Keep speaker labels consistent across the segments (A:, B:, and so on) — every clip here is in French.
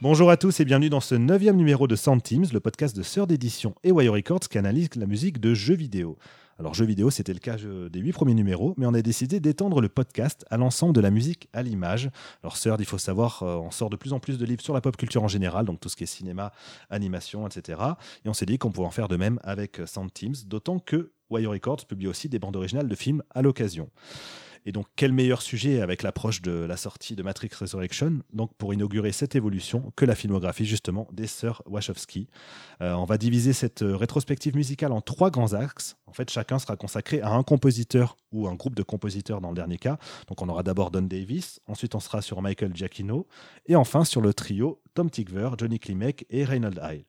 A: Bonjour à tous et bienvenue dans ce neuvième numéro de Sound Teams, le podcast de Sœur d'édition et Wire Records qui analyse la musique de jeux vidéo. Alors jeux vidéo, c'était le cas des huit premiers numéros, mais on a décidé d'étendre le podcast à l'ensemble de la musique à l'image. Alors Sœur, il faut savoir, euh, on sort de plus en plus de livres sur la pop culture en général, donc tout ce qui est cinéma, animation, etc. Et on s'est dit qu'on pouvait en faire de même avec euh, Sound Teams, d'autant que Wire Records publie aussi des bandes originales de films à l'occasion. Et donc, quel meilleur sujet avec l'approche de la sortie de Matrix Resurrection, donc pour inaugurer cette évolution, que la filmographie justement des sœurs Wachowski. Euh, on va diviser cette euh, rétrospective musicale en trois grands axes. En fait, chacun sera consacré à un compositeur ou un groupe de compositeurs dans le dernier cas. Donc, on aura d'abord Don Davis, ensuite on sera sur Michael Giacchino, et enfin sur le trio Tom Tickver, Johnny Klimek et Reynold Heil.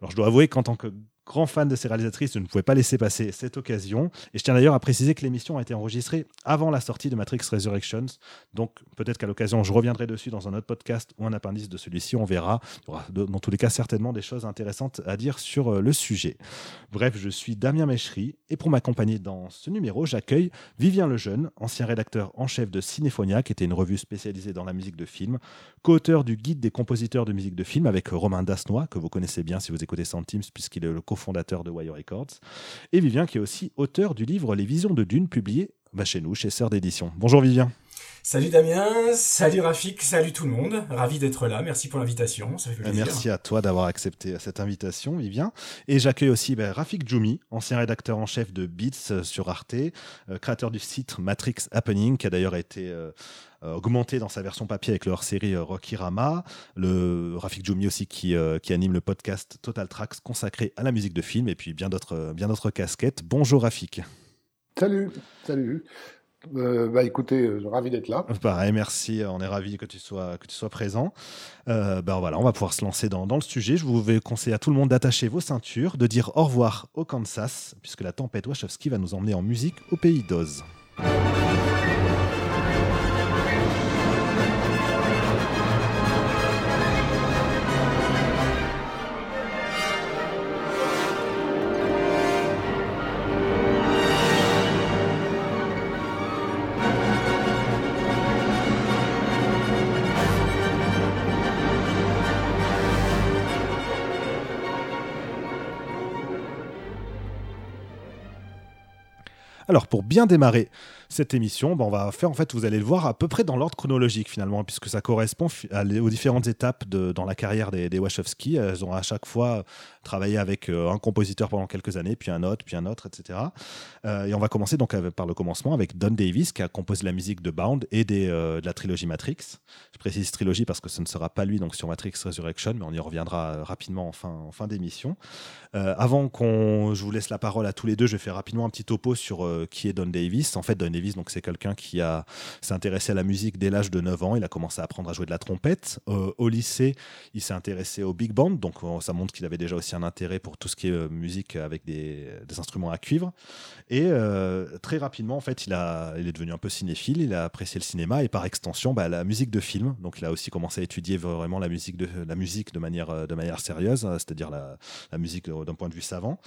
A: Alors, je dois avouer qu'en tant que grand fan de ces réalisatrices, je ne pouvais pas laisser passer cette occasion. Et je tiens d'ailleurs à préciser que l'émission a été enregistrée avant la sortie de Matrix Resurrections. Donc peut-être qu'à l'occasion, je reviendrai dessus dans un autre podcast ou un appendice de celui-ci. On verra. Il y aura dans tous les cas certainement des choses intéressantes à dire sur euh, le sujet. Bref, je suis Damien Mechery et pour m'accompagner dans ce numéro, j'accueille Vivien Lejeune, ancien rédacteur en chef de Cinéphonia, qui était une revue spécialisée dans la musique de film, co-auteur du guide des compositeurs de musique de film avec Romain Dasnois, que vous connaissez bien si vous écoutez Teams puisqu'il est le co fondateur de Wire Records, et Vivien qui est aussi auteur du livre Les Visions de Dune, publié chez nous, chez Sœur d'édition. Bonjour Vivien.
B: Salut Damien, salut Rafik, salut tout le monde. Ravi d'être là. Merci pour l'invitation.
A: Merci à toi d'avoir accepté cette invitation, Vivien. Et j'accueille aussi bah, Rafik Djoumi, ancien rédacteur en chef de Beats euh, sur Arte, euh, créateur du site Matrix Happening, qui a d'ailleurs été euh, augmenté dans sa version papier avec leur série Rocky Rama. Le Rafik Djoumi aussi qui, qui anime le podcast Total Tracks consacré à la musique de film et puis bien d'autres bien d'autres casquettes. Bonjour Rafik.
C: Salut, salut. Euh, bah écoutez, euh, ravi d'être là.
A: Pareil, merci. On est ravi que tu sois que tu sois présent. Euh, ben voilà, on va pouvoir se lancer dans, dans, le sujet. Je vous vais conseiller à tout le monde d'attacher vos ceintures, de dire au revoir au Kansas, puisque la tempête Wachowski va nous emmener en musique au pays d'Oz. Alors pour bien démarrer cette émission, ben, on va faire en fait, vous allez le voir à peu près dans l'ordre chronologique finalement, puisque ça correspond aux différentes étapes dans la carrière des, Wachowski. Elles ont à chaque fois travaillé avec euh, un compositeur pendant quelques années, puis un autre, puis un autre, etc. Euh, et on va commencer donc par le commencement avec Don Davis qui a composé la musique de Bound et euh, de la trilogie Matrix. Je précise trilogie parce que ce ne sera pas lui donc sur Matrix Resurrection, mais on y reviendra rapidement en fin, en fin d'émission. avant qu'on, je vous laisse la parole à tous les deux, je vais faire rapidement un petit topo sur qui est Don Davis. En fait, Don donc c'est quelqu'un qui a s'est intéressé à la musique dès l'âge de 9 ans. Il a commencé à apprendre à jouer de la trompette. Euh, au lycée, il s'est intéressé au big band, donc euh, ça montre qu'il avait déjà aussi un intérêt pour tout ce qui est euh, musique avec des, instruments à cuivre. Et très rapidement, en fait, il, a, il est devenu un peu cinéphile. Il a apprécié le cinéma et par extension, bah, la musique de film. Donc il a aussi commencé à étudier vraiment la musique de la musique de manière de manière sérieuse, c'est-à-dire la musique d'un point de vue savant.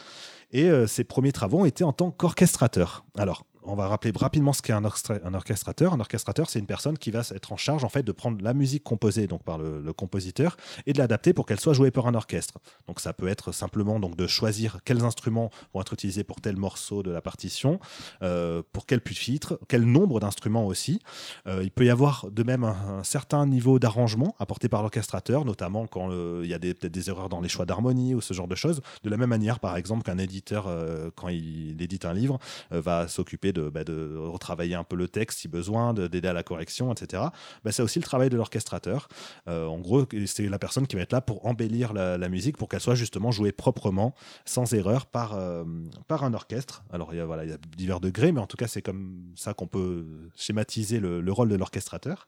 A: Et ses premiers travaux étaient en tant qu'orchestrateur. Alors, on va rappeler rapidement ce qu'est un, orchestrateur. Un orchestrateur, c'est une personne qui va être en charge en fait de prendre la musique composée donc par le, compositeur et de l'adapter pour qu'elle soit jouée par un orchestre. Donc ça peut être simplement donc de choisir quels instruments vont être utilisés pour tel morceau de la partition, euh, pour quel pupitre, quel nombre d'instruments aussi. Euh, il peut y avoir de même un, certain niveau d'arrangement apporté par l'orchestrateur, notamment quand il y a peut-être des erreurs dans les choix d'harmonie ou ce genre de choses. De la même manière, par exemple, qu'un éditeur, euh, quand il édite un livre, va s'occuper bah, de, retravailler un peu le texte si besoin, d'aider à la correction, etc. Bah, c'est aussi le travail de l'orchestrateur. Euh, en gros, c'est la personne qui va être là pour embellir la, musique pour qu'elle soit justement jouée proprement, sans erreur, par, euh, un orchestre. Alors, il y, a, voilà, il y a divers degrés, mais en tout cas, c'est comme ça qu'on peut schématiser le, rôle de l'orchestrateur.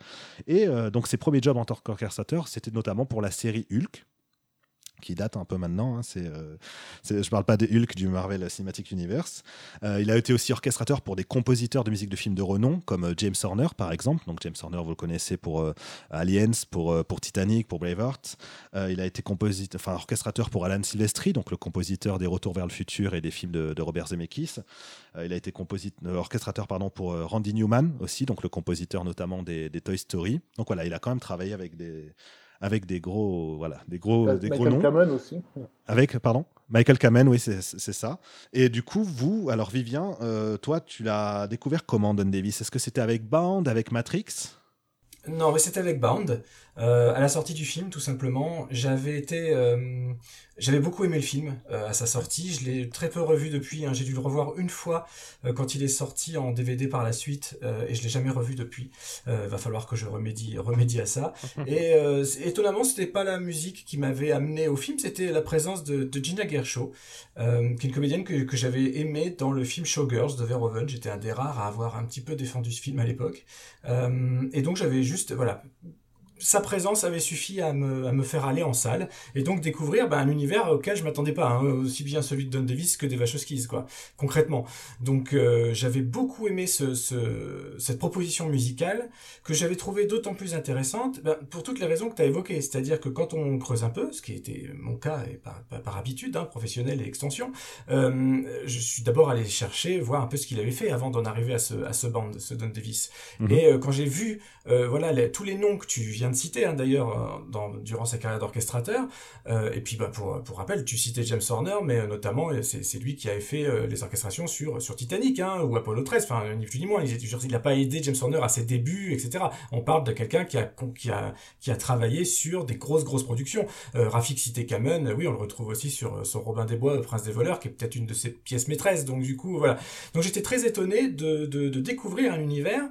A: Et euh, donc, ses premiers jobs en tant qu'orchestrateur, c'était notamment pour la série Hulk, qui date un peu maintenant. Hein, c'est, je parle pas des Hulk du Marvel Cinematic Universe. il a été aussi orchestrateur pour des compositeurs de musique de films de renom, comme James Horner, par exemple. Donc James Horner, vous le connaissez pour Aliens, pour, pour Titanic, pour Braveheart. il a été compositeur, enfin, orchestrateur pour Alan Silvestri, donc le compositeur des Retours vers le futur et des films de, Robert Zemeckis. il a été compositeur, orchestrateur pardon, pour Randy Newman aussi, donc le compositeur notamment des, des Toy Story. Donc voilà, il a quand même travaillé avec des, avec des gros, voilà, des gros, des
C: Michael
A: gros
C: Kamen aussi.
A: Avec, pardon, Michael Kamen, oui, c'est ça. Et du coup, vous, alors Vivien, euh, toi, tu l'as découvert comment, Don Davis? Est-ce que c'était avec Band, avec Matrix?
B: Non, mais c'était avec Bound. Euh, à la sortie du film, tout simplement, j'avais été, euh, j'avais beaucoup aimé le film euh, à sa sortie. Je l'ai très peu revu depuis. Hein. J'ai dû le revoir une fois quand il est sorti en DVD par la suite, et je l'ai jamais revu depuis. va falloir que je remédie, remédie à ça. et étonnamment, c'était pas la musique qui m'avait amené au film, c'était la présence de, de Gina Gershon, qui est une comédienne que, que j'avais aimée dans le film Showgirls de Verhoeven. J'étais un des rares à avoir un petit peu défendu ce film à l'époque, et donc j'avais juste, voilà sa présence avait suffi à me, à me, faire aller en salle et donc découvrir bah, un univers auquel je m'attendais pas, hein, aussi bien celui de Don Davis que des Wachowskis, quoi, concrètement. Donc euh, j'avais beaucoup aimé ce, ce, cette proposition musicale que j'avais trouvé d'autant plus intéressante bah, pour toutes les raisons que tu as évoquées, c'est-à-dire que quand on creuse un peu, ce qui était mon cas et par, par, habitude, hein, professionnel et extension, euh, je suis d'abord allé chercher, voir un peu ce qu'il avait fait avant d'en arriver à ce, à ce band, ce Don Davis. Mhm. Et euh, quand j'ai vu voilà tous les noms que tu viens de citer hein, d'ailleurs euh, durant sa carrière d'orchestrateur. Euh, et puis bah, pour, rappel, tu citais James Horner, mais euh, notamment c'est lui qui avait fait les orchestrations sur, sur Titanic hein, ou Apollo 13, enfin ni plus ni moins. Il n'a pas aidé James Horner à ses débuts, etc. On parle de quelqu'un qui a, qui, a, qui a travaillé sur des grosses grosses productions. Rafik citait Kamen, oui on le retrouve aussi sur son Robin des Bois, Prince des voleurs, qui est peut-être une de ses pièces maîtresses. Donc du coup voilà. Donc j'étais très étonné de découvrir un univers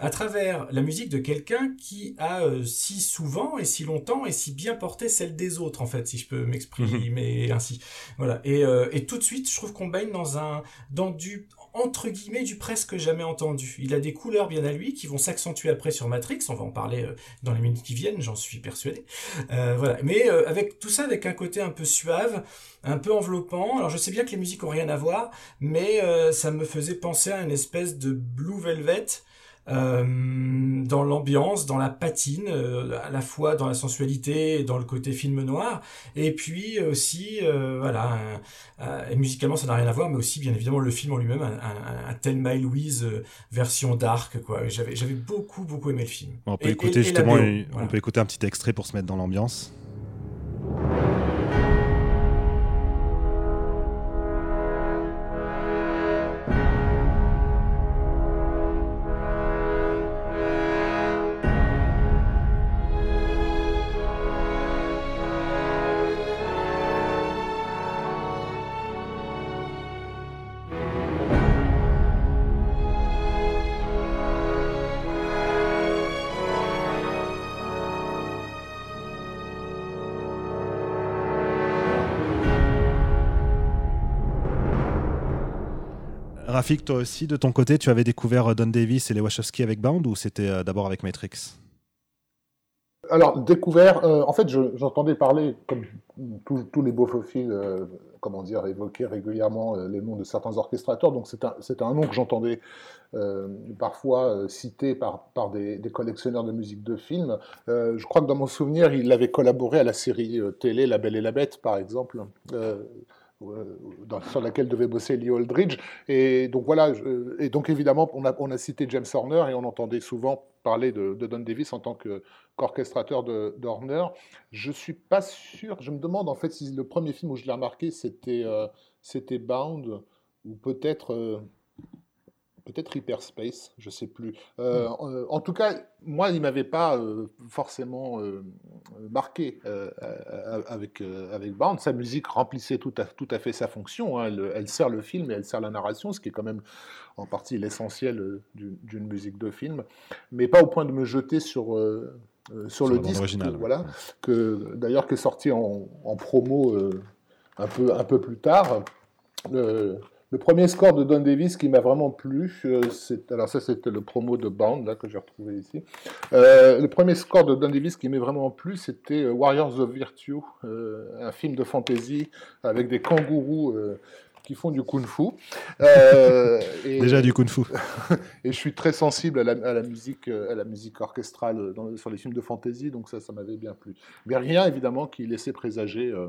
B: à travers la musique de quelqu'un qui a euh, si souvent et si longtemps et si bien porté celle des autres en fait si je peux m'exprimer mhm. ainsi voilà et, euh, et tout de suite je trouve qu'on baigne dans un dans du entre guillemets du presque jamais entendu. Il a des couleurs bien à lui qui vont s'accentuer après sur Matrix, on va en parler euh, dans les minutes qui viennent, j'en suis persuadé. voilà, mais avec tout ça avec un côté un peu suave, un peu enveloppant. Alors je sais bien que les musiques ont rien à voir, mais ça me faisait penser à une espèce de Blue Velvet euh, dans l'ambiance, dans la patine, euh, à la fois dans la sensualité et dans le côté film noir, et puis aussi, euh, voilà, et musicalement ça n'a rien à voir, mais aussi bien évidemment le film en lui-même, un, un, Ten My Louise version dark, quoi. J'avais, j'avais beaucoup beaucoup aimé le film.
A: On peut écouter justement, on peut écouter un petit extrait pour se mettre dans l'ambiance. Rafik, toi aussi, de ton côté, tu avais découvert euh, Don Davis et les Wachowski avec Bound ou c'était euh, d'abord avec Matrix?
C: Alors, découvert, euh, en fait, j'entendais parler, comme tous les beaufophiles, euh, comment dire, évoquer régulièrement les noms de certains orchestrateurs, donc c'est un, un, nom que j'entendais parfois cité par, par des, des, collectionneurs de musique de film. je crois que dans mon souvenir, il avait collaboré à la série télé La Belle et la Bête, par exemple. Euh, dans, sur laquelle devait bosser Lee Aldridge. Et donc voilà, et donc évidemment, on a, on a, cité James Horner et on entendait souvent parler de, Don Davis en tant qu'orchestrateur de, Horner. Je suis pas sûr, je me demande en fait si le premier film où je l'ai remarqué c'était euh, Bound ou peut-être euh, peut-être Hyperspace, je sais plus. Euh, hmm. en, tout cas, moi, il m'avait pas euh, forcément euh, marqué avec avec Bound. Sa musique remplissait tout à, tout à fait sa fonction. Hein. Elle, sert le film et elle sert la narration, ce qui est quand même en partie l'essentiel d'une musique de film, mais pas au point de me jeter sur sur, le disque, original, voilà, que d'ailleurs qui est sorti en, en promo un peu un peu plus tard. Le, le premier score de Don Davis qui m'a vraiment plu, euh, alors ça c'était le promo de Bound là, que j'ai retrouvé ici. Euh, le premier score de Don Davis qui m'a vraiment plu, c'était Warriors of Virtue, un film de fantasy avec des kangourous qui font du kung-fu.
A: Euh, Déjà du kung-fu.
C: et je suis très sensible à la, musique, euh, à la musique orchestrale sur les films de fantasy, donc ça, ça m'avait bien plu. Mais rien, évidemment, qui laissait présager, euh,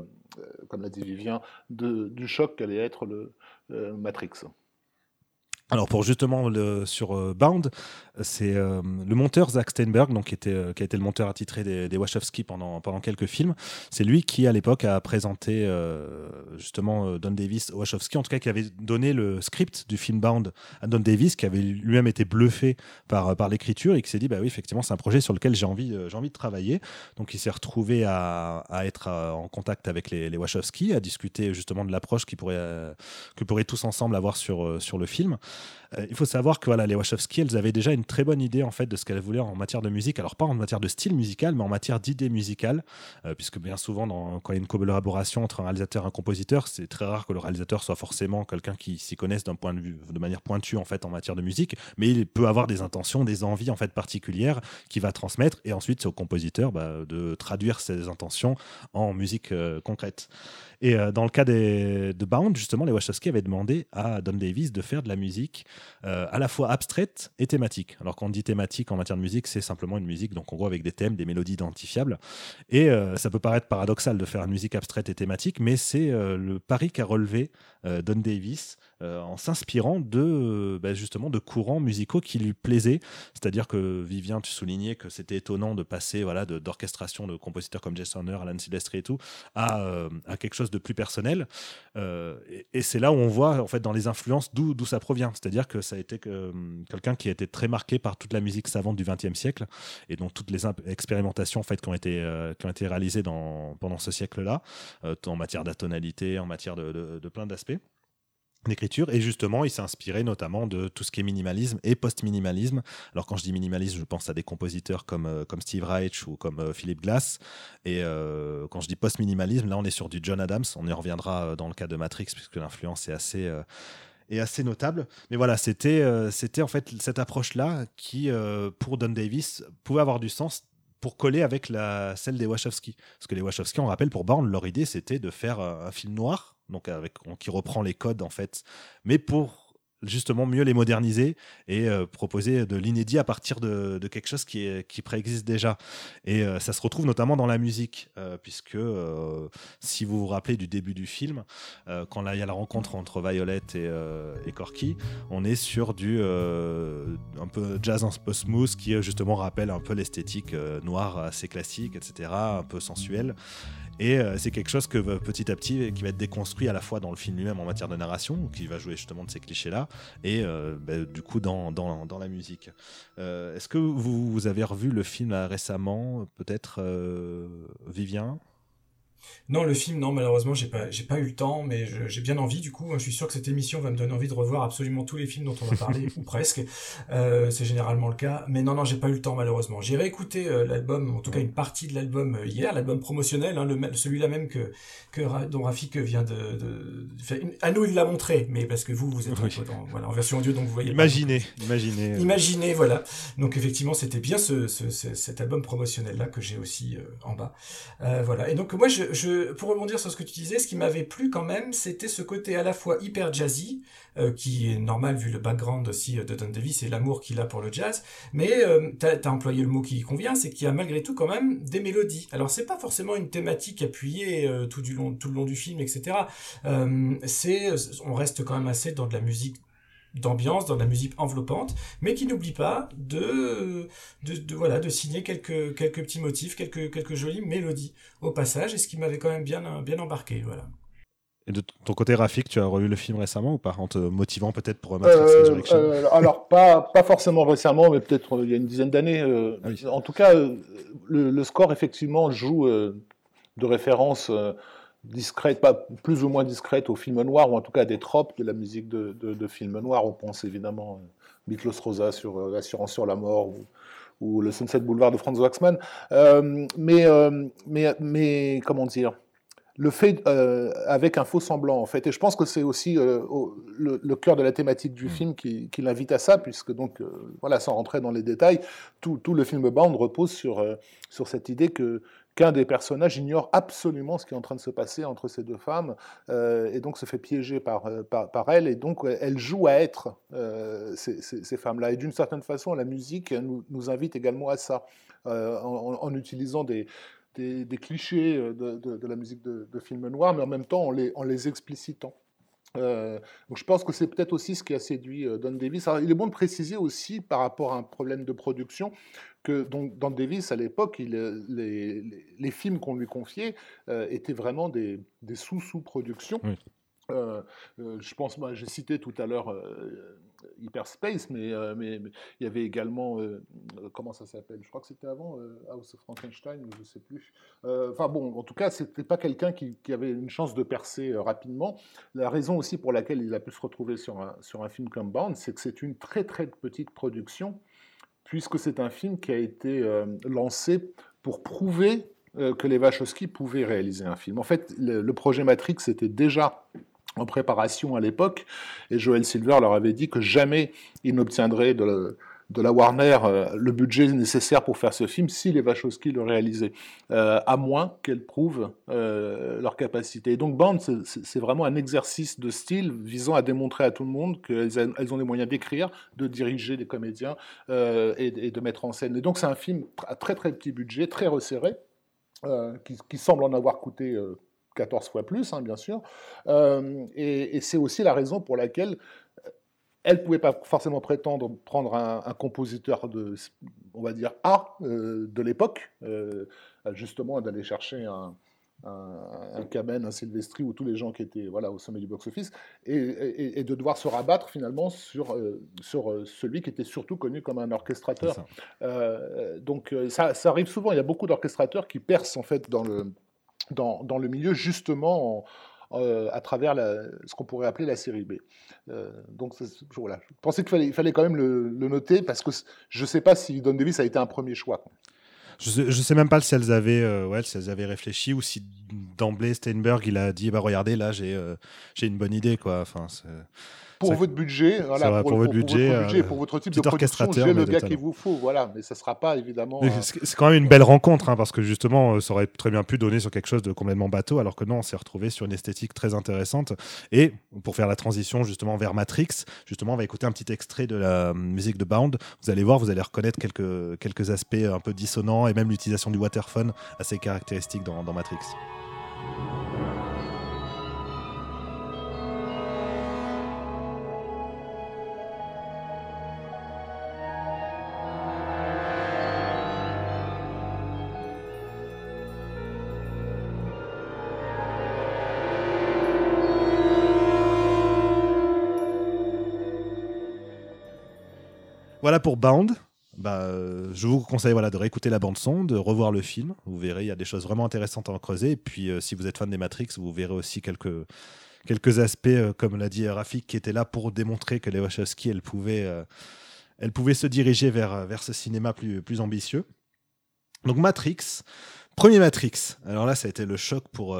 C: comme l'a dit Vivien, du choc qu'allait être le Matrix.
A: Alors pour justement le, sur euh, Bound, c'est euh, le monteur Zach Steinberg, donc euh, qui a été le monteur attitré des, Wachowski pendant, quelques films. C'est lui qui à l'époque a présenté justement Don Davis aux Wachowski, en tout cas qui avait donné le script du film Bound à Don Davis, qui avait lui-même été bluffé par, l'écriture et qui s'est dit bah oui effectivement c'est un projet sur lequel j'ai envie, envie de travailler. Donc il s'est retrouvé à, être en contact avec les, les, Wachowski, à discuter justement de l'approche qu'ils pourraient, que pourraient tous ensemble avoir sur, sur le film. Euh, il faut savoir que voilà, les Wachowski, elles avaient déjà une très bonne idée en fait de ce qu'elles voulaient en matière de musique. Alors pas en matière de style musical, mais en matière d'idée musicale, euh, puisque bien souvent, quand il y a une collaboration entre un réalisateur et un compositeur, c'est très rare que le réalisateur soit forcément quelqu'un qui s'y connaisse d'un point de vue, de manière pointue en fait en matière de musique, mais il peut avoir des intentions, des envies en fait particulières qu'il va transmettre, et ensuite c'est au compositeur bah, de traduire ces intentions en musique euh, concrète. Et dans le cas de Bound, justement, les Wachowski avaient demandé à Don Davis de faire de la musique euh, à la fois abstraite et thématique. Alors quand on dit thématique en matière de musique, c'est simplement une musique, donc en gros avec des thèmes, des mélodies identifiables. Et euh, ça peut paraître paradoxal de faire une musique abstraite et thématique, mais c'est euh, le pari qu'a relevé Don Davis en s'inspirant de bah, justement de courants musicaux qui lui plaisaient. C'est-à-dire que Vivien, tu soulignais que c'était étonnant de passer voilà d'orchestration de, compositeurs comme Jason Horner, Alan Silvestri et tout à, à quelque chose de plus personnel. et, c'est là où on voit en fait dans les influences d'où ça provient. C'est-à-dire que ça a été quelqu'un qui a été très marqué par toute la musique savante du XXe siècle et donc toutes les expérimentations en fait, qui, ont été, euh, qui ont été réalisées dans, pendant ce siècle-là, euh, en matière d'atonalité, en matière de, de, plein d'aspects d'écriture et justement il s'est inspiré notamment de tout ce qui est minimalisme et post-minimalisme alors quand je dis minimalisme je pense à des compositeurs comme, euh, comme Steve Reich ou comme Philip Glass et quand je dis post-minimalisme là on est sur du John Adams on y reviendra dans le cas de Matrix puisque l'influence est assez est assez notable. Mais voilà, c'était euh, c'était en fait cette approche-là qui, euh, pour Don Davis, pouvait avoir du sens pour coller avec la, celle des Wachowski. Parce que les Wachowski, on rappelle, pour Bourne, leur idée, c'était de faire un film noir, donc avec, qui reprend les codes, en fait, mais pour justement mieux les moderniser et euh, proposer de l'inédit à partir de, quelque chose qui, préexiste déjà. Et euh, ça se retrouve notamment dans la musique, euh, puisque si vous vous rappelez du début du film, quand il y a la rencontre entre Violet et, et Corky, on est sur du un peu jazz un peu smooth qui justement rappelle un peu l'esthétique noire assez classique, etc., un peu sensuelle. Et euh, c'est quelque chose que euh, petit à petit, qui va être déconstruit à la fois dans le film lui-même en matière de narration, qui va jouer justement de ces clichés-là, et euh, bah, du coup dans, la musique. Est-ce que vous, avez revu le film récemment, peut-être Vivien?
B: Non, le film, non, malheureusement, j'ai pas, j'ai pas eu le temps, mais j'ai bien envie, du coup. Je suis sûr que cette émission va me donner envie de revoir absolument tous les films dont on va parler, ou presque. Euh, c'est généralement le cas. Mais non, non, j'ai pas eu le temps, malheureusement. J'ai réécouté euh, l'album, en tout cas une partie de l'album euh, hier, l'album promotionnel, hein, celui-là même que, que, dont Rafik vient de, de, à nous, il l'a montré, mais parce que vous, vous êtes voilà, en version audio, donc vous voyez.
A: Imaginez, imaginez.
B: Imaginez, voilà. Donc effectivement, c'était bien ce, ce, cet album promotionnel-là que j'ai aussi en bas. voilà. Et donc, moi, je, pour rebondir sur ce que tu disais, ce qui m'avait plu quand même, c'était ce côté à la fois hyper jazzy, euh, qui est normal vu le background aussi euh, de Don Davis et l'amour qu'il a pour le jazz, mais euh, tu as, employé le mot qui convient, c'est qu'il y a malgré tout quand même des mélodies. Alors c'est pas forcément une thématique appuyée tout, du long, tout le long du film, etc. c'est, on reste quand même assez dans de la musique d'ambiance, dans la musique enveloppante, mais qui n'oublie pas de, de, voilà, de signer quelques, quelques petits motifs, quelques, quelques jolies mélodies au passage, et ce qui m'avait quand même bien, bien embarqué. Voilà.
A: Et de ton côté, Rafik, tu as revu le film récemment ou pas En te motivant peut-être pour Matrix
C: euh, euh, Alors, pas, pas forcément récemment, mais peut-être il y a une dizaine d'années. Euh, ah en tout cas, le, le, score, effectivement, joue de référence discrète, pas plus ou moins discrète au film noir, ou en tout cas des tropes de la musique de, de, film noir. On pense évidemment à Miklos Rosa sur euh, L'assurance sur la mort ou, le Sunset Boulevard de Franz Waxman. Euh, mais, euh, mais, mais, comment dire le fait avec un faux semblant en fait. Et je pense que c'est aussi le, cœur de la thématique du mm. film qui, qui l'invite à ça, puisque donc voilà, sans rentrer dans les détails, tout, tout le film Bound repose sur sur cette idée que qu'un des personnages ignore absolument ce qui est en train de se passer entre ces deux femmes euh, et donc se fait piéger par, euh, par, elle et donc elle joue à être euh, ces, femmes-là. Et d'une certaine façon, la musique nous, nous, invite également à ça en, utilisant des, des, clichés de, de, la musique de, de films noirs, mais en même temps en les, en les explicitant. Donc je pense que c'est peut-être aussi ce qui a séduit Don Davis. il est bon de préciser aussi par rapport à un problème de production que donc, dans Davis, à l'époque, les, les, films qu'on lui confiait euh, étaient vraiment des, des sous-sous-productions. Euh, euh, je pense, moi, j'ai cité tout à l'heure Hyperspace, mais, mais, il y avait également, comment ça s'appelle? Je crois que c'était avant House of Frankenstein, je ne sais plus. Enfin bon, en tout cas, c'était pas quelqu'un qui, avait une chance de percer rapidement. La raison aussi pour laquelle il a pu se retrouver sur un, film comme Bound, c'est que c'est une très très petite production puisque c'est un film qui a été euh, lancé pour prouver euh, que les Wachowski pouvaient réaliser un film. En fait, le, projet Matrix était déjà en préparation à l'époque, et Joel Silver leur avait dit que jamais il n'obtiendrait de, la Warner euh, le budget nécessaire pour faire ce film si les Wachowski le réalisaient, euh, à moins qu'elles prouvent euh, leur capacité. Et donc Band, c'est vraiment un exercice de style visant à démontrer à tout le monde qu'elles elles ont les moyens d'écrire, de diriger des comédiens et, de mettre en scène. Et donc c'est un film à très très petit budget, très resserré, qui, semble en avoir coûté 14 fois plus, hein, bien sûr. et, et c'est aussi la raison pour laquelle elle ne pouvait pas forcément prétendre prendre un, compositeur de, on va dire, A euh, de l'époque, euh, justement d'aller chercher un, un, Kamen, un Silvestri ou tous les gens qui étaient voilà, au sommet du box-office, et, de devoir se rabattre finalement sur, euh, sur celui qui était surtout connu comme un orchestrateur. donc ça, ça, arrive souvent, il y a beaucoup d'orchestrateurs qui percent en fait dans le, dans, le milieu justement en, euh, à travers ce qu'on pourrait appeler la série B. Euh, donc voilà, je pensais qu'il fallait, fallait, quand même le, noter parce que je ne sais pas si Don Davis a été un premier choix.
A: Je ne sais, même pas si elles, avaient, euh, ouais, si elles avaient réfléchi ou si d'emblée Steinberg il a dit bah regardez là j'ai j'ai une bonne idée quoi. Enfin,
C: pour votre budget, voilà,
A: pour, votre budget,
C: votre budget pour votre type de production, j'ai le gars qu'il vous faut, voilà, mais ça ne sera pas évidemment.
A: Euh, c'est quand même une belle rencontre, hein, parce que justement, euh, ça aurait très bien pu donner sur quelque chose de complètement bateau, alors que non, on s'est retrouvé sur une esthétique très intéressante. Et pour faire la transition justement vers Matrix, justement, on va écouter un petit extrait de la musique de Bound. Vous allez voir, vous allez reconnaître quelques, quelques aspects un peu dissonants et même l'utilisation du waterphone assez caractéristique dans, dans Matrix. Pour Bound. Bah, euh, je vous conseille voilà, de réécouter la bande-son, de revoir le film. Vous verrez, il y a des choses vraiment intéressantes à en creuser. Et puis, euh, si vous êtes fan des Matrix, vous verrez aussi quelques, quelques aspects, euh, comme l'a dit Rafik, qui étaient là pour démontrer que les Wachowski, elles pouvaient, elles pouvaient se diriger vers, vers ce cinéma plus, plus ambitieux. Donc, Matrix, premier Matrix. Alors là, ça a été le choc pour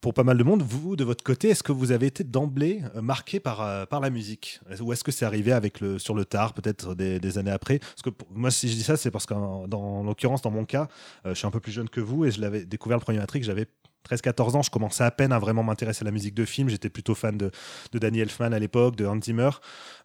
A: pour pas mal de monde. Vous, de votre côté, est-ce que vous avez été d'emblée euh, marqué par, euh, par la musique? Ou est-ce que c'est arrivé avec le, sur le tard, peut-être des, années après? Parce que moi, si je dis ça, c'est parce qu'en dans, l'occurrence, dans mon cas, euh, je suis un peu plus jeune que vous et je l'avais découvert le premier Matrix, j'avais 13-14 ans, je commençais à peine à vraiment m'intéresser à la musique de film. J'étais plutôt fan de, de Danny Elfman à l'époque, de Hans Zimmer.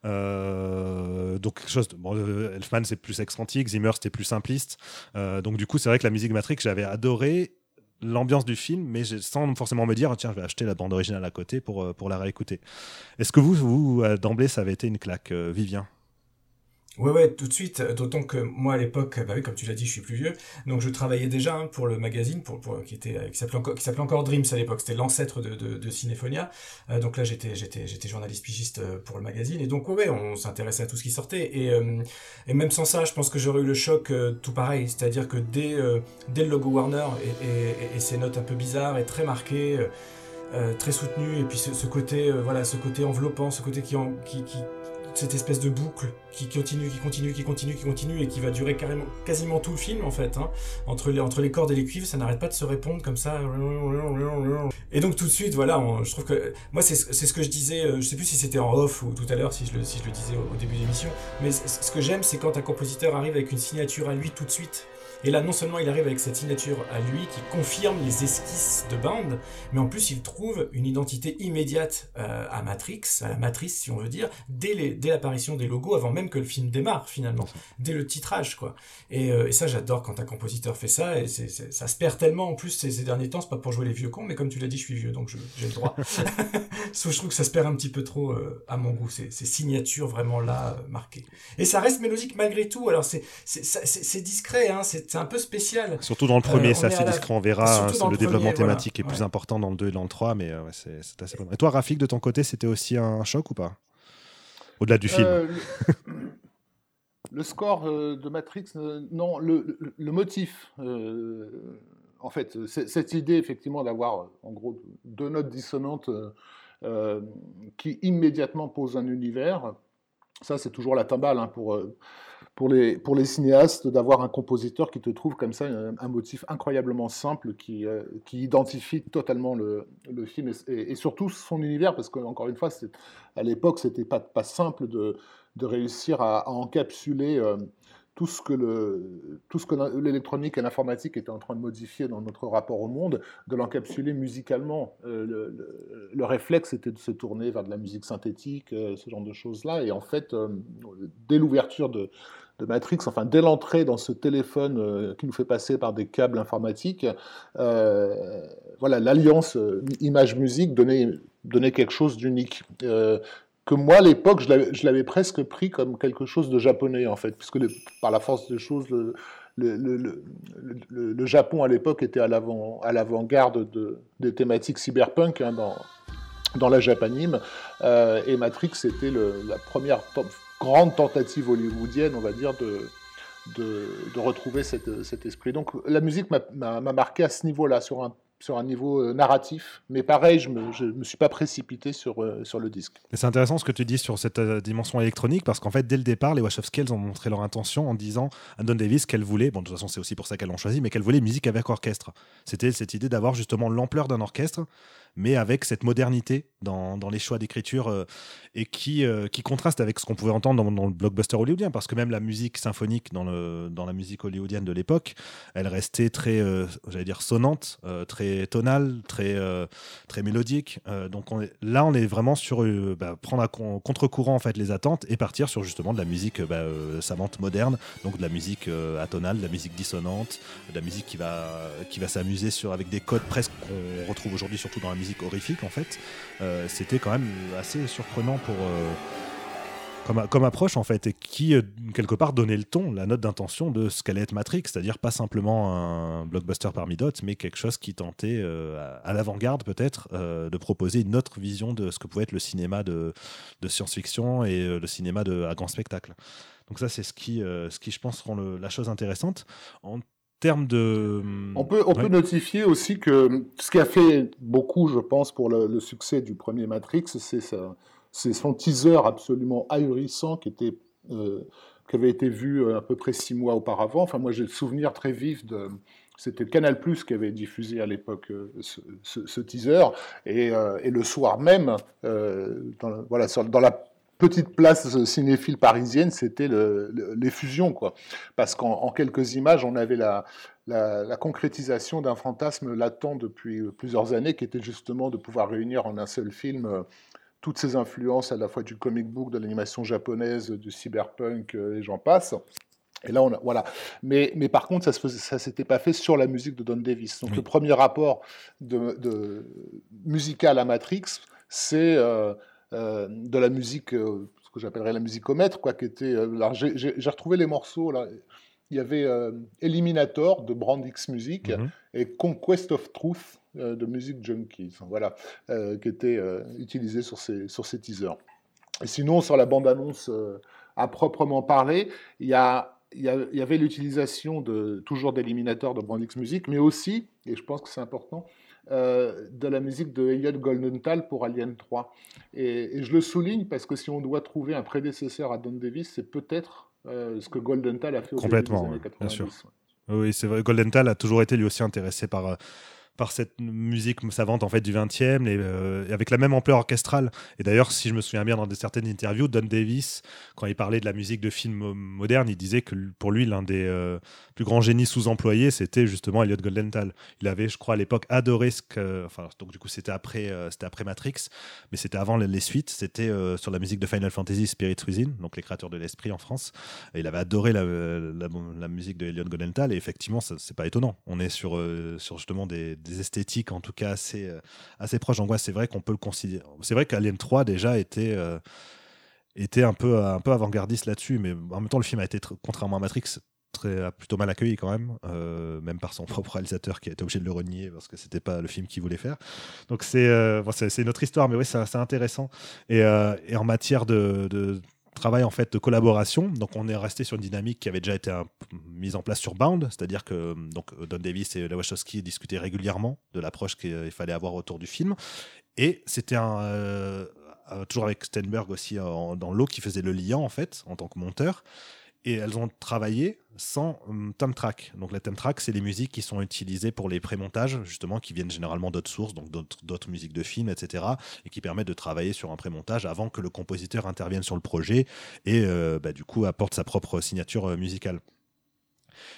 A: donc, chose, bon, Elfman, c'est plus excentrique, Zimmer, c'était plus simpliste. donc, du coup, c'est vrai que la musique Matrix, j'avais adoré l'ambiance du film, mais sans forcément me dire tiens, je vais acheter la bande originale à côté pour, euh, pour la réécouter. Est-ce que vous, vous euh, d'emblée, ça avait été une claque, euh, Vivien?
B: Ouais, ouais, tout de suite. D'autant que moi, à l'époque, bah oui, comme tu l'as dit, je suis plus vieux. Donc, je travaillais déjà hein, pour le magazine, pour, pour qui était, qui s'appelait encore, qui s'appelait encore Dreams à l'époque. C'était l'ancêtre de, de, de Cinéphonia. Euh, donc là, j'étais, j'étais, j'étais journaliste pigiste euh, pour le magazine. Et donc, ouais, on s'intéressait à tout ce qui sortait. Et, euh, et même sans ça, je pense que j'aurais eu le choc tout pareil. C'est-à-dire que dès, dès le logo Warner et, et, et, ces notes un peu bizarres et très marquées, très soutenues, et puis ce, ce côté, voilà, ce côté enveloppant, ce côté qui, en, qui, qui cette espèce de boucle qui continue, qui continue, qui continue, qui continue et qui va durer carrément, quasiment tout le film en fait. Hein. Entre, les, entre les cordes et les cuivres, ça n'arrête pas de se répondre comme ça. Et donc tout de suite, voilà, je trouve que moi c'est ce que je disais, euh, je sais plus si c'était en off ou tout à l'heure si je le, si je le disais au, au début de l'émission, mais ce que j'aime c'est quand un compositeur arrive avec une signature à lui tout de suite. Et là, non seulement il arrive avec cette signature à lui qui confirme les esquisses de Band, mais en plus il trouve une identité immédiate euh, à Matrix, à la matrice si on veut dire, dès l'apparition des logos, avant même que le film démarre finalement, dès le titrage quoi. Et, euh, et ça j'adore quand un compositeur fait ça, et ça se perd tellement en plus ces, ces derniers temps, c'est pas pour jouer les vieux cons, mais comme tu l'as dit, je suis vieux donc j'ai le droit. Sauf je trouve que ça se perd un petit peu trop euh, à mon goût, ces, ces signatures vraiment là marquées. Et ça reste mélodique malgré tout, alors c'est discret, hein, c'est c'est un peu spécial.
A: Surtout dans le premier, euh, c'est assez discret, on verra. Hein, le, développement thématique est plus important dans le 2 et dans le 3, mais euh, c'est assez bon. Et toi, Rafik, de ton côté, c'était aussi un choc ou pas? Au-delà du film euh,
C: le... score de Matrix, non, le, motif. en fait, cette idée, effectivement, d'avoir, en gros, deux notes dissonantes qui immédiatement posent un univers, ça, c'est toujours la timbale hein, pour pour les, pour les cinéastes d'avoir un compositeur qui te trouve comme ça un, motif incroyablement simple qui, euh, qui identifie totalement le, le film et, surtout son univers, parce qu'encore une fois, à l'époque, c'était pas, pas simple de, de réussir à, encapsuler euh, tout ce que tout ce que l'électronique et l'informatique étaient en train de modifier dans notre rapport au monde, de l'encapsuler musicalement. Euh, le, le, réflexe était de se tourner vers de la musique synthétique, ce genre de choses-là. Et en fait, dès l'ouverture de, Matrix, enfin dès l'entrée dans ce téléphone euh, qui nous fait passer par des câbles informatiques, euh, voilà, l'alliance euh, image-musique donnait, donnait quelque chose d'unique. que moi, à l'époque, je l'avais presque pris comme quelque chose de japonais, en fait, puisque par la force des choses, le, le, Japon, à l'époque, était à l'avant-garde de, des thématiques cyberpunk hein, dans, dans la Japanime, et Matrix était la première grande tentative hollywoodienne, on va dire, de, de, retrouver cet esprit. Donc la musique m'a marqué à ce niveau-là, sur un, sur un niveau euh, narratif. Mais pareil, je ne me, suis pas précipité sur, euh, sur le disque.
A: C'est intéressant ce que tu dis sur cette euh, dimension électronique, parce qu'en fait, dès le départ, les Wachowski, elles ont montré leur intention en disant à Don Davis qu'elle voulait, bon, de toute façon, c'est aussi pour ça qu'elles l'ont choisi, mais qu'elle voulait musique avec orchestre. C'était cette idée d'avoir justement l'ampleur d'un orchestre mais avec cette modernité dans, dans les choix d'écriture euh, et qui, euh, qui contraste avec ce qu'on pouvait entendre dans, le blockbuster hollywoodien, parce que même la musique symphonique dans, le, dans la musique hollywoodienne de l'époque, elle restait très, euh, j'allais dire, sonnante, très tonale, très, très mélodique. donc là, on est vraiment sur bah, prendre à contre-courant en fait les attentes et partir sur justement de la musique bah, savante moderne, donc de la musique atonale, de la musique dissonante, de la musique qui va, qui va s'amuser sur avec des codes presque qu'on retrouve aujourd'hui surtout dans la musique horrifique en fait, euh, c'était quand même assez surprenant pour euh, comme, approche en fait, et qui euh, quelque part donnait le ton, la note d'intention de ce qu'allait être Matrix, c'est-à-dire pas simplement un blockbuster parmi d'autres, mais quelque chose qui tentait à, l'avant-garde peut-être de proposer une autre vision de ce que pouvait être le cinéma de, de science-fiction et le cinéma de, à grand spectacle. Donc ça, c'est ce qui, ce qui, je pense, rend la chose intéressante. En de...
C: On peut, on peut notifier aussi que ce qui a fait beaucoup, je pense, pour le, succès du premier Matrix, c'est son teaser absolument ahurissant qui, était, euh, qui avait été vu euh, à peu près six mois auparavant. Enfin, moi, j'ai le souvenir très vif de... C'était Canal Plus qui avait diffusé à l'époque euh, ce, teaser. Et, et, le soir même, dans, voilà, dans la petite place cinéphile parisienne, c'était les fusions, quoi. Parce qu'en quelques images, on avait la, la, concrétisation d'un fantasme latent depuis plusieurs années, qui était justement de pouvoir réunir en un seul film euh, toutes ces influences à la fois du comic book, de l'animation japonaise, du cyberpunk, euh, et j'en passe. Et là, on a, voilà. Mais, mais par contre, ça ne s'était pas fait sur la musique de Don Davis. Donc, le premier rapport de, de musical à Matrix, c'est euh, de la musique, euh, ce que j'appellerais la musicomètre, quoi, qui était. Euh, j'ai retrouvé les morceaux là. Il y avait Eliminator de Brand X Music mhm. et Conquest of Truth de Music Junkies, voilà, qui était utilisé sur ces, sur ces teasers. Et sinon, sur la bande-annonce à proprement parler, il y a il y, avait l'utilisation de toujours d'Eliminator de Brand X Music, mais aussi, et je pense que c'est important, de la musique de Elliot Goldenthal pour Alien 3. Et, je le souligne parce que si on doit trouver un prédécesseur à Don Davis, c'est peut-être ce que Goldenthal a fait au
A: Complètement,
C: début des années 90.
A: bien sûr. Oui, c'est vrai. Goldenthal a toujours été lui aussi intéressé par par cette musique savante en fait du 20e euh, avec la même ampleur orchestrale. Et d'ailleurs si je me souviens bien dans certaines interviews Don Davis quand il parlait de la musique de films modernes il disait que pour lui l'un des euh, plus grands génies sous-employés c'était justement Elliot Goldenthal. Il avait je crois à l'époque adoré ce que enfin donc du coup c'était après euh, c'était après Matrix mais c'était avant les, suites c'était sur la musique de Final Fantasy Spirit Within donc les créateurs de l'esprit en France. Et il avait adoré la, la, musique de Elliot Goldenthal et effectivement c'est pas étonnant. On est sur sur justement des des esthétiques en tout cas assez, euh, assez proches. Donc, c'est vrai qu'on peut le considérer. C'est vrai qu'Alien 3 déjà était, euh, était un peu, un peu avant-gardiste là-dessus, mais en même temps, le film a été, contrairement à Matrix, très, plutôt mal accueilli quand même, euh, même par son propre réalisateur qui a été obligé de le renier parce que c'était pas le film qu'il voulait faire. Donc c'est c'est une autre histoire, mais oui, c'est intéressant. Et, en matière de travail en fait de collaboration. Donc on est resté sur une dynamique qui avait déjà été mise en place sur Bound, c'est-à-dire que donc Don Davis et Wachowski discutaient régulièrement de l'approche qu'il fallait avoir autour du film. Et c'était euh, toujours avec Stenberg aussi dans l'eau qui faisait le lien en fait en tant que monteur et elles ont travaillé sans um, thumb track. Donc les thumb track, c'est les musiques qui sont utilisées pour les prémontages, justement, qui viennent généralement d'autres sources, donc d'autres musiques de films, etc., et qui permettent de travailler sur un prémontage avant que le compositeur intervienne sur le projet et euh, bah, du coup apporte sa propre signature euh, musicale.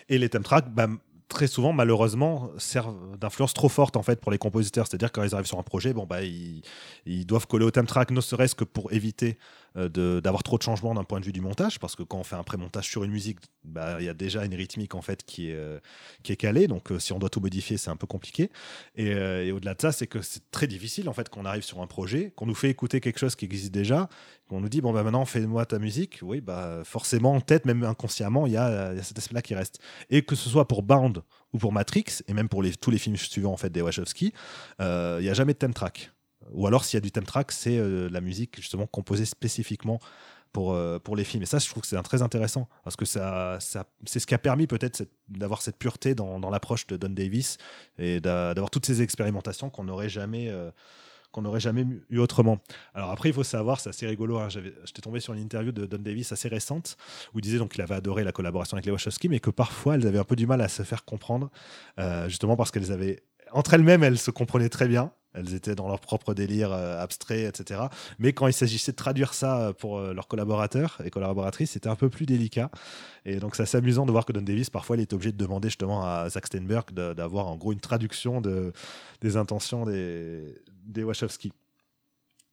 A: Et les thumb tracks, bah, très souvent, malheureusement, servent d'influence trop forte en fait pour les compositeurs. C'est-à-dire quand ils arrivent sur un projet, bon bah ils, ils doivent coller au thumb track, ne serait-ce que pour éviter d'avoir trop de changements d'un point de vue du montage, parce que quand on fait un pré-montage sur une musique, bah, il y a déjà une rythmique en fait qui est, euh, qui est calée, donc euh, si on doit tout modifier, c'est un peu compliqué. Et, au-delà de ça, c'est que c'est très difficile en fait qu'on arrive sur un projet, qu'on nous fait écouter quelque chose qui existe déjà, qu'on nous dit bon bah maintenant fais-moi ta musique, oui bah forcément en tête, même inconsciemment, il y a, cet aspect-là qui reste. Et que ce soit pour Bound ou pour Matrix, et même pour les, tous les films suivants en fait des Wachowski, il n'y a jamais de theme track. Ou alors, s'il y a du theme track, c'est euh, la musique justement composée spécifiquement pour, euh, pour les films. Et ça, je trouve que c'est très intéressant parce que ça, ça c'est ce qui a permis peut-être d'avoir cette pureté dans, l'approche de Don Davis et d'avoir toutes ces expérimentations qu'on n'aurait jamais. Euh, qu'on n'aurait jamais eu autrement. Alors après, il faut savoir, c'est assez rigolo, hein, j'étais tombé sur une interview de Don Davis assez récente, où il disait qu'il avait adoré la collaboration avec les Wachowski, mais que parfois elles avaient un peu du mal à se faire comprendre, justement parce qu'elles avaient, entre elles-mêmes, elles se comprenaient très bien, elles étaient dans leur propre délire euh, abstrait, etc. Mais quand il s'agissait de traduire ça euh, pour euh, leurs collaborateurs et collaboratrices, c'était un peu plus délicat. Et donc, c'est assez amusant de voir que Don Davis, parfois, il est obligé de demander justement à Zach Steinberg d'avoir en gros une traduction de, des intentions des, des Wachowski.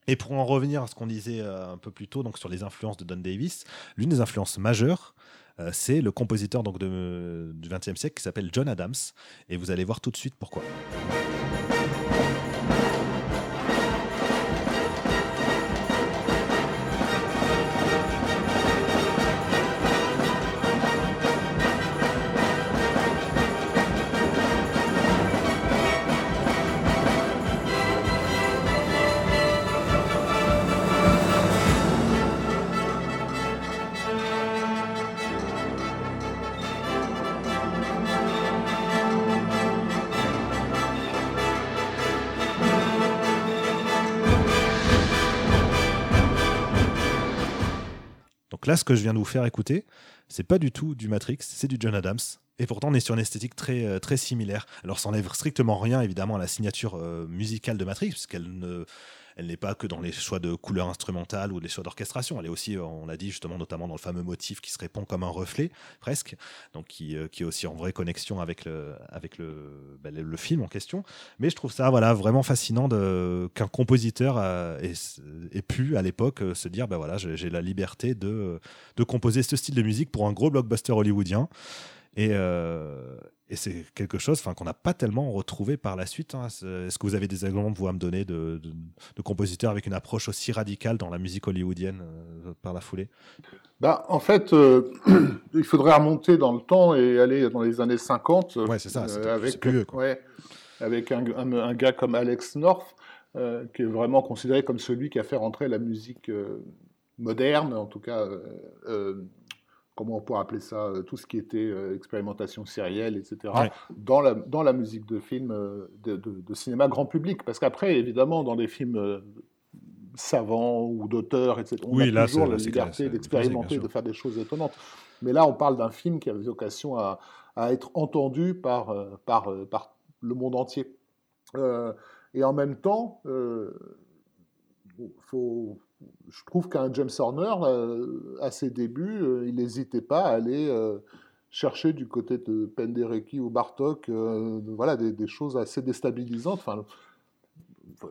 A: Et pour en revenir à ce qu'on disait un peu plus tôt donc sur les influences de Don Davis, l'une des influences majeures, c'est le compositeur donc du XXe siècle qui s'appelle John Adams. Et vous allez voir tout de suite pourquoi. Ce que je viens de vous faire écouter, c'est pas du tout du Matrix, c'est du John Adams. Et pourtant, on est sur une esthétique très, euh, très similaire. Alors, ça n'enlève strictement rien, évidemment, à la signature euh, musicale de Matrix, puisqu'elle ne elle n'est pas que dans les choix de couleurs instrumentales ou les choix d'orchestration. Elle est aussi, on l'a dit justement, notamment dans le fameux motif qui se répond comme un reflet, presque, donc qui, euh, qui est aussi en vraie connexion avec le, avec le, le, film en question. Mais je trouve ça voilà, vraiment fascinant qu'un compositeur ait, ait, pu, à l'époque, se dire bah voilà, j'ai la liberté de, de composer ce style de musique pour un gros blockbuster hollywoodien. Et, euh, et c'est quelque chose qu'on n'a pas tellement retrouvé par la suite. Hein. Est-ce que vous avez des exemples vous, à me donner de, de, compositeurs avec une approche aussi radicale dans la musique hollywoodienne euh, par la foulée?
C: Bah, En fait, euh, il faudrait remonter dans le temps et aller dans les années 50.
A: Ouais, c'est ça.
C: Euh, avec, plus ouais, avec un, un, gars comme Alex North, qui est vraiment considéré comme celui qui a fait rentrer la musique moderne, en tout cas comment on pourrait appeler ça, tout ce qui était expérimentation sérielle, etc., dans, la, dans la musique de film, de, de, cinéma grand public. Parce qu'après, évidemment, dans des films savants ou d'auteurs, etc., on a toujours la liberté d'expérimenter, de faire des choses étonnantes. Mais là, on parle d'un film qui a vocation à, à être entendu par, par, par le monde entier. et en même temps, faut, je trouve qu'un James Horner, euh, à ses débuts, euh, il n'hésitait pas à aller euh, chercher du côté de Penderecki ou Bartok voilà, des, choses assez déstabilisantes. Enfin,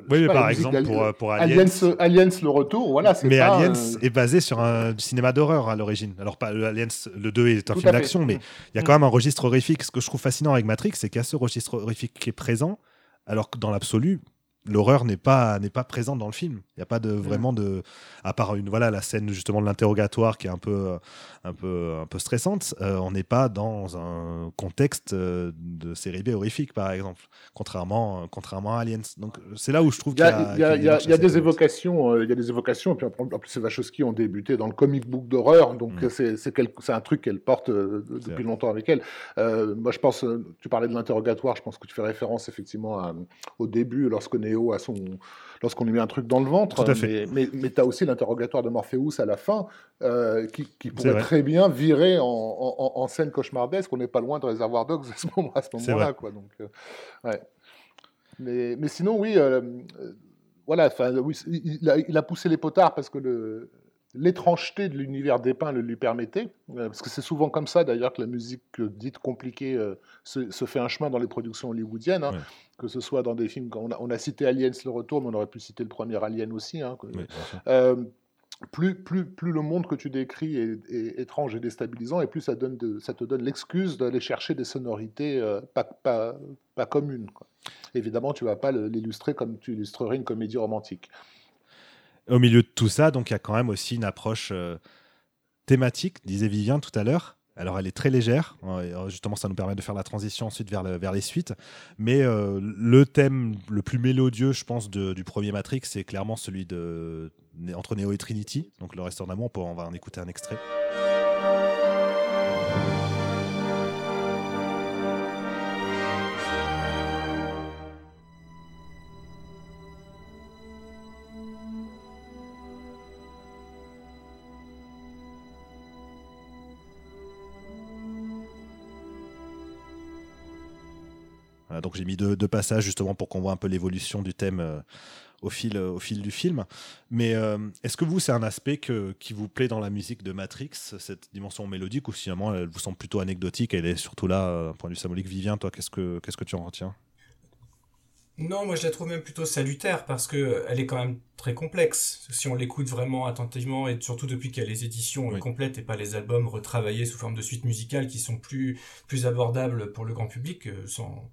A: oui, mais par exemple, pour, pour
C: Aliens... Aliens... le retour, voilà,
A: Mais Aliens est basé sur un cinéma d'horreur à l'origine. Alors, pas, Aliens, le 2 est un film d'action, mais il y a mm. quand même un registre horrifique. Ce que je trouve fascinant avec Matrix, c'est qu'il y a ce registre horrifique qui est présent, alors que dans l'absolu, l'horreur n'est pas n'est pas présente dans le film. Il n'y a pas de vraiment de à part une voilà la scène justement de l'interrogatoire qui est un peu un peu un peu stressante. Euh, on n'est pas dans un contexte euh, de série B horrifique par exemple, contrairement contrairement à Aliens. Donc c'est là où je trouve qu'il y a,
C: il y a, des évocations, euh, il y a des évocations. Et puis en plus, ces Wachowski ont débuté dans le comic book d'horreur, donc mm. c'est c'est un truc qu'elle porte depuis longtemps avec elle. moi, je pense, tu parlais de l'interrogatoire, je pense que tu fais référence effectivement au début à son. lorsqu'on lui met un truc dans le ventre. Mais, mais, tu as aussi l'interrogatoire de Morpheus à la fin, euh, qui, pourrait très bien virer en, scène cauchemardesque. On n'est pas loin de Réservoir Dogs à ce moment-là. quoi, donc, euh, ouais. mais, mais sinon, oui. Euh, voilà, oui, il a, il, a, poussé les potards parce que le, l'étrangeté de l'univers dépeint le lui permettait, euh, parce que c'est souvent comme ça d'ailleurs que la musique dite compliquée euh, se, fait un chemin dans les productions hollywoodiennes, hein, que ce soit dans des films, on a, on a, cité Aliens le retour, mais on aurait pu citer le premier Alien aussi. Hein, euh, plus, plus, plus le monde que tu décris est, étrange et déstabilisant, et plus ça, donne de, ça te donne l'excuse d'aller chercher des sonorités pas, pas, pas, communes. Évidemment, tu vas pas l'illustrer comme tu illustrerais une comédie romantique
A: au milieu de tout ça, donc il y a quand même aussi une approche euh, thématique, disait Vivien tout à l'heure. Alors elle est très légère, euh, justement ça nous permet de faire la transition ensuite vers, les suites. Mais euh, le thème le plus mélodieux, je pense, du premier Matrix, c'est clairement celui de entre Neo et Trinity. Donc le reste en amont, on va en écouter un extrait. Donc j'ai mis deux, passages justement pour qu'on voit un peu l'évolution du thème euh, au, fil, au fil du film. Mais euh, est-ce que vous, c'est un aspect que, qui vous plaît dans la musique de Matrix, cette dimension mélodique, ou finalement elle vous semble plutôt anecdotique Elle est surtout là, euh, d'un point de vue symbolique? Vivien, toi, qu'est-ce que, qu'est-ce que tu en retiens?
B: Non, moi je la trouve même plutôt salutaire parce que elle est quand même très complexe. Si on l'écoute vraiment attentivement et surtout depuis qu'il y a les éditions complètes et pas les albums retravaillés sous forme de suites musicales qui sont plus plus abordables pour le grand public, sans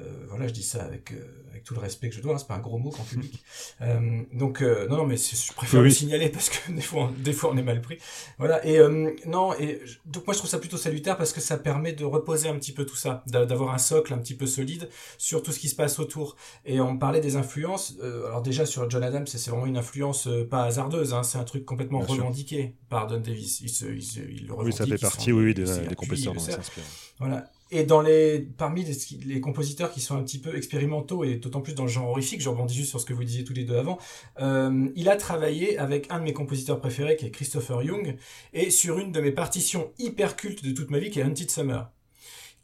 B: euh, voilà, je dis ça avec, euh, avec tout le respect que je dois, hein, c'est pas un gros mot qu'en public. Euh, donc, non, non, mais je préfère le signaler parce que des fois, des fois, on est mal pris. Voilà, et non, et donc moi, je trouve ça plutôt salutaire parce que ça permet de reposer un petit peu tout ça, d'avoir un socle un petit peu solide sur tout ce qui se passe autour. Et on parlait des influences. alors, déjà, sur John Adams, c'est vraiment une influence pas hasardeuse, hein, c'est un truc complètement revendiqué par Don Davis. Il, se, il, le
A: revendique. Oui, ça fait partie, oui, des, des compositeurs dont il
B: s'inspire. Voilà. Et dans les, parmi les, compositeurs qui sont un petit peu expérimentaux et d'autant plus dans le genre horrifique, je rebondis juste sur ce que vous disiez tous les deux avant, euh, il a travaillé avec un de mes compositeurs préférés qui est Christopher Young et sur une de mes partitions hyper cultes de toute ma vie qui est Hunted Summer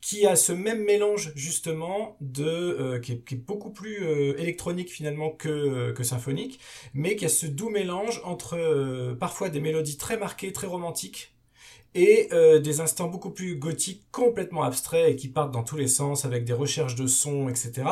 B: qui a ce même mélange justement de euh, qui, est, beaucoup plus euh, électronique finalement que que symphonique, mais qui a ce doux mélange entre parfois des mélodies très marquées, très romantiques et euh, des instants beaucoup plus gothiques, complètement abstraits et qui partent dans tous les sens avec des recherches de sons, etc.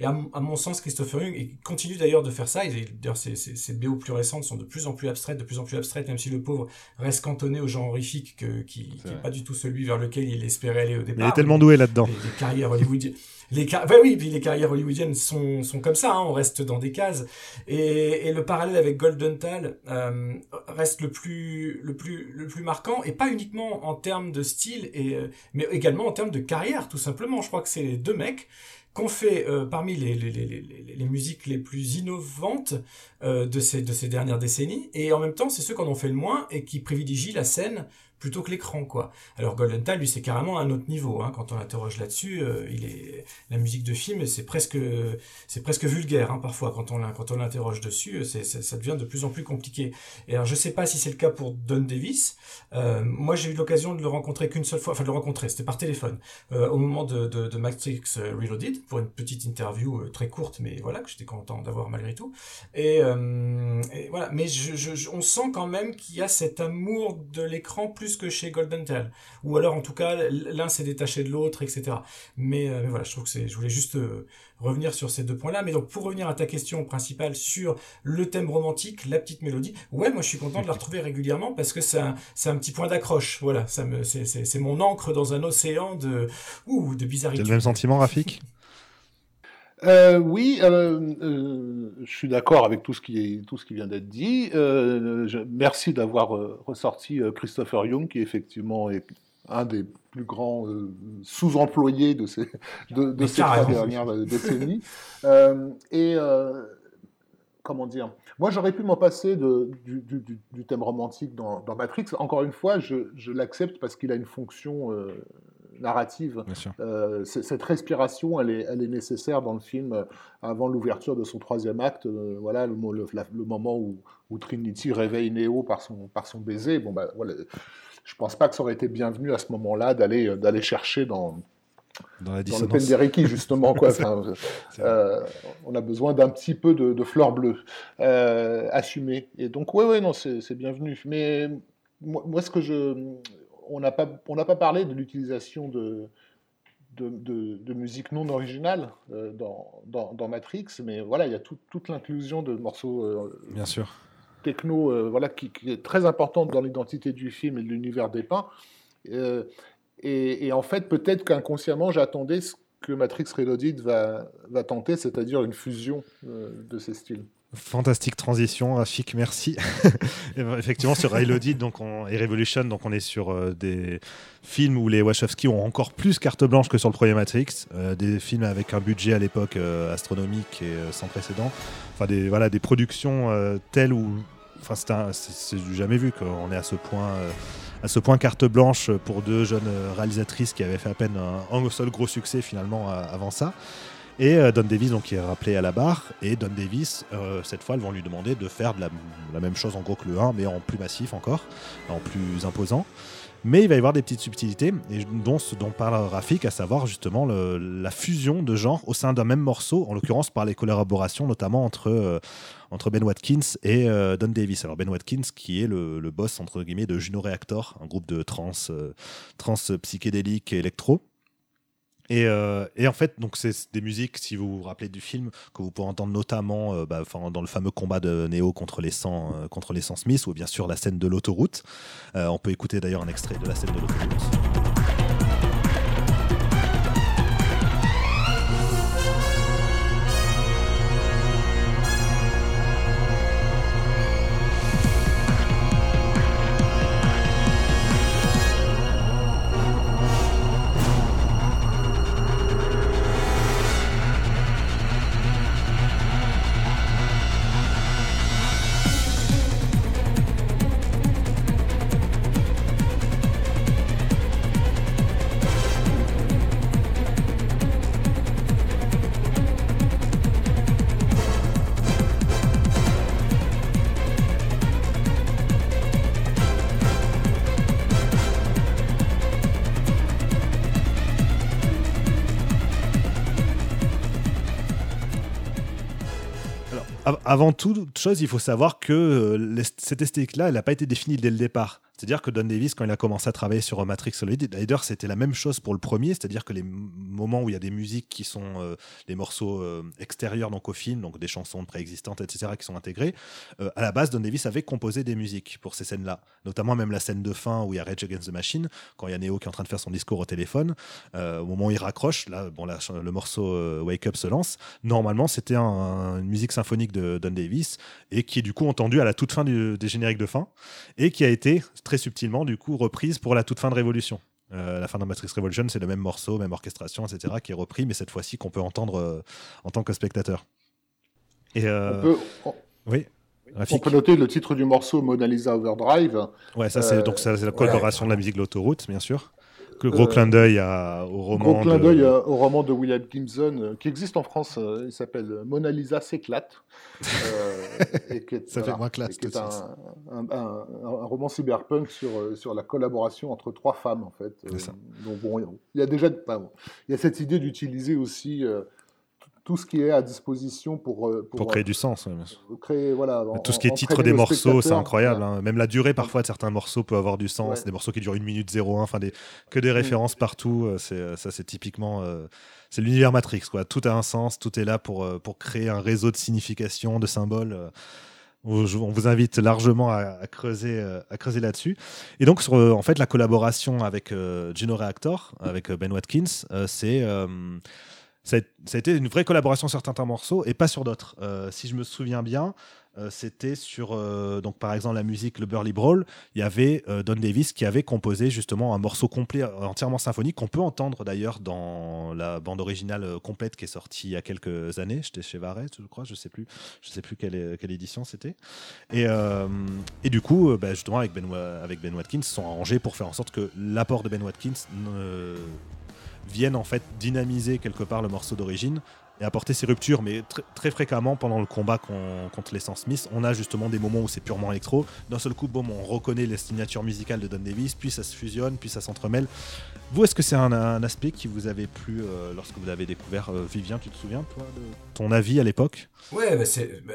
B: Et à, mon sens, Christopher Young continue d'ailleurs de faire ça. D'ailleurs, ses, ses, BO plus récentes sont de plus en plus abstraites, de plus en plus abstraites, même si le pauvre reste cantonné au genre horrifique que, qui n'est pas du tout celui vers lequel il espérait aller au départ.
A: il est tellement doué là-dedans.
B: Les, carrières hollywoodiennes les oui, puis les carrières hollywoodiennes sont, sont comme ça, hein, on reste dans des cases. Et, et le parallèle avec Golden Tal euh, reste le plus, le, plus, le plus marquant, et pas uniquement en termes de style, et, euh, mais également en termes de carrière, tout simplement. Je crois que c'est les deux mecs qu'on fait parmi les, les, les, les, musiques les plus innovantes de, ces, de ces dernières décennies, et en même temps, c'est ceux qu'on en fait le moins et qui privilégient la scène plutôt que l'écran quoi. Alors Golden Time lui c'est carrément un autre niveau hein. quand on l'interroge là-dessus, euh, il est la musique de film c'est presque c'est presque vulgaire hein, parfois quand on quand on l'interroge dessus, c'est ça devient de plus en plus compliqué. Et alors je sais pas si c'est le cas pour Don Davis. Euh, moi j'ai eu l'occasion de le rencontrer qu'une seule fois, enfin de le rencontrer, c'était par téléphone euh, au moment de, Matrix Reloaded pour une petite interview très courte mais voilà que j'étais content d'avoir malgré tout. Et, voilà, mais on sent quand même qu'il y a cet amour de l'écran plus que chez Golden Tail. Ou alors, en tout cas, l'un s'est détaché de l'autre, etc. Euh, mais, voilà, je trouve que je voulais juste euh, revenir sur ces deux points-là. Mais donc, pour revenir à ta question principale sur le thème romantique, la petite mélodie, ouais, moi, je suis content de la retrouver régulièrement parce que c'est un, petit point d'accroche. Voilà, ça me, c'est, mon encre dans un océan de, ouh, de bizarreté.
A: C'est le même sentiment, Rafik?
C: Euh, oui, euh, euh, je suis d'accord avec tout ce qui est, tout ce qui vient d'être dit. Je, merci d'avoir ressorti Christopher Young, qui effectivement est un des plus grands sous-employés de ces, de, ces trois dernières décennies. et comment dire? Moi, j'aurais pu m'en passer de, du, thème romantique dans, dans, Matrix. Encore une fois, je, je l'accepte parce qu'il a une fonction narrative. Euh, cette respiration, elle est, elle est, nécessaire dans le film euh, avant l'ouverture de son troisième acte. Euh, voilà le, le, moment où, où, Trinity réveille Neo par son, par son baiser. Bon, bah, voilà. Je pense pas que ça aurait été bienvenu à ce moment-là d'aller d'aller chercher dans,
A: dans, la
C: dans le Penderecki, justement. Quoi. on a besoin d'un petit peu de, de fleurs bleues euh, assumées. Et donc, oui, ouais, non, c'est bienvenu. Mais moi, moi, ce que je, on n'a pas, pas parlé de l'utilisation de, de, musique non originale euh, dans, Matrix, mais voilà, il y a toute l'inclusion de morceaux euh,
A: Bien sûr.
C: techno euh, voilà, qui, est très importante dans l'identité du film et de l'univers dépeint. Et, et, en fait, peut-être qu'inconsciemment, j'attendais ce que Matrix Reloaded va, va tenter, c'est-à-dire une fusion de ces styles.
A: Fantastique transition, Rafik, merci. Effectivement, sur Reloaded donc et Revolution, donc on est sur euh, des films où les Wachowski ont encore plus carte blanche que sur le premier Matrix, euh, des films avec un budget à l'époque euh, astronomique et sans précédent, enfin des voilà des productions telles où, enfin c'est du jamais vu qu'on est à ce point à ce point carte blanche pour deux jeunes réalisatrices qui avaient fait à peine un, un seul gros succès finalement avant ça. Et euh, Don Davis, donc, qui est rappelé à la barre. Et Don Davis, euh, cette fois, ils vont lui demander de faire la, même chose en gros que le 1, mais en plus massif encore, en plus imposant. Mais il va y avoir des petites subtilités, et dont ce dont parle Rafik, à savoir justement la fusion de genres au sein d'un même morceau, en l'occurrence par les collaborations notamment entre, euh, Ben Watkins et Don Davis. Alors Ben Watkins qui est le, boss entre guillemets de Juno Reactor, un groupe de trans, trans psychédélique électro. Euh, et, en fait, donc c'est des musiques, si vous vous rappelez du film, que vous pouvez entendre notamment euh, bah, dans le fameux combat de Neo contre les 100, euh, contre les 100 Smith, ou bien sûr la scène de l'autoroute. on peut écouter d'ailleurs un extrait de la scène de l'autoroute. Avant toute chose, il faut savoir que euh, cette esthétique-là, elle n'a pas été définie dès le départ. C'est-à-dire que Don Davis, quand il a commencé à travailler sur Matrix Solid, d'ailleurs, c'était la même chose pour le premier, c'est-à-dire que les moments où il y a des musiques qui sont euh, des morceaux euh, extérieurs donc au film, donc des chansons préexistantes, etc., qui sont intégrées, euh, à la base, Don Davis avait composé des musiques pour ces scènes-là, notamment même la scène de fin où il y a Rage Against the Machine, quand il y a Neo qui est en train de faire son discours au téléphone, au moment où il raccroche, là, bon, le morceau Wake Up se lance. Normalement, c'était une musique symphonique de Don Davis et qui est du coup entendue à la toute fin des génériques de fin et qui a été très subtilement, du coup, reprise pour la toute fin de Révolution. la fin de Matrix Revolution, c'est le même morceau, même orchestration, etc., qui est repris, mais cette fois-ci qu'on peut entendre en tant que spectateur.
C: Et Oui. On peut noter le titre du morceau Mona Lisa Overdrive.
A: Ouais, ça c'est donc c'est la collaboration de la musique de l'autoroute, bien sûr. Gros clin d'œil au roman.
C: Gros clin d'œil au roman de William Gibson euh, qui existe en France. Euh, il s'appelle Mona Lisa s'éclate.
A: Euh, Ça fait moins classe.
C: C'est un, un, roman cyberpunk sur, sur la collaboration entre trois femmes en fait. donc bon, il y a déjà, il y a cette idée d'utiliser aussi tout ce qui est à disposition pour
A: pour, pour créer du sens.
C: Créer voilà.
A: tout ce qui est titre des morceaux, c'est incroyable. Hein. Même la durée parfois de certains morceaux peut avoir du sens. Des morceaux qui durent une minute 01, enfin des que des mm. références partout. Euh, c'est euh, ça, c'est typiquement euh, c'est l'univers Matrix quoi. Tout a un sens, tout est là pour pour créer un réseau de signification, de symboles. On vous invite largement à, creuser, à creuser là-dessus. Et donc, sur, en fait, la collaboration avec Gino Reactor, avec Ben Watkins, c'est ça a, été une vraie collaboration sur certains morceaux et pas sur d'autres. Euh, si je me souviens bien, euh, c'était sur, euh, donc par exemple, la musique Le Burly Brawl, il y avait Don Davis qui avait composé justement un morceau complet, entièrement symphonique, qu'on peut entendre d'ailleurs dans la bande originale complète qui est sortie il y a quelques années. J'étais chez Varese, je crois, je sais sais plus quelle, édition c'était. Et, du coup, bah, justement, avec Ben, avec ben Watkins, ils sont arrangés pour faire en sorte que l'apport de Ben Watkins viennent en fait dynamiser quelque part le morceau d'origine et apporter ces ruptures, mais très fréquemment pendant le combat contre les Sans on a justement des moments où c'est purement électro. D'un seul coup, bon, on reconnaît les signatures musicales de Don Davis, puis ça se fusionne, puis ça s'entremêle. Vous, est-ce que c'est un, aspect qui vous avait plu euh, lorsque vous l'avez découvert euh, Vivien, tu te souviens, toi, de ton avis à l'époque?
B: Ouais, bah c'est bah,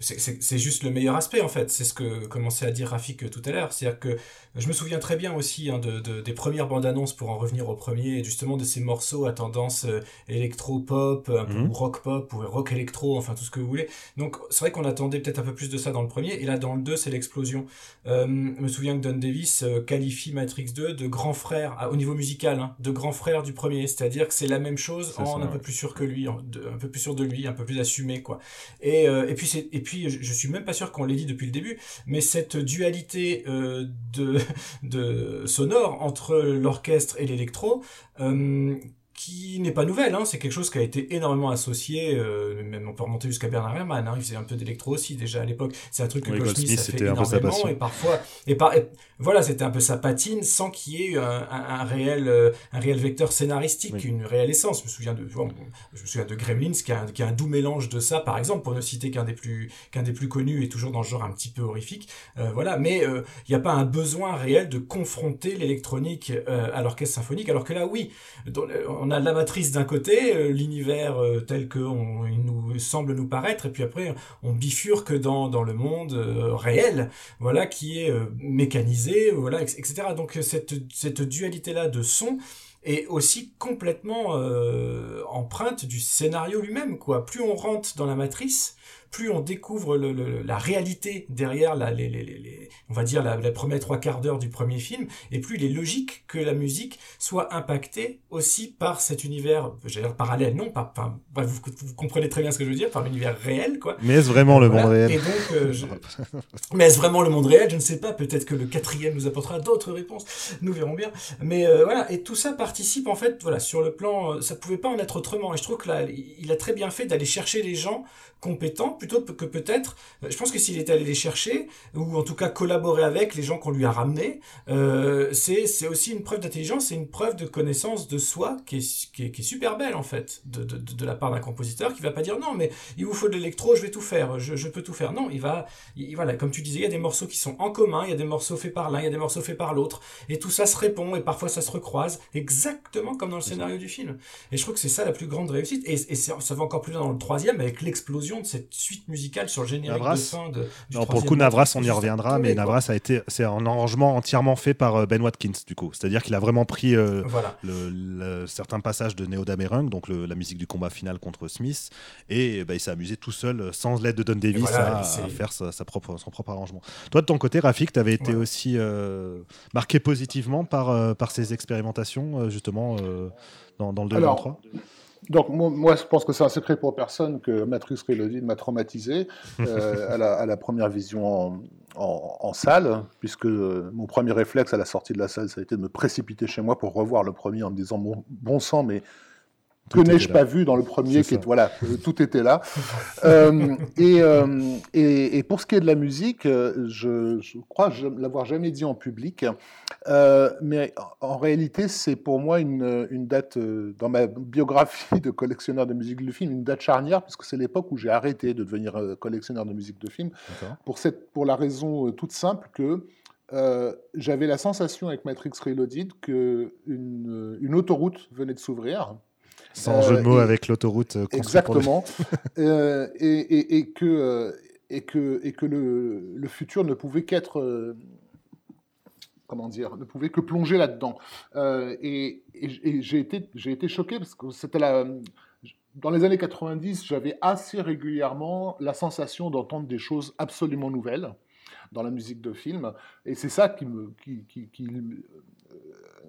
B: c'est juste le meilleur aspect en fait. C'est ce que commençait à dire Rafik tout à l'heure. C'est-à-dire que je me souviens très bien aussi hein, de, de, des premières bandes annonces pour en revenir au premier, et justement de ces morceaux à tendance euh, électro-pop, peu mhm. rock-pop ou rock-électro, enfin tout ce que vous voulez. Donc c'est vrai qu'on attendait peut-être un peu plus de ça dans le premier, et là dans le 2 c'est l'explosion. Euh, je me souviens que Don Davis euh, qualifie Matrix 2 de grand frère au niveau musical, hein, de grand frère du premier. C'est-à-dire que c'est la même chose en un peu plus sûr que lui, un peu plus sûr de lui, un peu plus assumé quoi. Et, et puis c'est je, suis même pas sûr qu'on l'ait dit depuis le début, mais cette dualité de de sonore entre l'orchestre et l'électro euh, qui n'est pas nouvelle, hein, c'est quelque chose qui a été énormément associé, euh, même on peut remonter jusqu'à Bernard Herrmann, hein, il faisait un peu d'électro aussi déjà à l'époque, c'est un truc que Goldsmith a fait énormément, et parfois, et, par, voilà, c'était un peu sa patine, sans qu'il y ait un, un, réel, euh, un réel vecteur scénaristique, une réelle essence, je me souviens de, je me souviens de Gremlins, qui a, un, qui a un doux mélange de ça, par exemple, pour ne citer qu'un des plus, qu'un des plus connus, et toujours dans le genre un petit peu horrifique, euh, voilà, mais il n'y a pas un besoin réel de confronter l'électronique à l'orchestre symphonique, alors que là, oui, on on a la matrice d'un côté, euh, l'univers euh, tel qu'il nous semble nous paraître, et puis après on bifurque dans, dans le monde euh, réel, voilà, qui est mécanisé, voilà, etc. Donc cette, cette dualité-là de son, est aussi complètement empreinte du scénario lui-même quoi. Plus on rentre dans la matrice, plus on découvre la réalité derrière la, les, les, les, on va dire la, la première trois quarts d'heure du premier film, et plus il est logique que la musique soit impactée aussi par cet univers, j'allais dire parallèle, non, pas, vous, vous, comprenez très bien ce que je veux dire, par l'univers réel, quoi.
A: Mais est-ce vraiment le monde réel
B: et donc, euh, Mais est-ce vraiment le monde réel? Je ne sais pas. Peut-être que le quatrième nous apportera d'autres réponses. Nous verrons bien. Mais euh, voilà, et tout ça participe en fait, voilà, sur le plan, euh, ça pouvait pas en être autrement. Et je trouve que là, il a très bien fait d'aller chercher les gens compétents plutôt que peut-être, je pense que s'il était allé les chercher, ou en tout cas collaborer avec les gens qu'on lui a ramenés, euh, c'est aussi une preuve d'intelligence, c'est une preuve de connaissance de soi qui est, qui est, est super belle en fait, de, de, la part d'un compositeur qui va pas dire non mais il vous faut de l'électro, je vais tout faire, je, peux tout faire. Non, il va, il, voilà, comme tu disais, il y a des morceaux qui sont en commun, il y a des morceaux faits par l'un, il y a des morceaux faits par l'autre, et tout ça se répond et parfois ça se recroise, exactement comme dans le scénario du film. Et je trouve que c'est ça la plus grande réussite, et, et ça va encore plus loin dans le troisième avec l'explosion de cette suite musicale sur le générique de fin de.
A: non, pour le coup, Navras, on y reviendra, mais Navras a été, c'est un arrangement entièrement fait par euh, Ben Watkins du coup. C'est-à-dire qu'il a vraiment pris euh, le, certains passages de Neo Damerung, donc la musique du combat final contre Smith, et bah, il s'est amusé tout seul, sans l'aide de Don Davis, à, faire sa, propre, son propre arrangement. Toi, de ton côté, Rafik, tu avais été aussi euh, marqué positivement par, par ces expérimentations, justement, dans, dans, le 2 et le 3
C: donc moi, je pense que c'est un secret pour personne que Matrix Reloaded m'a traumatisé euh, à, la, première vision en, salle, puisque mon premier réflexe à la sortie de la salle, ça a été de me précipiter chez moi pour revoir le premier en me disant bon sang, mais que n'ai-je pas vu dans le premier qui est, Voilà, euh, tout était là. Euh, euh, et, et, pour ce qui est de la musique, je, je crois l'avoir jamais dit en public, mais en réalité, c'est pour moi une, une, date, dans ma biographie de collectionneur de musique de film, une date charnière, puisque c'est l'époque où j'ai arrêté de devenir collectionneur de musique de film, pour, cette, pour la raison toute simple que j'avais la sensation avec Matrix Reloaded qu'une une autoroute venait de s'ouvrir
A: sans jeu de mots euh, avec l'autoroute.
C: Euh, exactement. Euh, et, et, que, et que, et que le, le futur ne pouvait qu'être comment dire, ne pouvait que plonger là-dedans. et, et j'ai été, j'ai été choqué parce que c'était la. Dans les années 90, j'avais assez régulièrement la sensation d'entendre des choses absolument nouvelles dans la musique de film. Et c'est ça qui, me, qui, qui,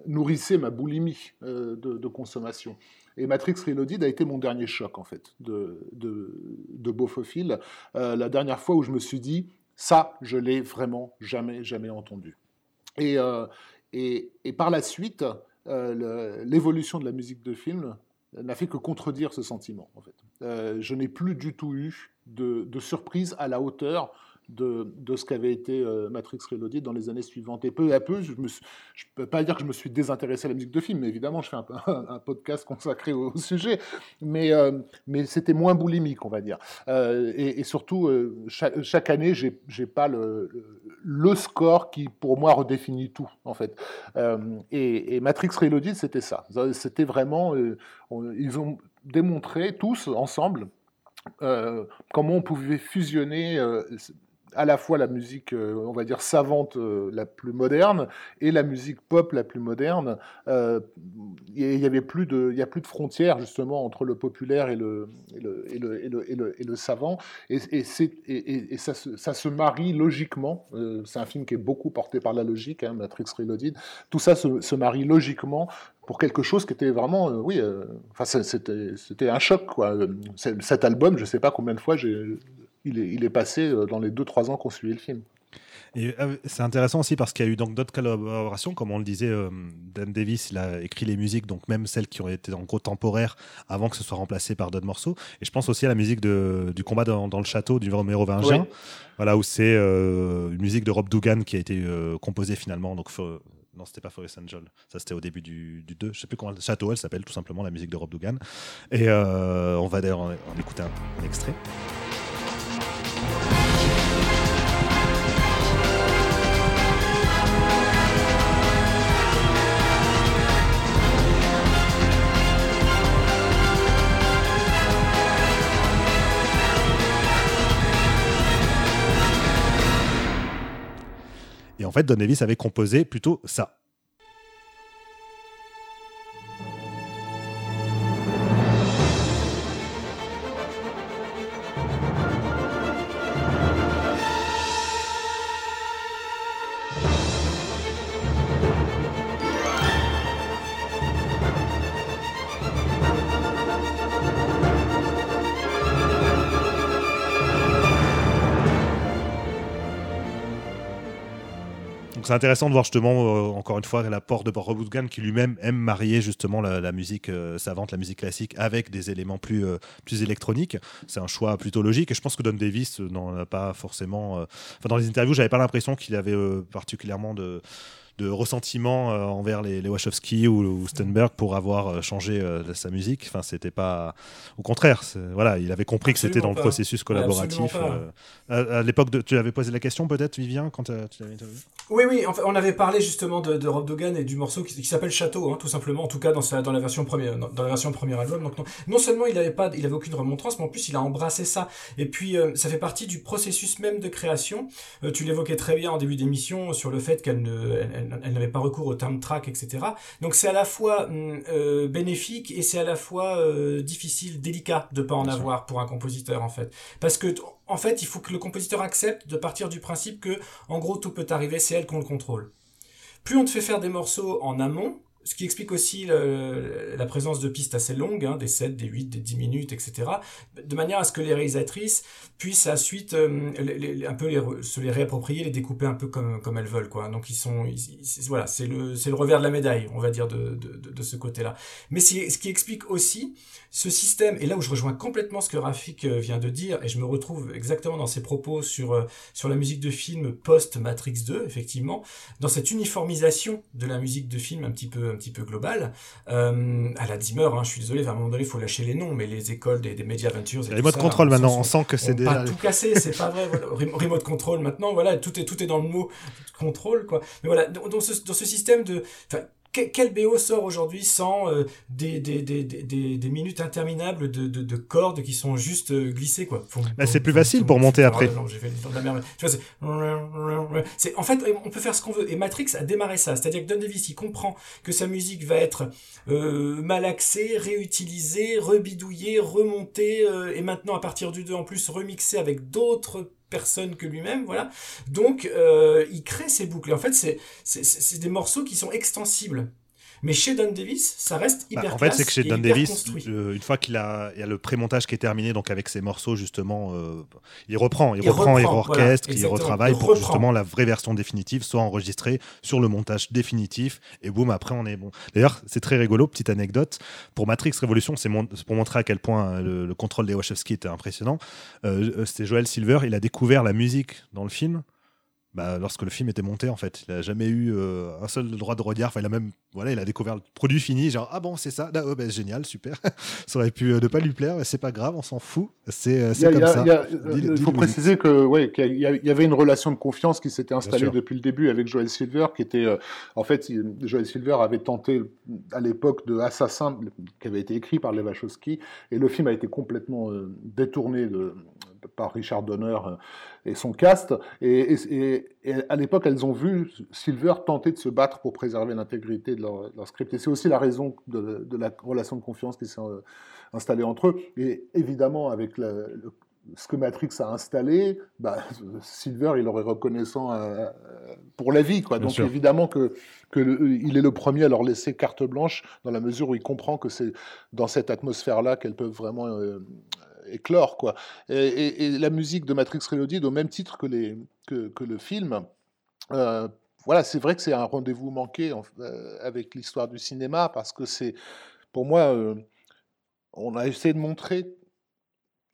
C: nourrissait ma boulimie de, de, consommation. Et Matrix Reloaded a été mon dernier choc, en fait, de, de, de Beaufophile. Euh, la dernière fois où je me suis dit, ça, je l'ai vraiment jamais, jamais entendu. Et, euh, et, et, par la suite, euh, l'évolution de la musique de film n'a fait que contredire ce sentiment, en fait. je n'ai plus du tout eu de, de surprise à la hauteur de, ce qu'avait été euh, Matrix Reloaded dans les années suivantes. Et peu à peu, je ne peux pas dire que je me suis désintéressé à la musique de film, mais évidemment, je fais un, podcast consacré au, sujet, mais, euh, mais c'était moins boulimique, on va dire. Euh, et, surtout, chaque, année, j'ai n'ai pas le, le, score qui, pour moi, redéfinit tout, en fait. Et, et, Matrix Reloaded, c'était ça. C'était vraiment... ils ont démontré tous ensemble comment on pouvait fusionner à la fois la musique, euh, on va dire, savante euh, la plus moderne et la musique pop la plus moderne. Euh, il y avait plus de, il y a plus de frontières justement entre le populaire et le, et le, et le, et le, et le, savant. Et, et, et ça, se, ça, se marie logiquement. c'est un film qui est beaucoup porté par la logique, hein, Matrix Reloaded. Tout ça se, se, marie logiquement pour quelque chose qui était vraiment, oui, enfin c'était un choc quoi. Cet album, je sais pas combien de fois j'ai il est, passé euh, dans les 2-3 ans qu'on suivait le film.
A: Et euh, c'est intéressant aussi parce qu'il y a eu donc d'autres collaborations, comme on le disait, euh, Dan Davis il a écrit les musiques, donc même celles qui ont été en gros temporaires avant que ce soit remplacé par d'autres morceaux. Et je pense aussi à la musique de, du combat dans, le château du Mérovingien, voilà où c'est une musique de Rob Dugan qui a été composée finalement. Donc non, c'était pas Forest Angel. Ça, c'était au début du, 2. Je sais plus comment. Château, elle s'appelle tout simplement la musique de Rob Dugan. Et on va d'ailleurs en, écouter un extrait. Et en fait, Don Davis avait composé plutôt ça. C'est intéressant de voir justement, euh, encore une fois, l'apport de Bob qui lui-même aime marier justement la, musique euh, savante, la musique classique avec des éléments plus, euh, plus électroniques. C'est un choix plutôt logique et je pense que Don Davis n'en a pas forcément. Enfin, dans les interviews, j'avais pas l'impression qu'il avait particulièrement de de ressentiment euh, envers les, Wachowski ou, Stenberg pour avoir euh, changé euh, sa musique. Enfin, c'était pas. Au contraire, voilà, il avait compris que c'était dans le processus collaboratif. à, l'époque, tu avais posé la question peut-être, Vivien, quand tu l'avais interviewé?
B: Oui, oui, on avait parlé justement de, Rob Dogan et du morceau qui, s'appelle Château, hein, tout simplement, en tout cas dans, sa, dans, la version première, dans la version premier album. Donc, non, seulement il n'avait pas, il avait aucune remontrance, mais en plus il a embrassé ça. Et puis, ça fait partie du processus même de création. tu l'évoquais très bien en début d'émission sur le fait qu'elle ne, elle, n'avait pas recours au terme track, etc. Donc c'est à la fois hum, euh, bénéfique et c'est à la fois euh, difficile, délicat de pas en avoir pour un compositeur en fait, parce que en fait il faut que le compositeur accepte de partir du principe que en gros tout peut arriver, c'est elle qu'on le contrôle. Plus on te fait faire des morceaux en amont, ce qui explique aussi la présence de pistes assez longues, hein, des 7, des 8, des 10 minutes, etc. De manière à ce que les réalisatrices puissent ensuite euh, un peu se les réapproprier, les découper un peu comme, comme elles veulent. Quoi. Donc ils sont, voilà, c'est le, le revers de la médaille, on va dire, de, de, de, ce côté-là. Mais ce qui explique aussi ce système, et là où je rejoins complètement ce que Rafik euh, vient de dire, et je me retrouve exactement dans ses propos sur, euh, sur la musique de film post-Matrix 2, effectivement, dans cette uniformisation de la musique de film un petit peu, un petit peu globale, euh, à la Dimmer, hein, je suis désolé, à un moment donné, il faut lâcher les noms, mais les écoles des, des Media Ventures...
A: A les modes contrôle maintenant, on sent que c'est déjà...
B: Pas tout cassé, c'est pas vrai, voilà. remote control maintenant, voilà, tout est, tout est dans le mot contrôle, quoi. Mais voilà, dans ce, dans ce système de quel BO sort aujourd'hui sans euh, des, des, des, des, des minutes interminables de, de, de, cordes qui sont juste euh, glissées quoi.
A: Bah, c'est plus facile pour monter après.
B: c'est en fait on peut faire ce qu'on veut. Et Matrix a démarré ça. C'est-à-dire que Don Davis il comprend que sa musique va être euh, malaxée réutilisée rebidouillée remontée euh, et maintenant à partir du 2 en plus remixée avec d'autres personne que lui-même, voilà. Donc, euh, il crée ces boucles. en fait, c'est des morceaux qui sont extensibles. Mais chez Don Davis, ça reste bah, hyper
A: En fait, c'est que chez Don Davis, une fois qu'il a, il y a le pré-montage qui est terminé, donc avec ses morceaux justement, euh, il reprend, il, reprend, il orchestre, il retravaille pour justement la vraie version définitive soit enregistrée sur le montage définitif et boum, après on est bon. D'ailleurs, c'est très rigolo, petite anecdote. Pour Matrix Révolution, c'est pour montrer à quel point euh, le, contrôle des Wachowski était impressionnant. Euh, C'était Joel Silver, il a découvert la musique dans le film bah, lorsque le film était monté en fait. Il n'a jamais eu euh, un seul droit de regard. Enfin, il a même voilà, il a découvert le produit fini. Genre ah bon c'est ça, ah, oh, bah, génial, super. ça aurait pu euh, ne pas lui plaire, mais c'est pas grave, on s'en fout. C'est euh, comme ça.
C: Il faut préciser que ouais, qu'il y, avait une relation de confiance qui s'était installée depuis le début avec Joel Silver, qui était en fait Joel Silver avait tenté à l'époque de Assassin, qui avait été écrit par les Wachowski, et le film a été complètement détourné de par Richard Donner euh, et son cast. Et, à l'époque, elles ont vu Silver tenter de se battre pour préserver l'intégrité de leur, script. Et c'est aussi la raison de, la relation de confiance qui s'est euh, installée entre eux. Et évidemment, avec ce que Matrix a installé, bah, Silver, il aurait reconnaissant euh, pour la vie. Quoi. Donc évidemment que, il est le premier à leur laisser carte blanche dans la mesure où il comprend que c'est dans cette atmosphère-là qu'elles peuvent vraiment éclore. Quoi. Et, la musique de Matrix Reloaded, au même titre que, les, que, le film, euh, voilà, c'est vrai que c'est un rendez-vous manqué euh, avec l'histoire du cinéma, parce que c'est, pour moi, euh, on a essayé de montrer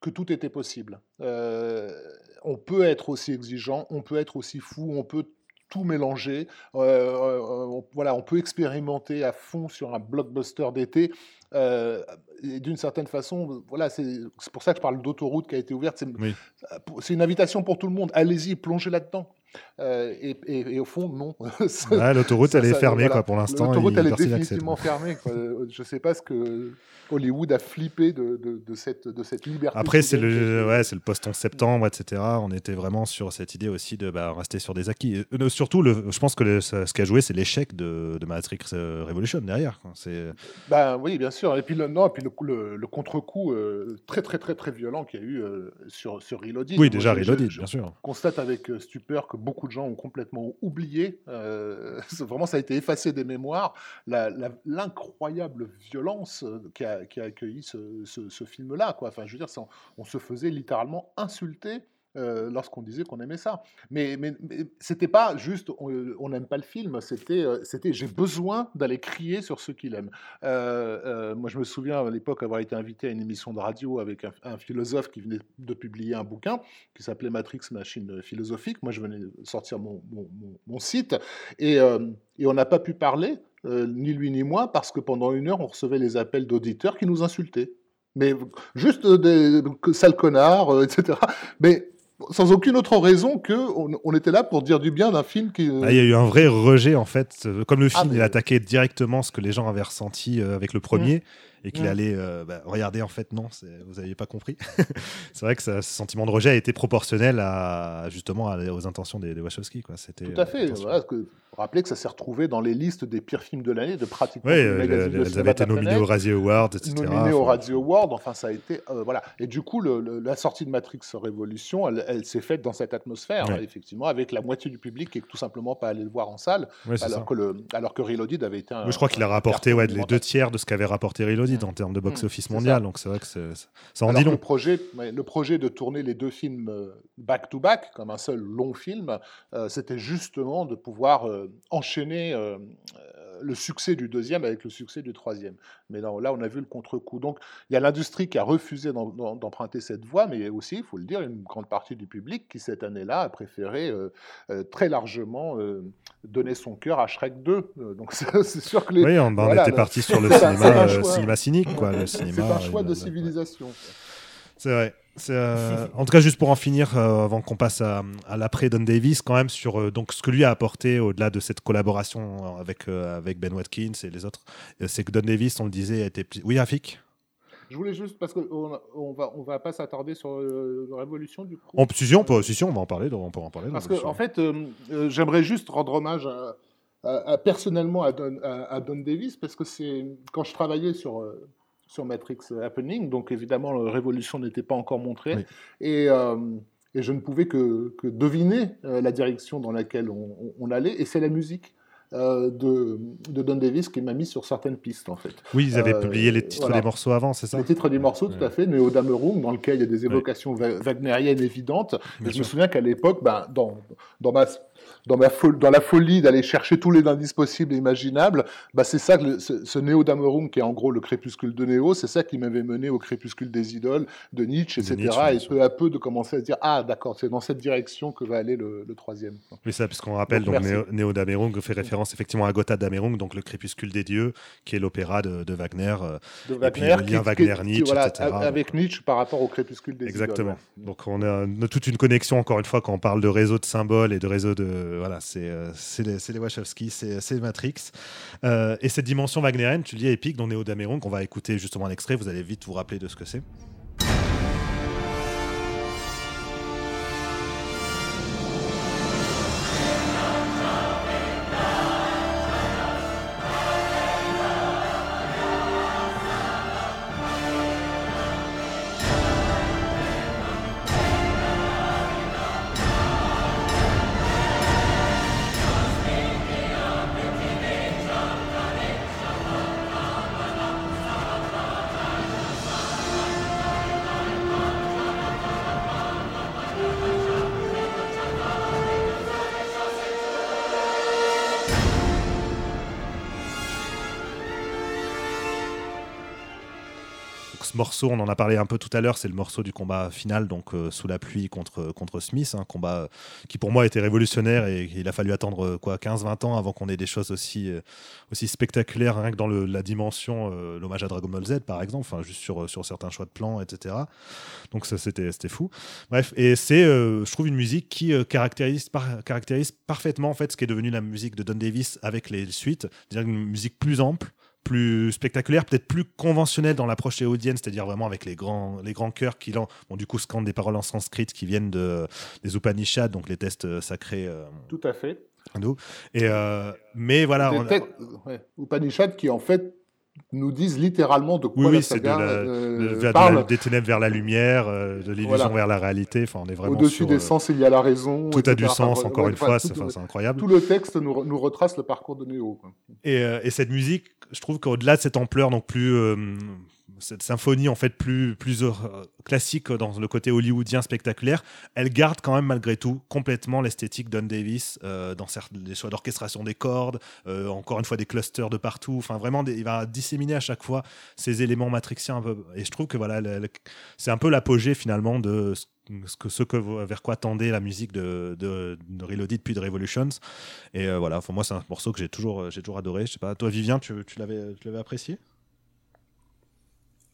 C: que tout était possible. on peut être aussi exigeant, on peut être aussi fou, on peut tout mélanger. voilà, on peut expérimenter à fond sur un blockbuster d'été. D'une certaine façon, voilà, c'est pour ça que je parle d'autoroute qui a été ouverte. C'est une invitation pour tout le monde. Allez-y, plongez là-dedans. Euh, et, au fond, non.
A: L'autoroute, elle est fermée quoi, pour l'instant.
C: L'autoroute, elle est définitivement fermée. Je ne sais pas ce que Hollywood a flippé de, de, cette, de cette liberté.
A: Après, c'est le, ouais, le post-11 septembre, etc. On était vraiment sur cette idée aussi de bah, rester sur des acquis. Euh, surtout, le, je pense que ce qui a joué, c'est l'échec de, de, Matrix euh, Revolution derrière. C'est...
C: Bah, oui, bien sûr. Et puis le, non, et puis le, le, contre-coup très, très, très, très violent qu'il y a eu sur, sur Reloaded.
A: Oui, déjà Reloaded, bien sûr.
C: constate avec stupeur que beaucoup de gens ont complètement oublié. Euh, vraiment, ça a été effacé des mémoires. L'incroyable violence qui a, qui a accueilli ce, ce, film-là. Enfin, je veux dire, on se faisait littéralement insulter euh, lorsqu'on disait qu'on aimait ça. Mais, mais, c'était pas juste on n'aime pas le film, c'était euh, c'était j'ai besoin d'aller crier sur ce qu'il aime. Euh, moi, je me souviens à l'époque avoir été invité à une émission de radio avec un, philosophe qui venait de publier un bouquin qui s'appelait Matrix Machine philosophique. Moi, je venais de sortir mon, mon, site et, et on n'a pas pu parler. ni lui ni moi, parce que pendant une heure, on recevait les appels d'auditeurs qui nous insultaient mais juste des sales connards, etc. Mais sans aucune autre raison que on, était là pour dire du bien d'un film qui.
A: Euh, ah, il y a eu un vrai rejet en fait, comme le ah, film il attaquait directement ce que les gens avaient ressenti euh, avec le premier. Mmh et qu'il allait euh, bah, regarder en fait non vous n'aviez pas compris c'est vrai que ce sentiment de rejet a été proportionnel à justement aux intentions des, des Wachowski quoi
C: c'était tout à fait voilà, que, rappeler que ça s'est retrouvé dans les listes des pires films de l'année, de pratiquement les magazines de
A: elles avaient été nominées aux Razzie Awards, etc.
C: nominé au Radio Award. Enfin, ça a été euh, voilà. Et du coup, le- le- la sortie de Matrix Révolution, elle, elle s'est faite dans cette atmosphère,
A: Ouais.
C: hein, effectivement, avec la moitié du public qui est tout simplement pas allé le voir en salle,
A: ouais,
C: alors que le alors que Reloaded avait été un.
A: Je crois qu'il a rapporté ouais, les deux tiers de ce qu'avait rapporté Reloaded En termes de box-office
C: c'est
A: mondial.
C: ça.
A: Donc c'est vrai que c'est- ça en
C: Alors
A: dit long.
C: le projet, ouais, le projet de tourner les deux films euh, back-to-back, comme un seul long film, euh, c'était justement de pouvoir euh, enchaîner le succès du deuxième avec le succès du troisième. Mais là, là on a vu le contre-coup. Donc, il y a l'industrie qui a refusé d'em- d'em- d'emprunter cette voie, mais il y a aussi, il faut le dire, une grande partie du public qui, cette année-là, a préféré euh, euh, très largement euh, donner son cœur à Shrek 2. Euh, donc, c'est sûr que les...
A: Oui, on, était parti sur le cinéma, cynique, quoi.
C: C'est un choix de civilisation.
A: C'est vrai. Euh, en tout cas, juste pour en finir, euh, avant qu'on passe à, à l'après Don Davis, quand même sur euh, donc ce que lui a apporté au-delà de cette collaboration avec avec Ben Watkins et les autres, c'est que Don Davis, on le disait, était oui, Rafik?
C: Je voulais juste, parce qu'on on va, on va pas s'attarder sur la Révolution du coup.
A: On, si, si, on peut, si, si, on va en parler, on peut en parler.
C: Parce que, en fait, j'aimerais juste rendre hommage à, à- à- personnellement à Don, à- à Don Davis, parce que c'est quand je travaillais sur, sur Matrix Happening, donc évidemment, la Révolution n'était pas encore montrée,
A: Oui.
C: et, euh, et je ne pouvais que, que deviner euh, la direction dans laquelle on, allait, et c'est la musique. euh, de, de Don Davis qui m'a mis sur certaines pistes en fait.
A: oui, ils avaient publié les titres
C: voilà.
A: des morceaux avant, c'est ça?
C: Le titre des morceaux, tout à fait, Neo Dameroung, dans lequel il y a des évocations wa- wagnériennes évidentes. Et je me souviens qu'à l'époque, ben, dans, dans, ma, dans, ma fol- dans la folie d'aller chercher tous les indices possibles et imaginables, ben, c'est ça, que le- ce, ce Neo Dameroung, qui est en gros le crépuscule de Néo, c'est ça qui m'avait mené au crépuscule des idoles de Nietzsche,
A: De
C: etc.
A: Nietzsche,
C: et
A: sûr.
C: peu à peu de commencer à se dire, ah d'accord, c'est dans cette direction que va aller le, le troisième.
A: Oui, ça, puisqu'on rappelle,
C: Donc,
A: donc. Néo, Néo Damerung fait référence effectivement à Gotha Damerung, donc le crépuscule des dieux, qui est l'opéra de, de Wagner. euh,
C: De
A: puis
C: Wagner,
A: lien Wagner-Nietzsche,
C: voilà,
A: etc.
C: Avec Nietzsche par rapport au crépuscule des
A: Exactement.
C: idoles.
A: Donc on a, on a toute une connexion encore une fois quand on parle de réseau de symboles et de réseau de voilà c'est euh, les, les Wachowski, c'est Matrix Euh, et cette dimension wagnérienne, tu le dis épique dans Néo Dameron qu'on va écouter justement un vous allez vite vous rappeler de ce que c'est. On en a parlé un peu tout à l'heure, c'est le morceau du combat final, donc euh, sous la pluie contre, contre Smith, un combat euh, qui pour moi était révolutionnaire et il a fallu attendre euh, quoi 15-20 ans avant qu'on ait des choses aussi, aussi spectaculaires, rien que dans la dimension, l'hommage à Dragon Ball Z par exemple, juste sur, sur certains choix de plans, etc. Donc ça c'était fou. Bref, et c'est, je trouve, une musique qui caractérise, caractérise parfaitement en fait ce qui est devenu la musique de Don Davis avec les suites, c'est-à-dire une musique plus ample plus spectaculaire, peut-être plus conventionnelle dans l'approche éolienne, c'est-à-dire vraiment avec les grands, les grands chœurs qui, bon, du coup, scandent des paroles en sanskrit qui viennent de, des Upanishads, donc les tests euh, sacrés euh,
C: Tout à fait.
A: hindous. Et, euh, mais voilà,
C: Des
A: on a-
C: têtes- ouais, Upanishads qui en fait nous disent littéralement de quoi
A: oui,
C: la
A: oui, c'est de
C: saga
A: la-
C: euh,
A: de- de la-
C: parle.
A: des ténèbres vers la lumière, euh, de l'illusion
C: Voilà.
A: vers la réalité. Enfin, on est vraiment
C: Au-dessus des
A: euh,
C: sens, il y a la raison.
A: tout a du sens,
C: Enfin,
A: encore
C: ouais,
A: une fois, c'est enfin, incroyable.
C: tout le texte nous, nous retrace le parcours de Néo. quoi.
A: Et, et cette musique, je trouve qu'au-delà de cette ampleur, donc plus cette symphonie en fait plus euh, classique dans le côté hollywoodien spectaculaire, elle garde quand même malgré tout complètement l'esthétique Don Davis euh, dans les choix d'orchestration des cordes, euh, encore une fois des clusters de partout. Enfin vraiment, il va disséminer à chaque fois ces éléments matrixiens. Et je trouve que voilà, c'est un peu l'apogée finalement de ce que, ce que vers quoi tendait la musique de, de, de Reloaded puis de Revolutions. Et voilà, pour moi, c'est un morceau que j'ai toujours, j'ai toujours adoré. Je sais pas, toi, Vivien, tu, tu l'avais apprécié?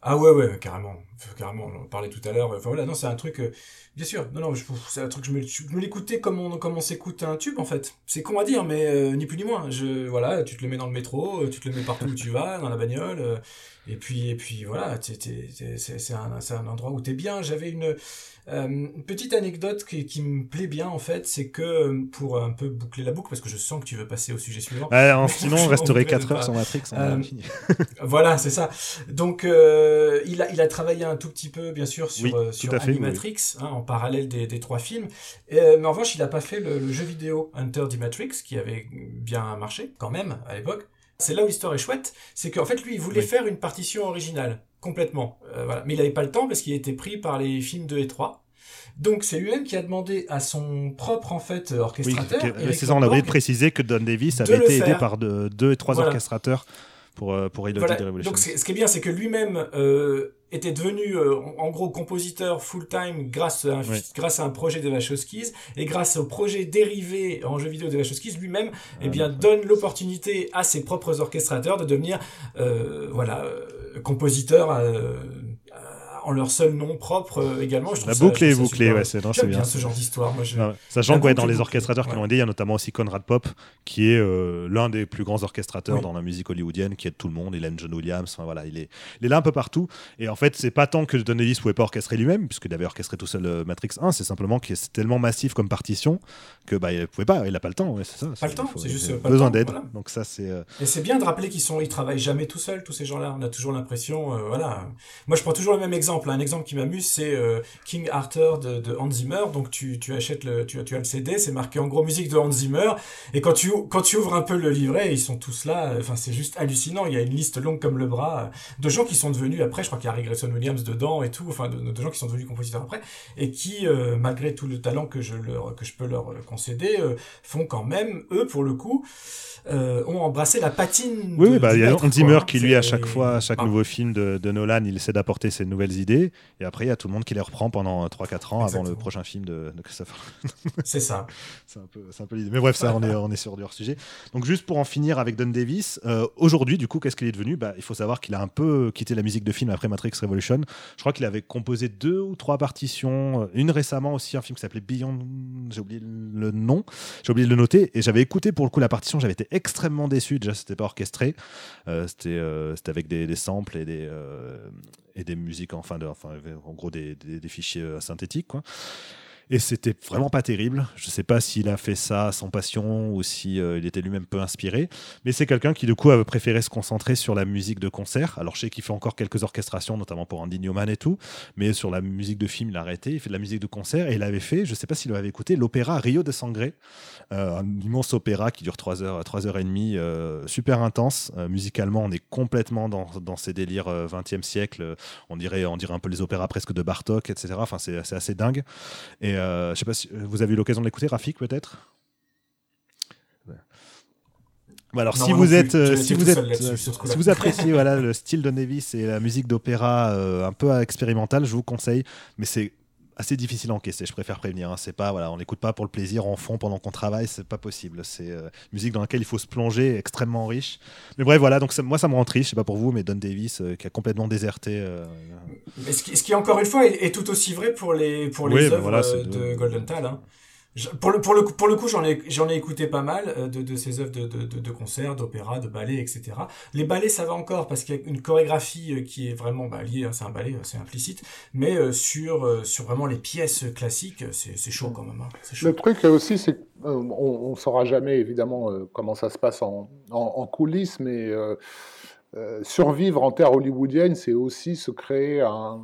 B: Ah ouais, ouais, carrément. Carrément, on en parlait tout à l'heure. Enfin voilà, non, c'est un truc. Euh, bien sûr, non, non, c'est un truc, je me, me l'écoutais comme on, comme on s'écoute un tube, en fait. C'est con à dire, mais euh, ni plus ni moins. Je, voilà, tu te le mets dans le métro, euh, tu te le mets partout où tu vas, dans la bagnole. Et puis, et puis voilà, c'est un, un endroit où t'es bien. J'avais une euh, une petite anecdote qui, qui, me plaît bien en fait, c'est que euh, pour un peu boucler la boucle, parce que je sens que tu veux passer au sujet suivant.
A: sinon, on resterait 4 heures sur Matrix.
B: Euh, voilà, c'est ça. Donc, euh, il, a, il a travaillé un tout petit peu, bien sûr, sur, sur Animatrix, hein, en parallèle des, des trois films. Et, mais en revanche, il n'a pas fait le, le, jeu vidéo Hunter D Matrix, qui avait bien marché quand même à l'époque. C'est là où l'histoire est chouette, c'est qu'en fait, lui, il voulait faire une partition originale complètement. Euh, voilà. Mais il n'avait pas le temps parce qu'il était pris par les films 2 et 3. Donc c'est lui-même qui a demandé à son propre en fait orchestrateur.
A: Oui, c'est ça, on a oublié de préciser que Don Davis avait été aidé par deux et trois orchestrateurs pour, euh, pour voilà. Revolution.
B: Donc ce qui est bien, c'est que lui-même euh, était devenu euh, en gros compositeur full-time grâce, à un, grâce à un projet de Wachowskis et grâce au projet dérivé en jeu vidéo de Wachowskis, lui-même eh bien, donne l'opportunité à ses propres orchestrateurs de devenir voilà, compositeur en leur seul nom propre euh, également. Je
A: la boucle est bouclée, ouais, c'est
B: bien. bien ce genre d'histoire.
A: Sachant que dans les orchestrateurs qui l'ont aidé, il y a notamment aussi Conrad Pop, qui est euh, l'un des plus grands orchestrateurs dans la musique hollywoodienne, qui aide tout le monde. Il aime John Williams, enfin, voilà, il est, il est là un peu partout. Et en fait, c'est pas tant que Don Ellis pouvait pas orchestrer lui-même, puisqu'il avait orchestré tout seul euh, Matrix 1, c'est simplement que c'est tellement massif comme partition que bah, il pouvait pas, il a pas le temps. Ouais, c'est ça.
B: Pas le temps, c'est juste
A: besoin d'aide. Donc ça, c'est.
B: Et c'est bien de rappeler qu'ils sont, ils travaillent jamais tout seuls, tous ces gens-là. On a toujours l'impression, voilà. Moi, je prends toujours le même exemple, un exemple qui m'amuse c'est euh, King Arthur de, Hans Zimmer. Donc tu, achètes le, tu, tu as le CD, c'est marqué en gros musique de Hans Zimmer. Et quand tu, quand tu ouvres un peu le livret, ils sont tous là. Enfin, c'est juste hallucinant. Il y a une liste longue comme le bras de gens qui sont devenus après. Je crois qu'il y a Regression Williams dedans et tout. Enfin, de, gens qui sont devenus compositeurs après et qui, euh, malgré tout le talent que je leur, que je peux leur concéder, euh, font quand même eux pour le coup. ont embrassé la patine.
A: Oui, bah, il y a Hans Zimmer qui, lui, à chaque fois, à chaque nouveau film de, de Nolan, il essaie d'apporter ses nouvelles idées. Et après, il y a tout le monde qui les reprend pendant 3-4 ans avant le prochain film de, Christopher.
B: c'est ça.
A: c'est un peu, peu l'idée. Mais bref, ça, on est, on est sur du hors-sujet. Donc, juste pour en finir avec Don Davis, euh, aujourd'hui, du coup, qu'est-ce qu'il est devenu? Bah, Il faut savoir qu'il a un peu quitté la musique de film après Matrix Revolution. Je crois qu'il avait composé deux ou trois partitions. Euh, une récemment aussi, un film qui s'appelait Beyond. J'ai oublié le nom. J'ai oublié de le noter. Et j'avais écouté pour le coup la partition. J'avais été extrêmement déçu. Déjà, c'était pas orchestré. Euh, c'était, avec des, des, samples et des, et des musiques, enfin, de, enfin en gros des, des, fichiers euh, synthétiques. Quoi. Et c'était vraiment pas terrible. Je sais pas s'il a fait ça sans passion ou si euh, était lui-même peu inspiré. Mais c'est quelqu'un qui, du coup, avait préféré se concentrer sur la musique de concert. Alors, je sais qu'il fait encore quelques orchestrations, notamment pour Andy Newman et tout. Mais sur la musique de film, il a arrêté. Il fait de la musique de concert et il avait fait, je sais pas s'il l'avait écouté, l'opéra Rio de Sangré. Euh, un immense opéra qui dure 3 heures, 3 heures et euh, super intense. musicalement, on est complètement dans, dans ces délires 20e siècle. On dirait, on dirait un peu les opéras presque de Bartok, etc. Enfin, c'est assez dingue. Et je euh, je sais pas si vous avez eu l'occasion de l'écouter, Rafik peut-être? alors, si vous, êtes, euh, si vous êtes, si vous appréciez voilà le style de Nevis et la musique d'opéra euh, un peu expérimentale, je vous conseille. Mais c'est assez difficile à encaisser. Je préfère prévenir. Hein. C'est pas voilà, on n'écoute pas pour le plaisir en fond pendant qu'on travaille. C'est pas possible. C'est une musique dans laquelle il faut se plonger, extrêmement riche. Mais bref, voilà. Donc moi, ça me rend triste. Je sais pas pour vous, mais Don Davis qui a complètement déserté.
B: Mais ce qui, ce qui, encore une fois est, tout aussi vrai pour les pour les œuvres de, Golden Tal. Hein pour le, pour le, pour le coup, j'en ai, j'en ai écouté pas mal euh, de, de ces œuvres de, de, de, de concert, d'opéra, de ballet, etc. Les ballets, ça va encore parce qu'il y a une chorégraphie euh, qui est vraiment bah, liée, hein, c'est un ballet, c'est implicite, mais euh, sur, sur vraiment les pièces classiques, c'est, c'est chaud quand même. Hein, chaud.
C: Le truc aussi, c'est qu'on ne saura jamais évidemment comment ça se passe en, en, en coulisses, mais euh, survivre en terre hollywoodienne, c'est aussi se créer un,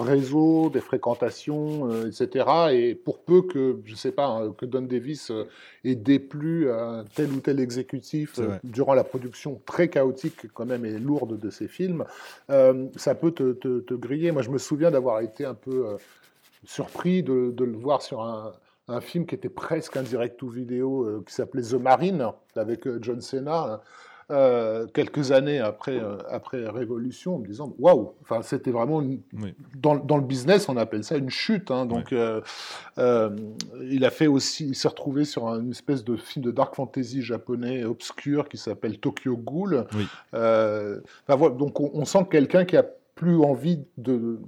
C: réseau, des fréquentations, euh, etc. Et pour peu que, je sais pas, hein, que Don Davis euh, ait déplu à tel ou tel exécutif durant la production très chaotique quand même et lourde de ces films, ça peut te, griller. Moi, je me souviens d'avoir été un peu surpris de, le voir sur un, un film qui était presque un direct ou vidéo qui s'appelait The Marine avec John Cena. Euh, quelques années après, euh, après Révolution en me disant waouh, enfin, c'était vraiment dans, dans, le business, on appelle ça une chute. Hein, donc, euh, il a fait aussi, il s'est retrouvé sur une espèce de film de dark fantasy japonais obscur qui s'appelle Tokyo Ghoul. donc, on, on sent quelqu'un qui a plus envie de.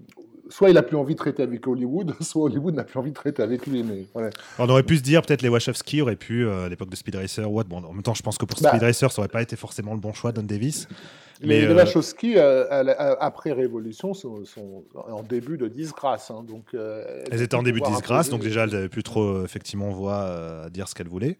C: Soit il a plus envie de traiter avec Hollywood, soit Hollywood n'a plus envie de traiter avec lui. Mais
A: On aurait pu se dire, peut-être les Wachowski auraient pu, euh, à l'époque de Speed Racer, what, bon, en même temps, je pense que pour
C: Bah.
A: Speed Racer, ça aurait pas été forcément le bon choix, Don Davis. Mais,
C: les
A: euh,
C: Wachowski, euh, après Révolution, sont, sont en début de disgrâce. hein, donc, euh,
A: Elles étaient en début de disgrâce, donc déjà, elles n'avaient plus trop, effectivement, voix à dire ce qu'elles voulaient.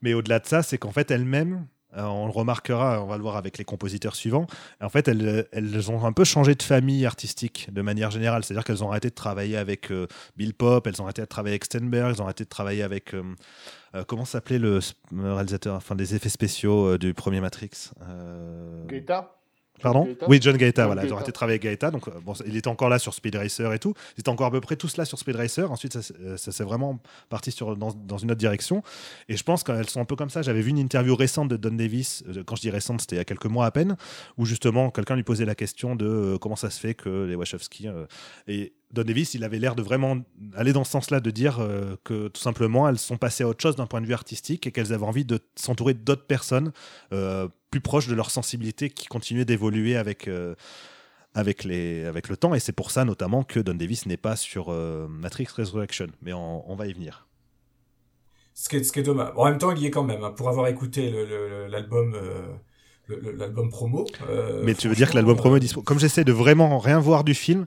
A: Mais au-delà de ça, c'est qu'en fait, elles-mêmes, euh, on le remarquera, on va le voir avec les compositeurs suivants, en fait, elles, elles ont un peu changé de famille artistique de manière générale. C'est-à-dire qu'elles ont arrêté de travailler avec euh, Bill Pop, elles ont arrêté de travailler avec Stenberg, elles ont arrêté de travailler avec. euh, comment s'appelait le réalisateur enfin, des effets spéciaux du premier Matrix
C: Gaeta
A: Pardon
C: Gaeta
A: Oui, John Gaeta,
C: John
A: voilà. Ils ont arrêté de travailler avec Gaeta. Donc, euh, bon, il était encore là sur Speed Racer et tout. Ils étaient encore à peu près tous là sur Speed Racer. Ensuite, ça, s'est- euh, ça s'est vraiment parti sur, dans, dans une autre direction. Et je pense qu'elles sont un peu comme ça. J'avais vu une interview récente de Don Davis. euh, Quand je dis récente, c'était il y a quelques mois à peine. Où justement, quelqu'un lui posait la question de euh, comment ça se fait que les Wachowski. euh, et Don Davis, il avait l'air de vraiment aller dans ce sens-là, de dire euh, que tout simplement, elles sont passées à autre chose d'un point de vue artistique et qu'elles avaient envie de s'entourer d'autres personnes euh, plus proches de leur sensibilité qui continuaient d'évoluer avec, euh, avec, les, avec le temps. Et c'est pour ça notamment que Don Davis n'est pas sur euh, Matrix Resurrection. Mais on, on va y venir.
B: Ce qui est, ce qui est dommage. En même temps, il y est quand même, hein, pour avoir écouté l'album euh, l'album promo. euh,
A: mais tu veux dire que l'album promo est dispo. Comme j'essaie de vraiment rien voir du film,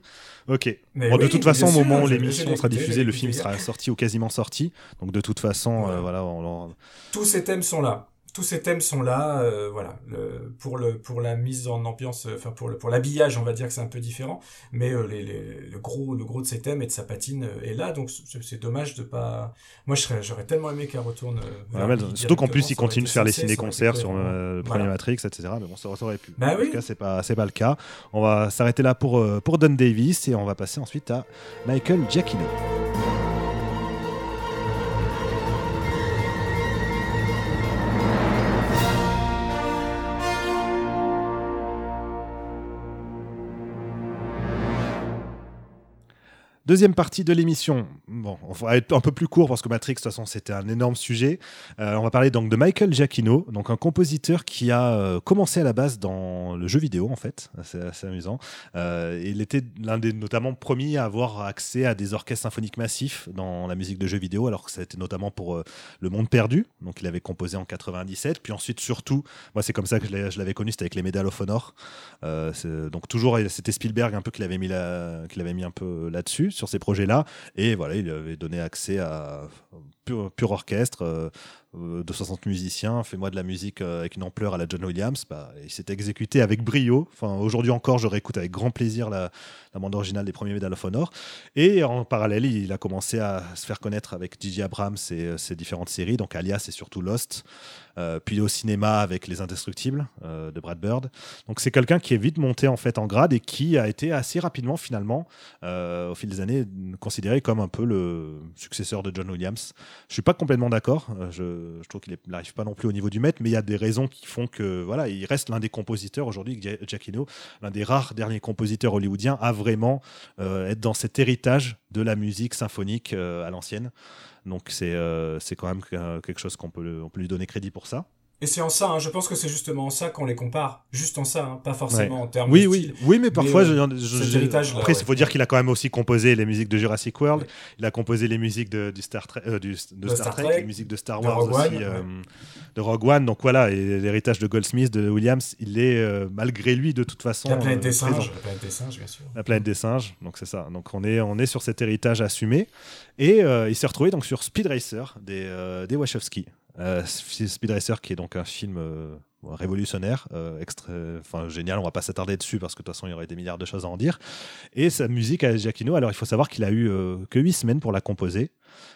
A: ok.
B: Mais
A: Bon, de toute façon, au moment où l'émission sera diffusée, le film sera sorti ou quasiment sorti. Donc de toute façon,
B: Voilà.
A: euh, on-
B: tous ces thèmes sont là. Tous ces thèmes sont là, euh, voilà. Le- pour le pour la mise en ambiance, euh, enfin pour le pour l'habillage, on va dire que c'est un peu différent, mais euh, les, les- le gros le gros de ces thèmes et de sa patine est là, donc c'est dommage de pas. Moi, j'aurais tellement aimé qu'elle retourne.
A: mais surtout qu'en plus,
B: aurait
A: continuent de faire les ciné-concerts sur le premier. Matrix, etc. Mais bon, ça, ça aurait pu.
B: Bah
A: en
B: oui.
A: tout cas, c'est pas, c'est pas le cas. On va s'arrêter là pour, pour Don Davis et on va passer ensuite à Michael Giacchino. Deuxième partie de l'émission. Bon, on va être un peu plus court parce que Matrix, de toute façon, c'était un énorme sujet. Euh, on va parler donc de Michael Giacchino, donc un compositeur qui a euh, commencé à la base dans le jeu vidéo, en fait. C'est assez amusant. Euh, il était l'un des notamment premiers à avoir accès à des orchestres symphoniques massifs dans la musique de jeux vidéo, alors que ça a été notamment pour Le Monde Perdu. Donc, il avait composé en 97. Puis ensuite, surtout, moi, c'est comme ça que je l'avais connu, c'était avec les Medal of Honor. Donc, toujours, c'était Spielberg un peu qui l'avait mis, qui l'avait mis un peu là-dessus, sur ces projets-là. Et voilà, il avait donné accès à pur, pur orchestre, euh, de 60 musiciens, fais-moi de la musique euh, avec une ampleur à la John Williams. Bah, il s'est exécuté avec brio. Enfin, aujourd'hui encore, je réécoute avec grand plaisir la, la bande originale des premiers Medal of Honor. Et en parallèle, il a commencé à se faire connaître avec J.J. Abrams et euh, ses différentes séries, donc Alias et surtout Lost. Euh, puis au cinéma avec Les Indestructibles euh, de Brad Bird. Donc c'est quelqu'un qui est vite monté en fait en grade et qui a été assez rapidement finalement, euh, au fil des années, considéré comme un peu le successeur de John Williams. Je suis pas complètement d'accord. Je, trouve qu'il n'arrive pas non plus au niveau du maître, mais il y a des raisons qui font que voilà, il reste l'un des compositeurs aujourd'hui, Gia- Giacchino, l'un des rares derniers compositeurs hollywoodiens à vraiment être dans cet héritage de la musique symphonique à l'ancienne. Donc c'est euh, c'est quand même euh, quelque chose qu'on peut, on peut lui donner crédit pour ça.
B: Et c'est en ça, hein, je pense que c'est justement en ça qu'on les compare. Juste en ça, hein, pas forcément en termes
A: Oui,
B: de
A: oui,
B: style.
A: oui, mais parfois,
B: Mais, euh,
A: je- après, il
B: ouais.
A: faut dire qu'il a quand même aussi composé les musiques de Jurassic World.
B: Ouais.
A: Il a composé les musiques de, du Star Trek, euh, du- de Star,
B: Star
A: Trek,
B: Trek,
A: les musiques de Star
B: de
A: Wars
B: Rogue
A: aussi,
B: One,
A: euh, de Rogue One. Donc voilà, et l'héritage de Goldsmith, de Williams, il est malgré lui de toute façon.
B: La planète des singes, la planète des singes, bien sûr.
A: La planète des singes, donc c'est ça. Donc on est, on est sur cet héritage assumé. Et il s'est retrouvé donc sur Speed Racer des, des Wachowski. Euh, Speed Racer qui est donc un film euh, révolutionnaire, euh, enfin génial, on va pas s'attarder dessus parce que de toute façon il y aurait des milliards de choses à en dire. Et sa musique à Giacchino, alors il faut savoir qu'il a eu euh, que 8 semaines pour la composer,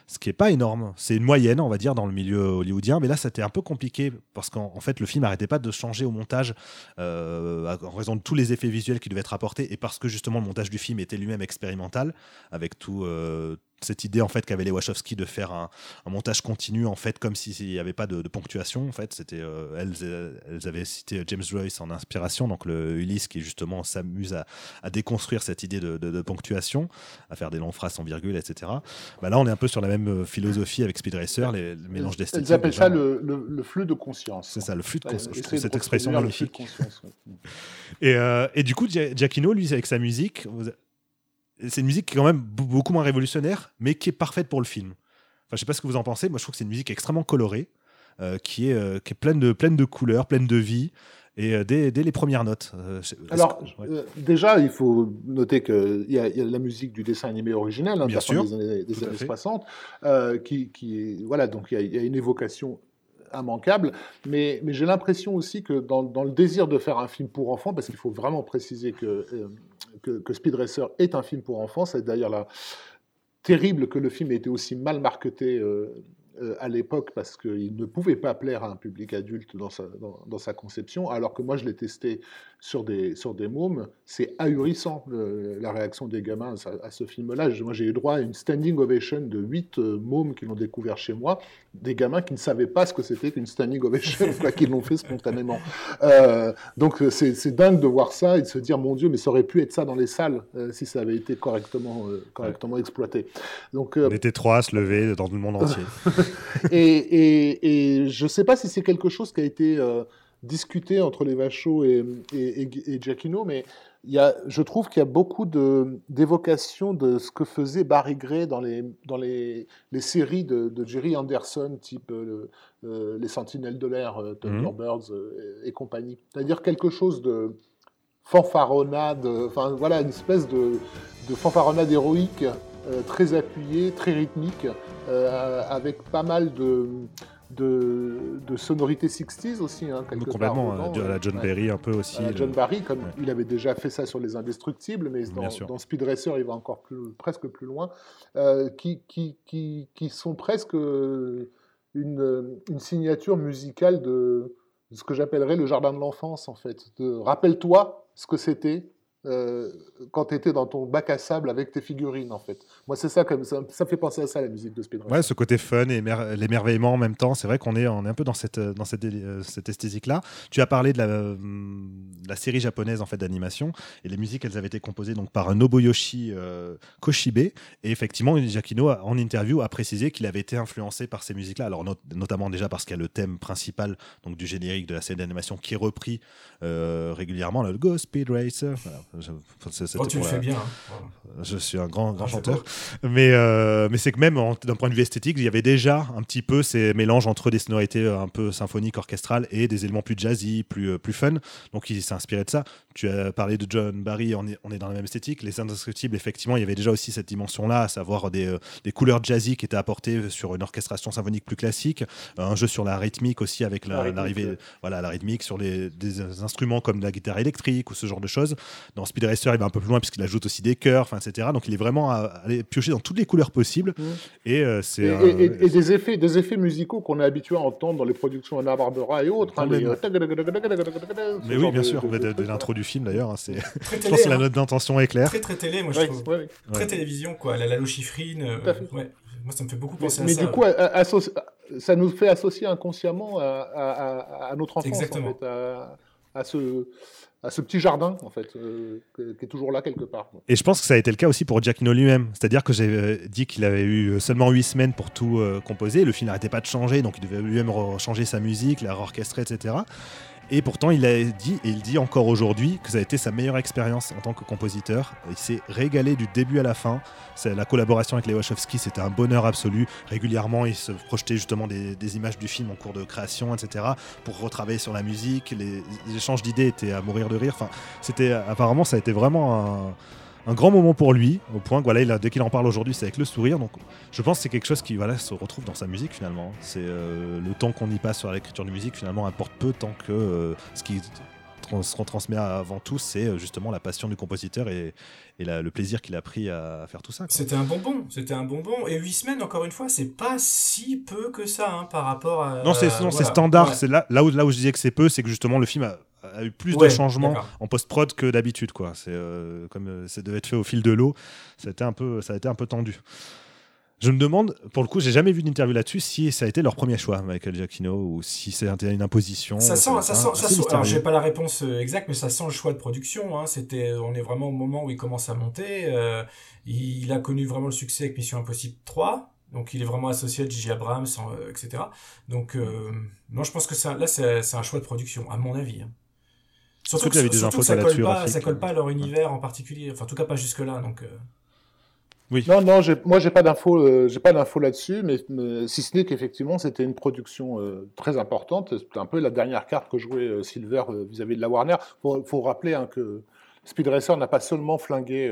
A: ce qui est pas énorme. C'est une moyenne, on va dire, dans le milieu hollywoodien, mais là c'était un peu compliqué parce qu'en en fait le film n'arrêtait pas de changer au montage euh, en raison de tous les effets visuels qui devaient être apportés et parce que justement le montage du film était lui-même expérimental avec tout, cette idée en fait qu'avaient les Wachowski de faire un, montage continu en fait comme s'il n'y avait pas de, ponctuation en fait. C'était euh, elles, elles avaient cité James Joyce en inspiration donc le Ulysse qui justement s'amuse à, déconstruire cette idée de, ponctuation à faire des longs phrases en virgule etc bah là on est un peu sur la même euh, philosophie avec Speed Racer les, mélanges d'esthétique
C: ils appellent ça le, flux de conscience
A: c'est ça le flux de conscience. Je trouve cette expression magnifique. et, euh, et, du coup Giacchino lui avec sa musique c'est une musique qui est quand même beaucoup moins révolutionnaire, mais qui est parfaite pour le film. Enfin, je sais pas ce que vous en pensez. Moi, je trouve que c'est une musique extrêmement colorée, euh, qui, est, euh, qui est pleine de, pleine de couleurs, pleine de vie. Et euh, dès, dès, les premières notes.
C: Alors, déjà, il faut noter qu'il y, y, a la musique du dessin animé original, hein,
A: Bien sûr,
C: des années, des années 60, qui, qui, voilà, donc il y, a une évocation immanquable, mais, mais j'ai l'impression aussi que dans, dans, le désir de faire un film pour enfants, parce qu'il faut vraiment préciser que que, Speed Racer est un film pour enfants. C'est d'ailleurs terrible que le film ait été aussi mal marketé euh, euh, à l'époque parce qu'il ne pouvait pas plaire à un public adulte dans sa, dans, sa conception, alors que moi je l'ai testé sur des, sur des mômes, c'est ahurissant la réaction des gamins à, ce film-là. Moi j'ai eu droit à une standing ovation de 8 euh, mômes qui l'ont découvert chez moi, des gamins qui ne savaient pas ce que c'était qu'une standing ovation, qui l'ont fait spontanément. Euh, donc c'est dingue de voir ça et de se dire mon Dieu, mais ça aurait pu être ça dans les salles si ça avait été correctement, correctement exploité.
A: Donc, On était trois à se lever dans le monde entier.
C: et, je ne sais pas si c'est quelque chose qui a été euh, discuté entre les Vachos et, et, Giacchino, mais il y a, je trouve qu'il y a beaucoup d'évocations de, ce que faisait Barry Gray dans les, dans les, les séries de, Jerry Anderson, type euh, euh, Les Sentinelles de l'air, Thunderbirds mmh. et, compagnie. C'est-à-dire quelque chose de fanfaronnade, enfin voilà, une espèce de, de fanfaronnade héroïque très appuyé, très rythmique, euh, avec pas mal de, de, sonorités 60s aussi. Hein,
A: quelque Complètement, part, à la John Barry un peu aussi.
C: John Barry, comme il avait déjà fait ça sur Les Indestructibles, mais dans, Speed Racer, il va encore plus, presque plus loin, euh, qui, qui, qui, qui, sont presque une, une signature musicale de, ce que j'appellerais le jardin de l'enfance, en fait. Rappelle-toi ce que c'était euh, quand tu étais dans ton bac à sable avec tes figurines, en fait. Moi, c'est ça, comme ça, ça fait penser à ça, la musique de Speedrun.
A: Ouais, ce côté fun et l'émerveillement en même temps. C'est vrai qu'on est, un peu dans cette, euh, cette esthétique-là. Tu as parlé de la, euh, la série japonaise en fait d'animation et les musiques, elles avaient été composées donc par Nobuyoshi Koshibe. Et effectivement, Giacchino, en interview, a précisé qu'il avait été influencé par ces musiques-là. Alors, notamment déjà parce qu'il y a le thème principal donc, du générique de la série d'animation qui est repris régulièrement, le Go Speed Racer.
B: Je, oh, tu le fais bien. Hein.
A: Je suis un grand, grand chanteur. Mais, euh, mais c'est que même d'un point de vue esthétique, il y avait déjà un petit peu ces mélanges entre des sonorités un peu symphoniques, orchestrales et des éléments plus jazzy, plus, euh, plus fun. Donc il s'est inspiré de ça. Tu as parlé de John Barry, on est, on est dans la même esthétique. Les Indestructibles, effectivement, il y avait déjà aussi cette dimension-là, à savoir des, euh, des, couleurs jazzy qui étaient apportées sur une orchestration symphonique plus classique. Un jeu sur la rythmique aussi, avec l'arrivée, voilà, la rythmique sur les, des instruments comme la guitare électrique ou ce genre de choses. Dans Speed Racer, il va un peu plus loin puisqu'il ajoute aussi des chœurs, etc. Donc il est vraiment allé piocher dans toutes les couleurs possibles. Mmh. Et, euh, c'est,
C: et, des, effets, des effets musicaux qu'on est habitué à entendre dans les productions Anna Barbera et autres. Hein,
A: Mais oui, bien sûr, de, l'intro du film d'ailleurs. Hein, c'est... je pense que la hein. note d'intention est claire.
B: Très très télé, moi je trouve. Très télévision, quoi. La Lalo chiffrine. Euh, moi, ça me fait beaucoup penser
C: mais,
B: à ça.
C: Mais du coup, ça nous fait associer inconsciemment à, notre enfance.
B: Exactement.
C: En fait, à, ce, à ce petit jardin, en fait, euh, qui est toujours là quelque part.
A: Et je pense que ça a été le cas aussi pour Giacchino lui-même. C'est-à-dire que j'ai euh, dit qu'il avait eu seulement 8 semaines pour tout euh, composer. Le film n'arrêtait pas de changer, donc il devait lui-même changer sa musique, la orchestrer, etc. Et pourtant, il a dit, et il dit encore aujourd'hui, que ça a été sa meilleure expérience en tant que compositeur. Il s'est régalé du début à la fin. La collaboration avec les Wachowski, c'était un bonheur absolu. Régulièrement, il se projetait justement des, images du film en cours de création, etc., pour retravailler sur la musique. Les, échanges d'idées étaient à mourir de rire. Apparemment, ça a été vraiment un un grand moment pour lui, au point que voilà, dès qu'il en parle aujourd'hui, c'est avec le sourire. Donc, je pense que c'est quelque chose qui voilà, se retrouve dans sa musique finalement. C'est euh, le temps qu'on y passe sur l'écriture de musique finalement importe peu tant que euh, ce qui se retransmet avant tout, c'est euh, justement la passion du compositeur et, le plaisir qu'il a pris à, faire tout ça.
B: C'était un bonbon, c'était un bonbon. Et huit semaines, encore une fois, c'est pas si peu que ça hein, par rapport à.
A: Non, c'est standard. C'est là, là, où, là où je disais que c'est peu, c'est que justement le film a a eu plus de changements en post-prod que d'habitude. quoi. C'est euh, comme euh, ça devait être fait au fil de l'eau, ça a été un peu, ça a été un peu tendu. Je me demande, pour le coup, j'ai jamais vu d'interview là-dessus, si ça a été leur premier choix, Michael Giacchino, ou si c'est une imposition.
B: Ça sent, ça sent, ça sent alors j'ai pas la réponse euh, exacte, mais ça sent le choix de production. Hein. C'était, on est vraiment au moment où il commence à monter. Euh, il a connu vraiment le succès avec Mission Impossible 3. Donc il est vraiment associé à J.J. Abrams, etc. Donc euh, non, je pense que ça, là c'est un choix de production, à mon avis. Hein. Surtout que, que ça, colle pas, ça colle pas à leur univers en particulier. Enfin, en tout cas pas jusque là. Donc
C: oui. Non, non, moi j'ai pas d'infos, euh, j'ai pas d'infos là-dessus, mais, si ce n'est qu'effectivement c'était une production euh, très importante. C'était un peu la dernière carte que jouait euh, Silver vis-à-vis de la Warner. Faut, faut rappeler hein, que Speed Racer n'a pas seulement flingué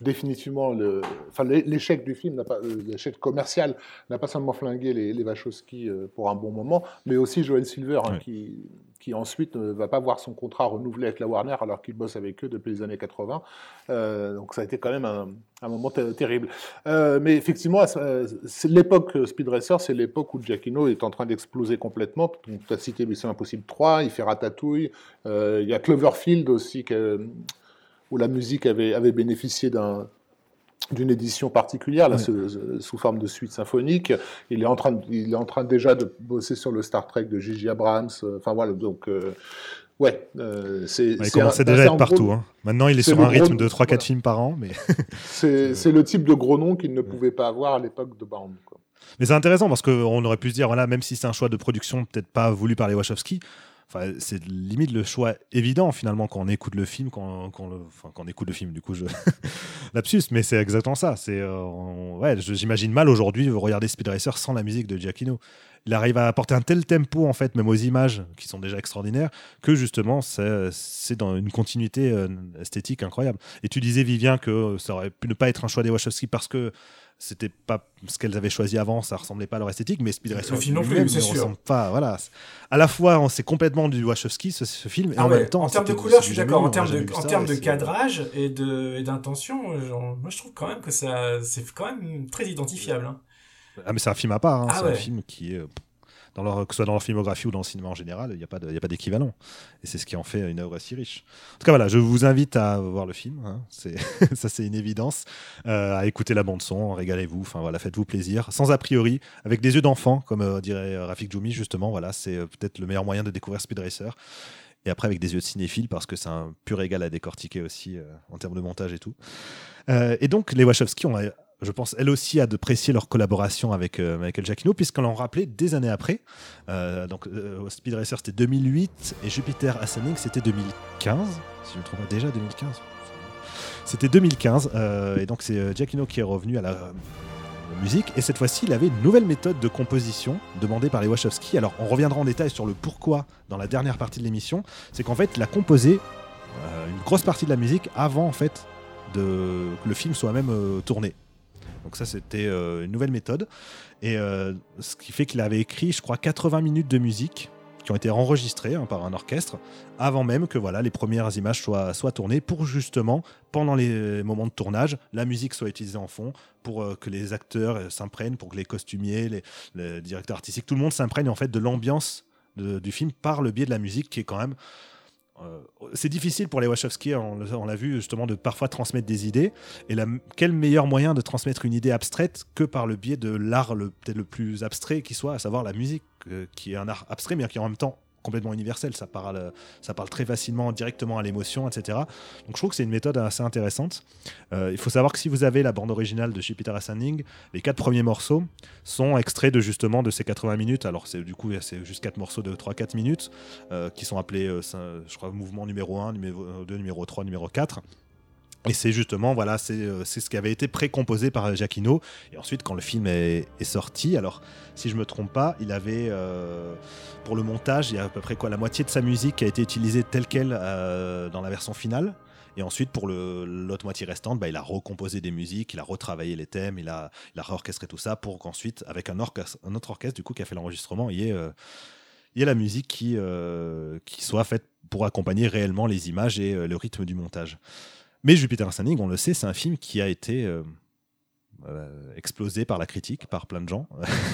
C: définitivement le, enfin l'échec du film, l'échec commercial n'a pas seulement flingué les, les Wachowski pour un bon moment, mais aussi Joel Silver hein, qui qui ensuite ne va pas voir son contrat renouvelé avec la Warner alors qu'il bosse avec eux depuis les années 80. Euh, donc ça a été quand même un, moment terrible. Euh, mais effectivement, l'époque Speed Racer, c'est l'époque où Giacchino est en train d'exploser complètement. Tu as cité Mission Impossible 3, il fait Ratatouille. Euh, il y a Cloverfield aussi, où la musique avait, avait bénéficié d'un d'une édition particulière, là, sous, forme de suite symphonique. Il est en train, il est en train déjà de bosser sur le Star Trek de J.J. Abrams. Euh, enfin voilà, donc euh, ouais, euh, c'est.
A: il commençait déjà à être partout. Hein. Maintenant, il est, sur un rythme de 3-4 films par an, mais.
C: c'est le type de gros nom qu'il ne pouvait pas avoir à l'époque de Bound.
A: Mais c'est intéressant parce qu'on aurait pu se dire, voilà, même si c'est un choix de production peut-être pas voulu par les Wachowski, Enfin, c'est limite le choix évident finalement quand on écoute le film, quand, on écoute le film, du coup, je lapsus, mais c'est exactement ça. C'est, euh, j'imagine mal aujourd'hui regarder Speed Racer sans la musique de Giacchino. Il arrive à apporter un tel tempo en fait, même aux images qui sont déjà extraordinaires, que justement c'est dans une continuité euh, esthétique incroyable. Et tu disais Vivien que ça aurait pu ne pas être un choix des Wachowski parce que c'était pas ce qu'elles avaient choisi avant, ça ressemblait pas à leur esthétique, mais Speed Racer
B: le film non plus, c'est sûr.
A: Pas, voilà. À la fois, c'est complètement du Wachowski ce, ce film, et ah en même temps,
B: en termes de couleur, je suis d'accord. En termes de, en termes de cadrage et de d'intention, moi je trouve quand même que ça, c'est quand même très identifiable. Hein.
A: Ah mais c'est un film à part, hein. ah c'est un film qui est que ce soit dans leur filmographie ou dans le cinéma en général, il n'y a pas d'équivalent. Et c'est ce qui en fait une œuvre si riche. En tout cas, voilà, je vous invite à voir le film. Hein. ça, c'est une évidence. Euh, à écouter la bande-son, régalez-vous. Enfin, voilà, faites-vous plaisir. Sans a priori, avec des yeux d'enfant, comme euh, dirait Rafik Djoumi, justement. Voilà, c'est euh, peut-être le meilleur moyen de découvrir Speed Racer. Et après, avec des yeux de cinéphile, parce que c'est un pur égal à décortiquer aussi en termes de montage et tout. et donc, les Wachowski ont je pense, elle aussi, à apprécié leur collaboration avec euh, Michael Giacchino, puisqu'on l'a rappelé des années après. Euh, donc, euh, Speed Racer, c'était 2008, et Jupiter Ascending, c'était 2015, si je me trompe déjà 2015. C'était 2015, et donc c'est Giacchino qui est revenu à la musique, et cette fois-ci, il avait une nouvelle méthode de composition demandée par les Wachowski. Alors, on reviendra en détail sur le pourquoi dans la dernière partie de l'émission. C'est qu'en fait, il a composé une grosse partie de la musique avant, en fait, de, que le film soit même tourné. Donc ça, c'était euh, une nouvelle méthode. Et euh, ce qui fait qu'il avait écrit, je crois, 80 minutes de musique qui ont été enregistrées hein, par un orchestre avant même que voilà les premières images soient, tournées pour justement pendant les moments de tournage la musique soit utilisée en fond pour euh, que les acteurs s'imprègnent pour que les costumiers les, les, directeurs artistiques tout le monde s'imprègne en fait de l'ambiance du film par le biais de la musique qui est quand même c'est difficile pour les Wachowski, on, l'a vu justement, de parfois transmettre des idées. Et quel meilleur moyen de transmettre une idée abstraite que par le biais de l'art peut-être le plus abstrait qui soit, à savoir la musique, euh, qui est un art abstrait, mais qui en même temps complètement universel, ça parle, ça parle très facilement directement à l'émotion, etc. Donc je trouve que c'est une méthode assez intéressante. Euh, il faut savoir que si vous avez la bande originale de Jupiter Ascending, les quatre premiers morceaux sont extraits de justement de ces 80 minutes. Alors c'est du coup c'est juste quatre morceaux de 3-4 minutes euh, qui sont appelés, euh, je crois, mouvement numéro 1, numéro 2, numéro 3, numéro 4. Et c'est justement, voilà, euh, c'est ce qui avait été précomposé par Giacchino. Et ensuite, quand le film est, sorti, alors, si je me trompe pas, il avait, euh, pour le montage, il y a à peu près quoi, la moitié de sa musique qui a été utilisée telle qu'elle euh, dans la version finale. Et ensuite, pour l'autre moitié restante, bah, il a recomposé des musiques, il a retravaillé les thèmes, il a, il a réorchestré tout ça pour qu'ensuite, avec un, autre orchestre du coup qui a fait l'enregistrement, il y ait, ait la musique qui, qui soit faite pour accompagner réellement les images et le rythme du montage. Mais Jupiter Ascending, on le sait, c'est un film qui a été euh, euh, explosé par la critique, par plein de gens.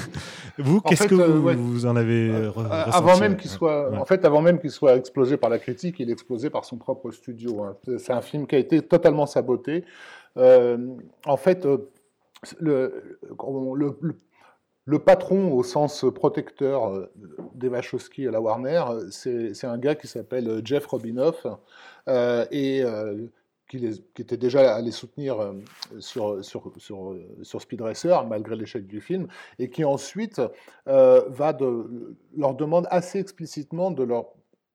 A: vous, qu'est-ce que euh, vous, en avez
C: Avant même qu'il soit, en fait, avant même qu'il soit explosé par la critique, il est explosé par son propre studio. Hein. C'est un film qui a été totalement saboté. en fait le, le, le, patron au sens protecteur des Wachowski à la Warner, c'est un gars qui s'appelle Jeff Robinoff euh, et euh, qui, les, était déjà allé soutenir sur, sur, sur, sur, Speed Racer malgré l'échec du film et qui ensuite va de, leur demande assez explicitement de, leur,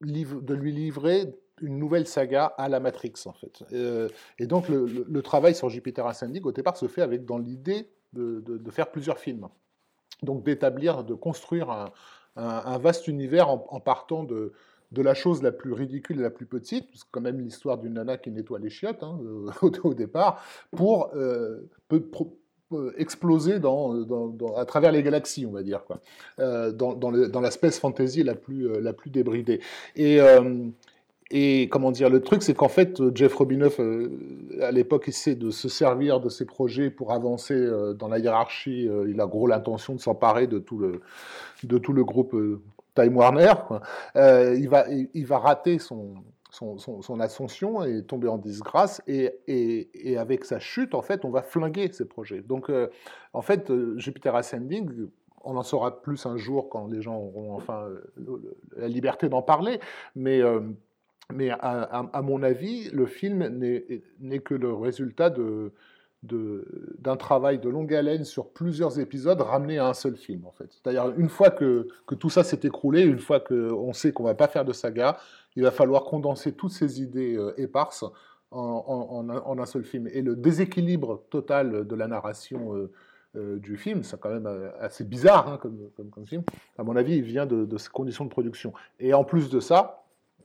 C: de lui livrer une nouvelle saga à la Matrix, en fait. Euh, et donc, le, travail sur Jupiter Ascending, au départ, se fait avec dans l'idée de, faire plusieurs films. Donc, d'établir, de construire un, vaste univers en, partant de, de la chose la plus ridicule et la plus petite, c'est quand même l'histoire d'une nana qui nettoie les chiottes hein, au, départ, pour euh, exploser dans, à travers les galaxies, on va dire, quoi, euh, dans, space fantasy la plus, débridée. Et, comment dire, le truc, c'est qu'en fait, Jeff Robinoff, euh, à l'époque, essaie de se servir de ses projets pour avancer euh, dans la hiérarchie. Euh, il a gros l'intention de s'emparer de tout le groupe Time Warner. il, va, il, va rater son, son, ascension et tomber en disgrâce. Et, et, et, avec sa chute, en fait, on va flinguer ses projets. Donc, en fait, Jupiter Ascending, on en saura plus un jour quand les gens auront enfin la liberté d'en parler. Mais mais à, mon avis, le film n'est que le résultat de, d'un travail de longue haleine sur plusieurs épisodes ramené à un seul film en fait. C'est-à-dire une fois que, que tout ça s'est écroulé, une fois qu'on sait qu'on va pas faire de saga, il va falloir condenser toutes ces idées euh, éparses en, en, un seul film. Et le déséquilibre total de la narration euh, euh, du film, c'est quand même assez bizarre hein, comme, comme, film, à mon avis, il vient de, de ces conditions de production. Et en plus de ça,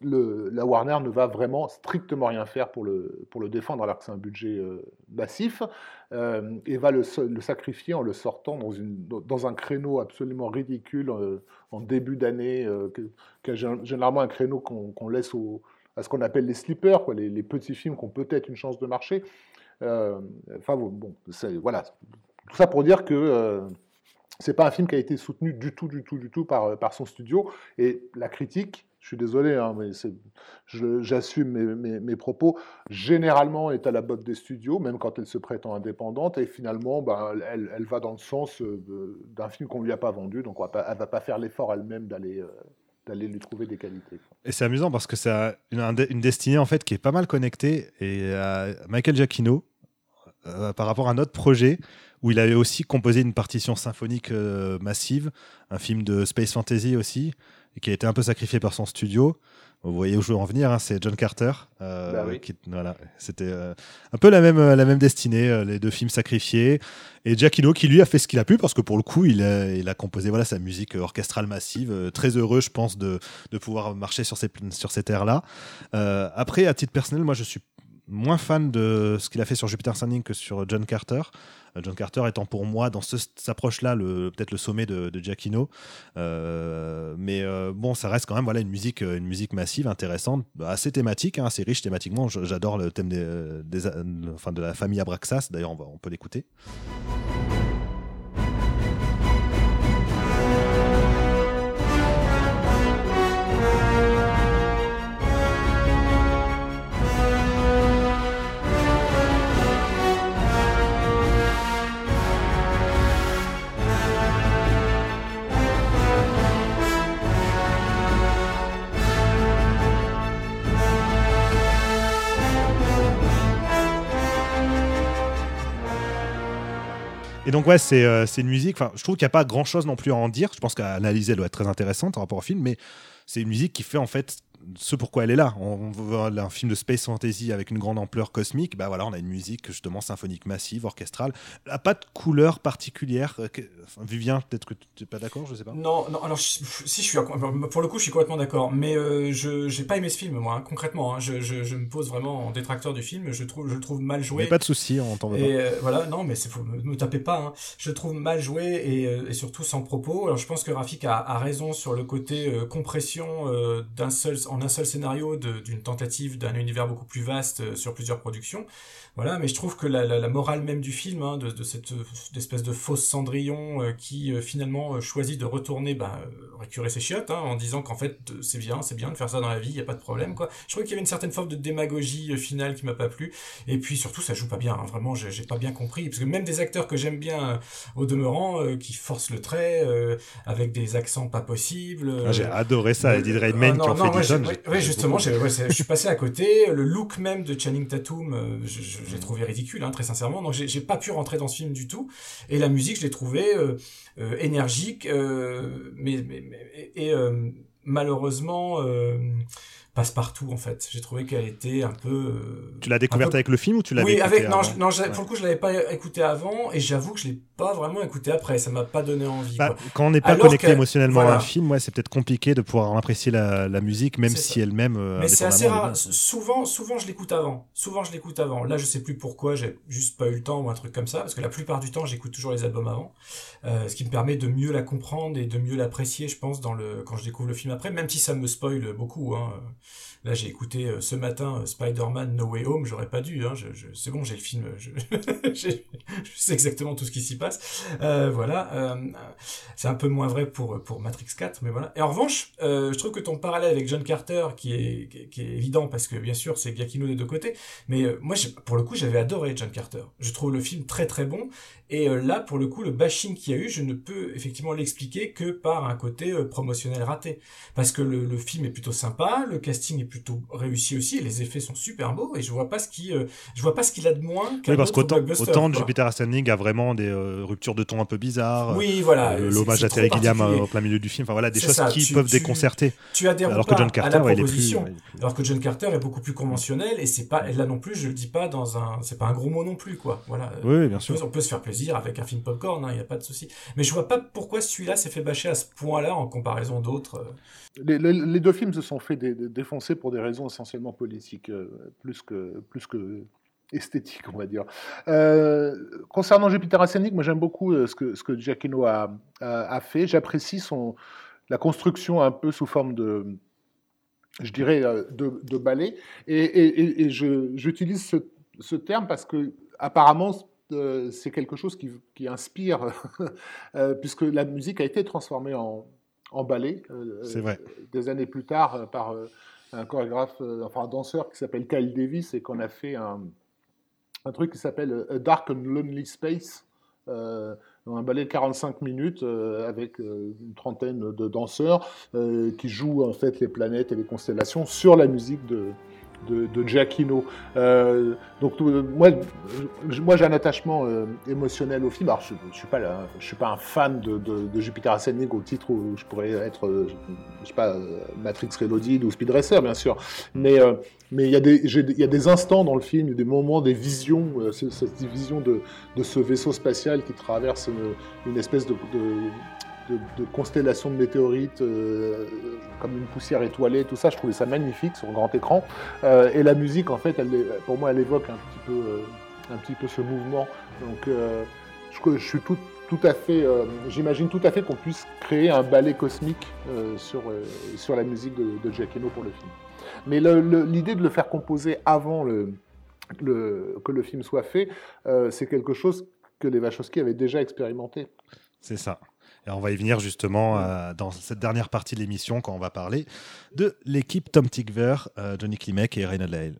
C: la Warner ne va vraiment strictement rien faire pour le, pour le défendre, alors que c'est un budget euh, massif, euh, et va le, sacrifier en le sortant dans, une, dans un créneau absolument ridicule euh, en début d'année, qui est généralement un créneau qu'on laisse à ce qu'on appelle les sleepers, les, petits films qui ont peut-être une chance de marcher. enfin bon, voilà. Tout ça pour dire que c'est pas un film qui a été soutenu du tout, du tout, du tout par, par son studio, et la critique je suis désolé, hein, mais j'assume mes, propos, généralement est à la botte des studios, même quand elle se prétend indépendante, et finalement, ben, elle, elle, va dans le sens euh, d'un film qu'on ne lui a pas vendu, donc elle ne va pas faire l'effort elle-même d'aller euh, lui trouver des qualités.
A: Et c'est amusant parce que c'est une, destinée en fait qui est pas mal connectée, et Michael Giacchino, euh, par rapport à un autre projet, où il avait aussi composé une partition symphonique massive, un film de space fantasy aussi, et qui a été un peu sacrifié par son studio. Vous voyez où je veux en venir, hein, c'est John Carter. Euh, bah qui, voilà, c'était euh, un peu la même, euh, la même destinée, les deux films sacrifiés. Et Giacchino qui lui a fait ce qu'il a pu, parce que pour le coup, il a, il a composé voilà, sa musique orchestrale massive. très heureux, je pense, de, de pouvoir marcher sur ces, sur ces terres-là. après, à titre personnel, moi, je suis moins fan de ce qu'il a fait sur Jupiter Ascending que sur John Carter. Euh, John Carter étant pour moi dans cette approche-là peut-être le sommet de, de Giacchino. Euh, mais euh, bon, ça reste quand même voilà une musique, une musique massive, intéressante, assez thématique, hein, assez riche thématiquement. J'adore le thème de la famille Abraxas. D'ailleurs, on peut l'écouter. Et donc, ouais, c'est euh, une musique. Enfin, je trouve qu'il n'y a pas grand chose non plus à en dire. Je pense qu'à analyser, elle doit être très intéressante par rapport au film, mais c'est une musique qui fait en fait ce pourquoi elle est là. On veut un film de space fantasy avec une grande ampleur cosmique. Bah voilà, on a une musique justement symphonique massive, orchestrale. Elle n'a pas de couleur particulière. Euh, Vivien, peut-être que tu n'es pas d'accord, je sais pas.
B: Non, non. Alors si je suis pour le coup, je suis complètement d'accord. Mais euh, je j'ai pas aimé ce film, moi. Hein, concrètement, hein. je, je, je, me pose vraiment en détracteur du film. Je trouve je le trouve mal joué.
A: Mais pas de souci, on t'en
B: Et euh, voilà, non, mais c'est me, me tapez pas. Hein. Je le trouve mal joué et, et, surtout sans propos. Alors je pense que Rafik a, a raison sur le côté compression d'un seul en un seul scénario d'une tentative d'un univers beaucoup plus vaste sur plusieurs productions. Voilà, mais je trouve que la, la, la morale même du film, hein, de, de, cette espèce de fausse Cendrillon euh, qui euh, finalement euh, choisit de retourner bah, récurer ses chiottes hein, en disant qu'en fait c'est bien, c'est bien de faire ça dans la vie, il y a pas de problème quoi. Je trouve qu'il y avait une certaine forme de démagogie finale qui m'a pas plu, et puis surtout ça joue pas bien, hein, vraiment j'ai pas bien compris, parce que même des acteurs que j'aime bien au demeurant, qui forcent le trait avec des accents pas possibles.
A: Ah, j'ai adoré ça, Eddie Redmayne ah, qui en fait
B: Oui, justement, je suis passé à côté. Le look même de Channing Tatum, je j'ai trouvé ridicule, hein, très sincèrement. Donc j'ai pas pu rentrer dans ce film du tout. Et la musique, je l'ai trouvée euh, euh, énergique, euh, mais, mais, mais, et malheureusement passe-partout en fait. J'ai trouvé qu'elle était un peu. Euh,
A: tu l'as découverte avec le film ou tu l'avais
B: Oui, avec non, non pour le coup je l'avais pas écouté avant et j'avoue que je l'ai pas vraiment écouté après. Ça m'a pas donné envie. Bah,
A: quand on n'est pas connecté émotionnellement à un film, ouais, c'est peut-être compliqué de pouvoir apprécier la, la musique, même si elle-même. Euh,
B: Mais c'est assez rare. Souvent, souvent je l'écoute avant. Souvent je l'écoute avant. Là, je sais plus pourquoi. J'ai juste pas eu le temps ou un truc comme ça, parce que la plupart du temps, j'écoute toujours les albums avant, euh, ce qui me permet de mieux la comprendre et de mieux l'apprécier, je pense, dans le quand je découvre le film après, même si ça me spoil beaucoup. Hein. Là, j'ai écouté euh, ce matin euh, Spider-Man No Way Home, j'aurais pas dû. Hein, c'est bon, j'ai le film, je, sais exactement tout ce qui s'y passe. Euh, voilà, c'est un peu moins vrai pour pour Matrix 4, mais voilà. Et en revanche, je trouve que ton parallèle avec John Carter, qui est est évident parce que bien sûr c'est Giacchino des deux côtés, mais moi, pour le coup, j'avais adoré John Carter. Je trouve le film très très bon et euh, là, pour le coup, le bashing qu'il y a eu, je ne peux effectivement l'expliquer que par un côté euh, promotionnel raté. Parce que le, le, film est plutôt sympa, le casting est plutôt réussi aussi, et les effets sont super beaux, et je vois pas ce qui, euh, je vois pas ce qu'il a de moins
A: oui, parce qu'autant autant Jupiter Ascending a vraiment des ruptures de ton un peu bizarres.
B: Oui, voilà.
A: L'hommage à Terry Gilliam au plein milieu du film. Enfin voilà, des choses qui peuvent déconcerter.
B: Tu as des alors que John Carter, il est plus, alors que John Carter est beaucoup plus conventionnel, et c'est pas là non plus, je le dis pas dans un, c'est pas un gros mot non plus, quoi. Voilà.
A: Oui, bien sûr.
B: On peut se faire plaisir avec un film popcorn, il hein, n'y a pas de souci. Mais je vois pas pourquoi celui-là s'est fait bâcher à ce point-là en comparaison d'autres.
C: Euh. Les, deux films se sont fait défoncer pour des raisons essentiellement politiques, euh, plus que, plus que esthétiques, on va dire. Euh, concernant Jupiter Ascending, moi j'aime beaucoup ce que, ce que Giacchino a, fait. J'apprécie la construction un peu sous forme de je dirais, de, ballet. Et, et, et j'utilise ce, ce, terme parce que, apparemment, euh, c'est quelque chose qui, inspire, euh, puisque la musique a été transformée en, ballet
A: euh,
C: des années plus tard par un chorégraphe, enfin un danseur qui s'appelle Kyle Davis et qu'on a fait un, truc qui s'appelle A Dark and Lonely Space. un ballet de 45 minutes avec une trentaine de danseurs qui jouent en fait les planètes et les constellations sur la musique de, de, de Giacchino. Euh, donc moi, moi j'ai un attachement euh, émotionnel au film. Je, je suis pas je suis pas un fan de, Jupiter Ascending au titre où je pourrais être, euh, je, sais pas, Matrix Reloaded ou Speed Racer bien sûr. Mais mais il y a des il y a des instants dans le film, des moments, des visions, cette vision de, ce vaisseau spatial qui traverse une espèce de, de, constellations de météorites euh, comme une poussière étoilée, tout ça, je trouvais ça magnifique sur grand écran. Euh, et la musique, en fait, pour moi, elle évoque un petit peu, euh, un petit peu ce mouvement. Donc, je, je, suis tout, tout à fait, j'imagine tout à fait qu'on puisse créer un ballet cosmique sur, sur la musique de, de Giacchino pour le film. Mais l'idée de le faire composer avant le, le, que le film soit fait, c'est quelque chose que les Wachowski avaient déjà expérimenté.
A: C'est ça. Et on va y venir justement euh, dans cette dernière partie de l'émission quand on va parler de l'équipe Tom Tigver, euh, Johnny Klimek et Reynald Lyle.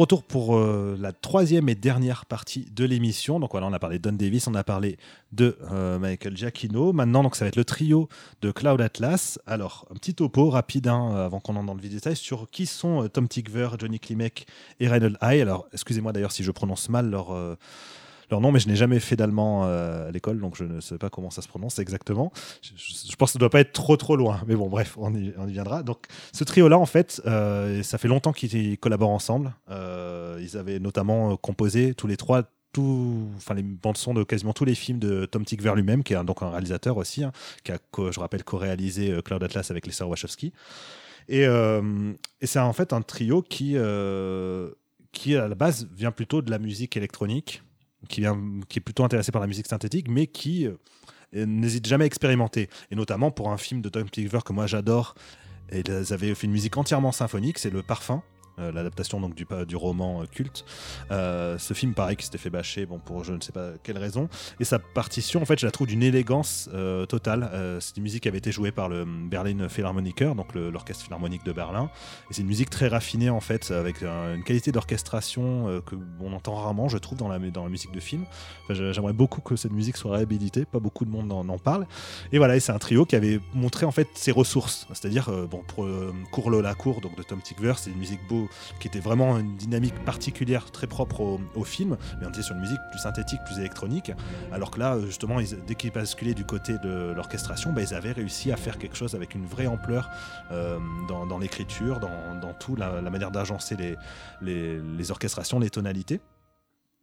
A: Retour pour euh, la troisième et dernière partie de l'émission. Donc voilà, on a parlé de Don Davis, on a parlé de euh, Michael Giacchino. Maintenant, donc ça va être le trio de Cloud Atlas. Alors, un petit topo rapide hein, avant qu'on entre dans le vif détail sur qui sont Tom Tickver, Johnny Klimek et Reinhold High. Alors, excusez-moi d'ailleurs si je prononce mal leur leur nom, mais je n'ai jamais fait d'allemand euh, à l'école, donc je ne sais pas comment ça se prononce exactement. Je, pense que ça ne doit pas être trop trop loin, mais bon, bref, on y, viendra. Donc, ce trio-là, en fait, euh, ça fait longtemps qu'ils collaborent ensemble. Euh, ils avaient notamment composé tous les trois enfin les bandes son de quasiment tous les films de Tom Tickver lui-même, qui est donc un réalisateur aussi, hein, qui a, je rappelle, co-réalisé Cloud Atlas avec les sœurs Wachowski. Et, et c'est en fait un trio qui, qui à la base vient plutôt de la musique électronique, qui, est plutôt intéressé par la musique synthétique, mais qui euh, n'hésite jamais à expérimenter. Et notamment pour un film de Tom Tickver que moi j'adore, et ils avaient fait une musique entièrement symphonique, c'est Le Parfum, euh, l'adaptation donc du, du roman euh, culte. Euh, ce film, pareil, qui s'était fait bâcher, bon, pour je ne sais pas quelle raison. Et sa partition, en fait, je la trouve d'une élégance totale. c'est une musique qui avait été jouée par le Berlin Philharmoniker, donc l'orchestre philharmonique de Berlin. Et c'est une musique très raffinée, en fait, avec une qualité d'orchestration que on entend rarement, je trouve, dans la, dans la musique de film. J'aimerais beaucoup que cette musique soit réhabilitée. Pas beaucoup de monde en, parle. Et voilà, c'est un trio qui avait montré, en fait, ses ressources. C'est-à-dire, bon, pour Cour Lola Cour, donc de Tom Tickver, c'est une musique beau, qui était vraiment une dynamique particulière très propre au, film, mais on était sur une musique plus synthétique, plus électronique, alors que là, justement, dès qu'ils basculaient du côté de l'orchestration, bah, ils avaient réussi à faire quelque chose avec une vraie ampleur euh, dans, l'écriture, dans, tout, la, manière d'agencer les, orchestrations, les tonalités.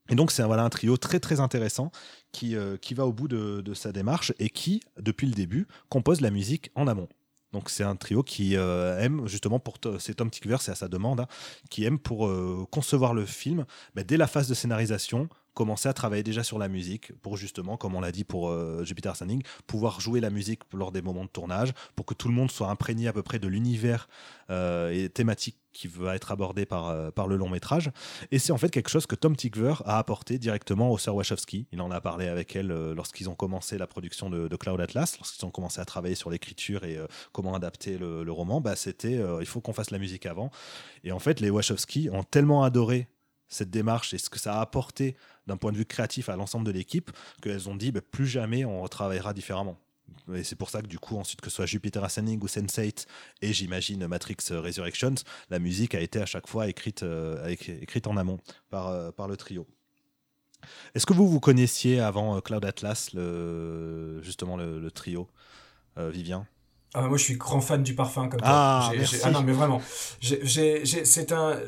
A: Et donc c'est un trio très très intéressant qui, euh, va au bout de, sa démarche et qui, depuis le début, compose la musique en amont. Donc c'est un trio qui euh, aime justement pour c'est Tom Tickver, c'est à sa demande, hein, qui aime pour euh, concevoir le film bah, dès la phase de scénarisation commencer à travailler déjà sur la musique pour justement, comme on l'a dit pour euh, Jupiter Ascending, pouvoir jouer la musique lors des moments de tournage pour que tout le monde soit imprégné à peu près de l'univers euh, et thématique qui va être abordé par, euh, par le long métrage. Et c'est en fait quelque chose que Tom Tickver a apporté directement aux sœurs Wachowski. Il en a parlé avec elles lorsqu'ils ont commencé la production de, Cloud Atlas, lorsqu'ils ont commencé à travailler sur l'écriture et comment adapter le, le roman. Bah, c'était il faut qu'on fasse la musique avant. Et en fait, les Wachowski ont tellement adoré cette démarche et ce que ça a apporté d'un point de vue créatif à l'ensemble de l'équipe qu'elles ont dit bah, plus jamais on travaillera différemment. Et c'est pour ça que du coup, ensuite, que ce soit Jupiter Ascending ou Sense8 et j'imagine Matrix Resurrections, la musique a été à chaque fois écrite, euh, écrite en amont par, euh, par le trio. Est-ce que vous vous connaissiez avant euh, Cloud Atlas, le, justement le, trio, Vivien?
B: Ah, moi, je suis grand fan du parfum comme
A: ah,
B: ah non, mais vraiment. C'est un.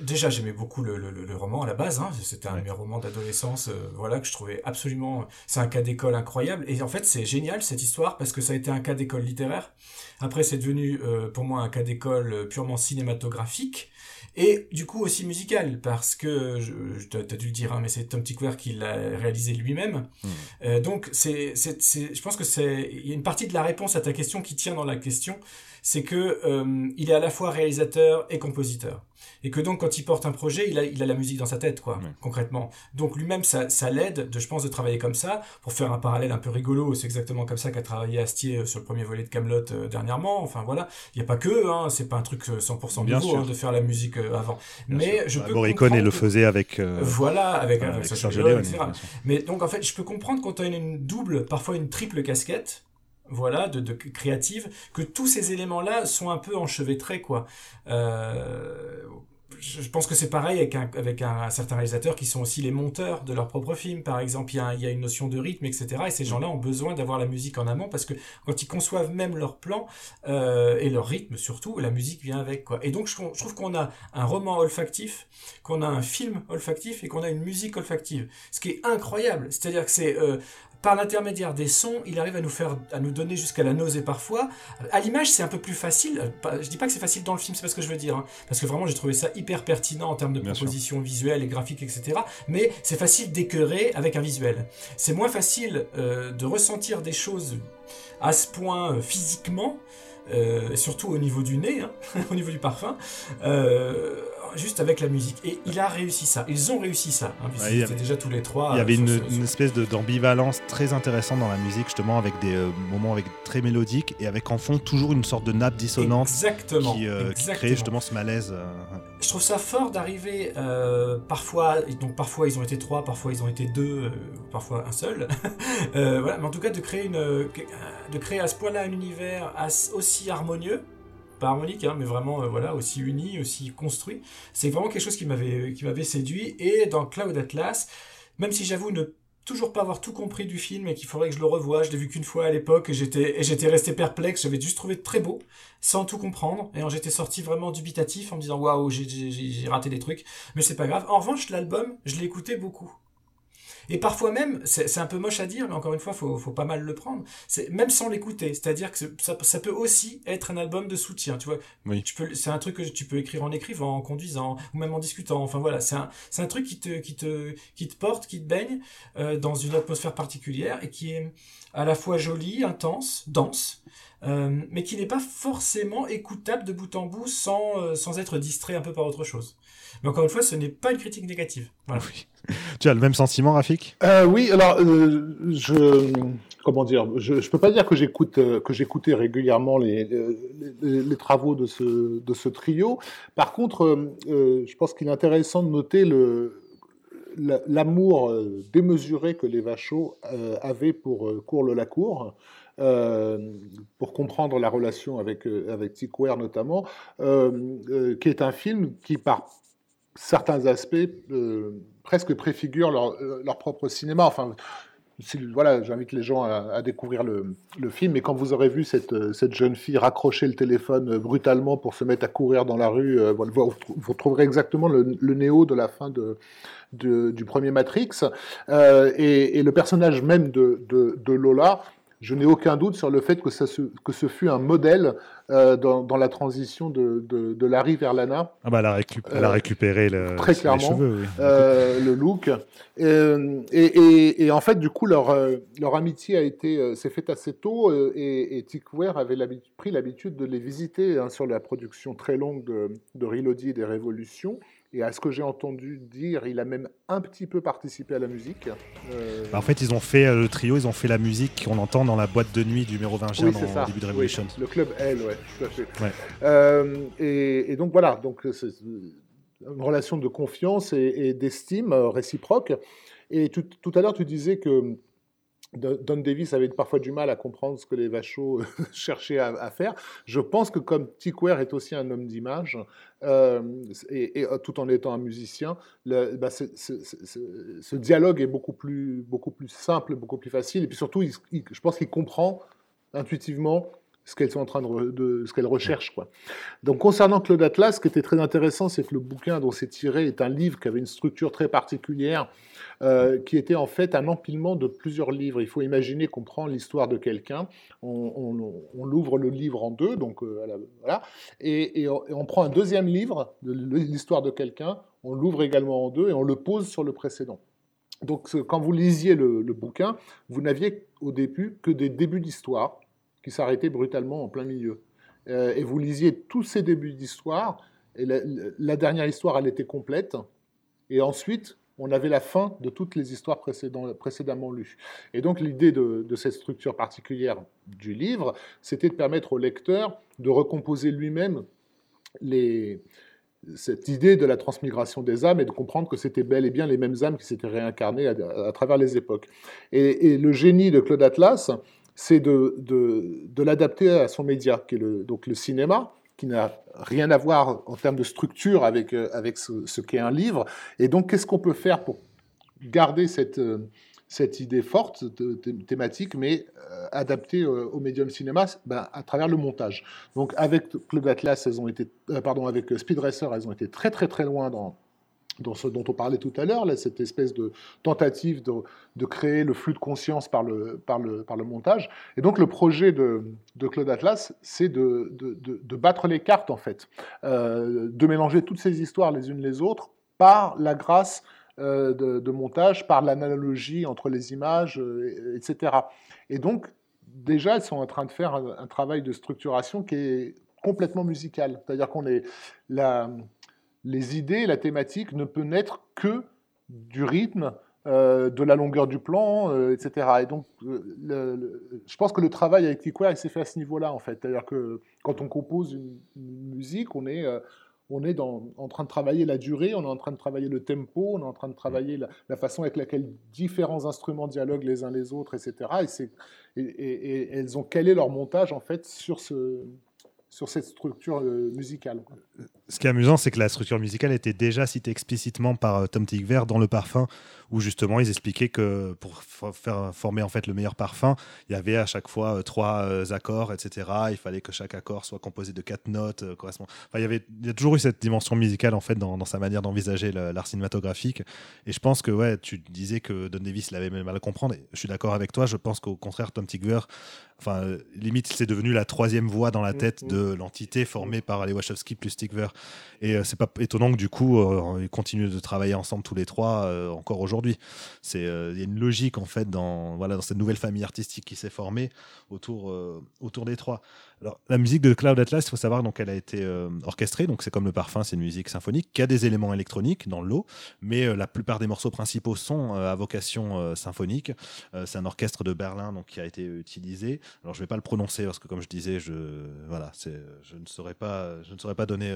B: Déjà, j'aimais beaucoup le, le, le, roman à la base. Hein. C'était un de mes romans d'adolescence, euh, voilà, que je trouvais absolument. C'est un cas d'école incroyable. Et en fait, c'est génial cette histoire parce que ça a été un cas d'école littéraire. Après, c'est devenu euh, pour moi un cas d'école euh, purement cinématographique. Et du coup aussi musical, parce que, je, je t'as dû le dire, hein, mais c'est Tom Tickwer qui l'a réalisé lui-même. Hmm. Euh, donc, c'est, je pense que c'est, il y a une partie de la réponse à ta question qui tient dans la question, c'est que euh, il est à la fois réalisateur et compositeur et que donc quand il porte un projet, il a, il a la musique dans sa tête, quoi, concrètement. Donc lui-même, ça, ça l'aide, de, je pense, de travailler comme ça. Pour faire un parallèle un peu rigolo, c'est exactement comme ça qu'a travaillé Astier euh, sur le premier volet de Camelot euh, dernièrement. Enfin voilà, il y a pas que, hein, c'est pas un truc 100% Bien nouveau hein, de faire la musique avant. Mais je bah, peux
A: Morricone le faisait avec.
B: voilà, avec, avec, etc. Mais donc en fait, je peux comprendre quand tu as une double, parfois une triple casquette voilà, de, de créative, que tous ces éléments-là sont un peu enchevêtrés, quoi. Euh, je pense que c'est pareil avec, un, avec un, certains réalisateurs qui sont aussi les monteurs de leurs propres films. Par exemple, il y a, il y a une notion de rythme, etc. Et ces gens-là ont besoin d'avoir la musique en amont parce que quand ils conçoivent même leur plan euh, et leur rythme surtout, la musique vient avec. Quoi. Et donc, je, je trouve qu'on a un roman olfactif, qu'on a un film olfactif et qu'on a une musique olfactive. Ce qui est incroyable. C'est-à-dire que c'est euh, par l'intermédiaire des sons, il arrive à nous faire, à nous donner jusqu'à la nausée parfois. À l'image, c'est un peu plus facile. Je dis pas que c'est facile dans le film, c'est pas ce que je veux dire, hein. parce que vraiment, j'ai trouvé ça hyper pertinent en termes de proposition visuelle et graphique, etc. Mais c'est facile d'écœurer avec un visuel. C'est moins facile euh, de ressentir des choses à ce point euh, physiquement. Euh, surtout au niveau du nez, hein, au niveau du parfum, juste avec la musique. Et il a réussi ça. Ils ont réussi ça. Hein,
A: il y
B: étaient déjà tous les trois.
A: Il y avait
B: euh,
A: une,
B: ce-
A: espèce d'ambivalence très intéressante dans la musique, justement, avec des euh, moments avec très mélodiques et avec en fond toujours une sorte de nappe dissonante
B: Exactement.
A: qui, euh, qui
B: exactement.
A: crée justement ce malaise. euh,
B: Je trouve ça fort d'arriver parfois, donc parfois ils ont été trois, parfois ils ont été deux, parfois un seul. Voilà, mais en tout cas de créer une, de créer à ce point-là un univers aussi harmonieux, pas harmonique, hein, mais vraiment euh, voilà aussi uni, aussi construit. C'est vraiment quelque chose qui m'avait qui m'avait séduit. Et dans Cloud Atlas, même si j'avoue ne toujours pas avoir tout compris du film et qu'il faudrait que je le revoie, je l'ai vu qu'une fois à l'époque et j'étais j'étais resté perplexe. J'avais juste trouvé très beau sans tout comprendre. Et j'étais sorti vraiment dubitatif en me disant waouh, j'ai- j'ai j'ai raté des trucs. Mais c'est pas grave. En revanche, l'album, je l'ai écouté beaucoup. Et parfois même, c'est un peu moche à dire, mais encore une fois, faut, faut pas mal le prendre. C'est même sans l'écouter, c'est-à-dire que ça, ça peut aussi être un album de soutien. Tu vois,
A: Oui.
B: tu peux, c'est un truc que tu peux écrire en écrivant, en conduisant, ou même en discutant. Enfin voilà, c'est un, c'est un truc qui te, qui te, qui te porte, qui te baigne euh, dans une atmosphère particulière et qui est à la fois joli, intense, dense, euh, mais qui n'est pas forcément écoutable de bout en bout sans, euh, sans être distrait un peu par autre chose. Mais encore une fois, ce n'est pas une critique négative. Voilà.
A: Oui. Tu as le même sentiment, Rafik?
C: Euh, oui, alors euh, je comment dire, je, je peux pas dire que j'écoute euh, que j'écoutais régulièrement les, les, les travaux de ce de ce trio. Par contre, je pense qu'il est intéressant de noter le l'amour démesuré que les Vachos euh, avaient pour euh, Courle la Cour. euh, pour comprendre la relation avec, euh, avec notamment, euh, euh, qui est un film qui, par certains aspects, euh, presque préfigure leur, euh, leur propre cinéma. Enfin, voilà, j'invite les gens à, découvrir le, film. Et quand vous aurez vu cette, euh, cette jeune fille raccrocher le téléphone brutalement pour se mettre à courir dans la rue, vous, trouverez exactement le, néo de la fin de, du premier Matrix. Et, le personnage même de, de Lola, je n'ai aucun doute sur le fait que, ça se- que ce fut un modèle euh, dans, dans la transition de, de, de Larry vers Lana.
A: ah bah, elle, a récup- elle a
C: Euh,
A: récupéré le,
C: très
A: les
C: clairement.
A: cheveux. oui.
C: Euh, le look. Et, et- et en fait, du coup, leur, leur amitié a été s'est faite assez tôt et, et avait pris l'habitude de les visiter hein, sur la production très longue de, de Reloaded et des Révolutions. Et à ce que j'ai entendu dire, il a même un petit peu participé à la musique. Euh,
A: Bah, en fait, ils ont fait euh, le trio, ils ont fait la musique qu'on entend dans la boîte de nuit du mérovingien
C: oui,
A: dans
C: ça.
A: début de
C: Oui,
A: Revolution.
C: le club L, ouais, tout à fait.
A: Ouais.
C: Euh, et, et donc voilà, donc c'est une relation de confiance et, et d'estime réciproque. Et tout, tout à l'heure, tu disais que Don Davis avait parfois du mal à comprendre ce que les Vachos cherchaient à, faire. Je pense que comme Tick Ware est aussi un homme d'image, euh, et, euh, tout en étant un musicien, bah, ce dialogue est beaucoup plus, beaucoup plus simple, beaucoup plus facile. Et puis surtout, je pense qu'il comprend intuitivement ce qu'elles sont en train de, ce qu'elles recherchent quoi. Donc concernant Claude Atlas, ce qui était très intéressant, c'est que le bouquin dont c'est tiré est un livre qui avait une structure très particulière, euh, qui était en fait un empilement de plusieurs livres. Il faut imaginer qu'on prend l'histoire de quelqu'un, on, on- l'ouvre le livre en deux, donc euh, voilà, et, on, prend un deuxième livre de l'histoire de quelqu'un, on l'ouvre également en deux et on le pose sur le précédent. Donc quand vous lisiez le bouquin, vous n'aviez au début que des débuts d'histoire qui s'arrêtaient brutalement en plein milieu. Euh, et vous lisiez tous ces débuts d'histoire, et la, dernière histoire, elle était complète, et ensuite, on avait la fin de toutes les histoires précédemment lues. Et donc l'idée de, cette structure particulière du livre, c'était de permettre au lecteur de recomposer lui-même les, cette idée de la transmigration des âmes et de comprendre que c'était bel et bien les mêmes âmes qui s'étaient réincarnées à, travers les époques. Et le génie de Claude Atlas, c'est de, de, de l'adapter à son média, qui est le, donc le cinéma, qui n'a rien à voir en termes de structure avec, euh, avec ce, qu'est un livre. Et donc, qu'est-ce qu'on peut faire pour garder cette, euh, cette idée forte, thématique, mais euh, adaptée au médium cinéma ben, à travers le montage? Donc, avec Club Atlas, elles ont été, pardon, avec Speed Racer, elles ont été très, très, très loin dans, ce dont on parlait tout à l'heure, cette espèce de tentative de, créer le flux de conscience par le, montage. Et donc le projet de, de Claude Atlas, c'est de, battre les cartes, en fait, Euh, de mélanger toutes ces histoires les unes les autres par la grâce euh, de, de montage, par l'analogie entre les images, euh, etc. Et donc, déjà, elles sont en train de faire un, un travail de structuration qui est complètement musical. C'est-à-dire qu'on est... La, les idées, la thématique ne peut naître que du rythme, euh, de la longueur du plan, euh, etc. Et donc, euh, je pense que le travail avec Tickware, s'est fait à ce niveau-là, en fait. C'est-à-dire que quand on compose une, musique, on est, en train de travailler la durée, on est en train de travailler le tempo, on est en train de travailler la, façon avec laquelle différents instruments dialoguent les uns les autres, etc. Et, elles ont calé leur montage, en fait, sur sur cette structure musicale
A: ce qui est amusant, c'est que la structure musicale était déjà citée explicitement par euh, Tom Tigver dans Le Parfum, où justement ils expliquaient que pour faire former en fait le meilleur parfum, il y avait à chaque fois euh, trois euh, accords, etc. Il fallait que chaque accord soit composé de quatre notes. correspond... Enfin, il y avait, il y a toujours eu cette dimension musicale en fait dans, sa manière d'envisager l'art cinématographique. Et je pense que ouais, tu disais que Don Davis l'avait mal à comprendre. Et je suis d'accord avec toi. Je pense qu'au contraire, Tom Tigver, enfin limite, c'est devenu la troisième voix dans la tête mm, mm. de l'entité formée par les Wachowski plus Tigver. Et euh, c'est pas étonnant que du coup, euh, ils continuent de travailler ensemble tous les trois euh, encore aujourd'hui. C'est il y a une logique en fait dans voilà dans cette nouvelle famille artistique qui s'est formée autour autour des trois. Alors, la musique de Cloud Atlas, il faut savoir, donc, elle a été euh, orchestrée, donc c'est comme le parfum, c'est une musique symphonique qui a des éléments électroniques dans l'eau, mais euh, la plupart des morceaux principaux sont euh, à vocation symphonique. c'est un orchestre de Berlin donc, qui a été utilisé. Alors, je ne vais pas le prononcer parce que, comme je disais, je, voilà, je ne saurais pas, je ne saurais pas donner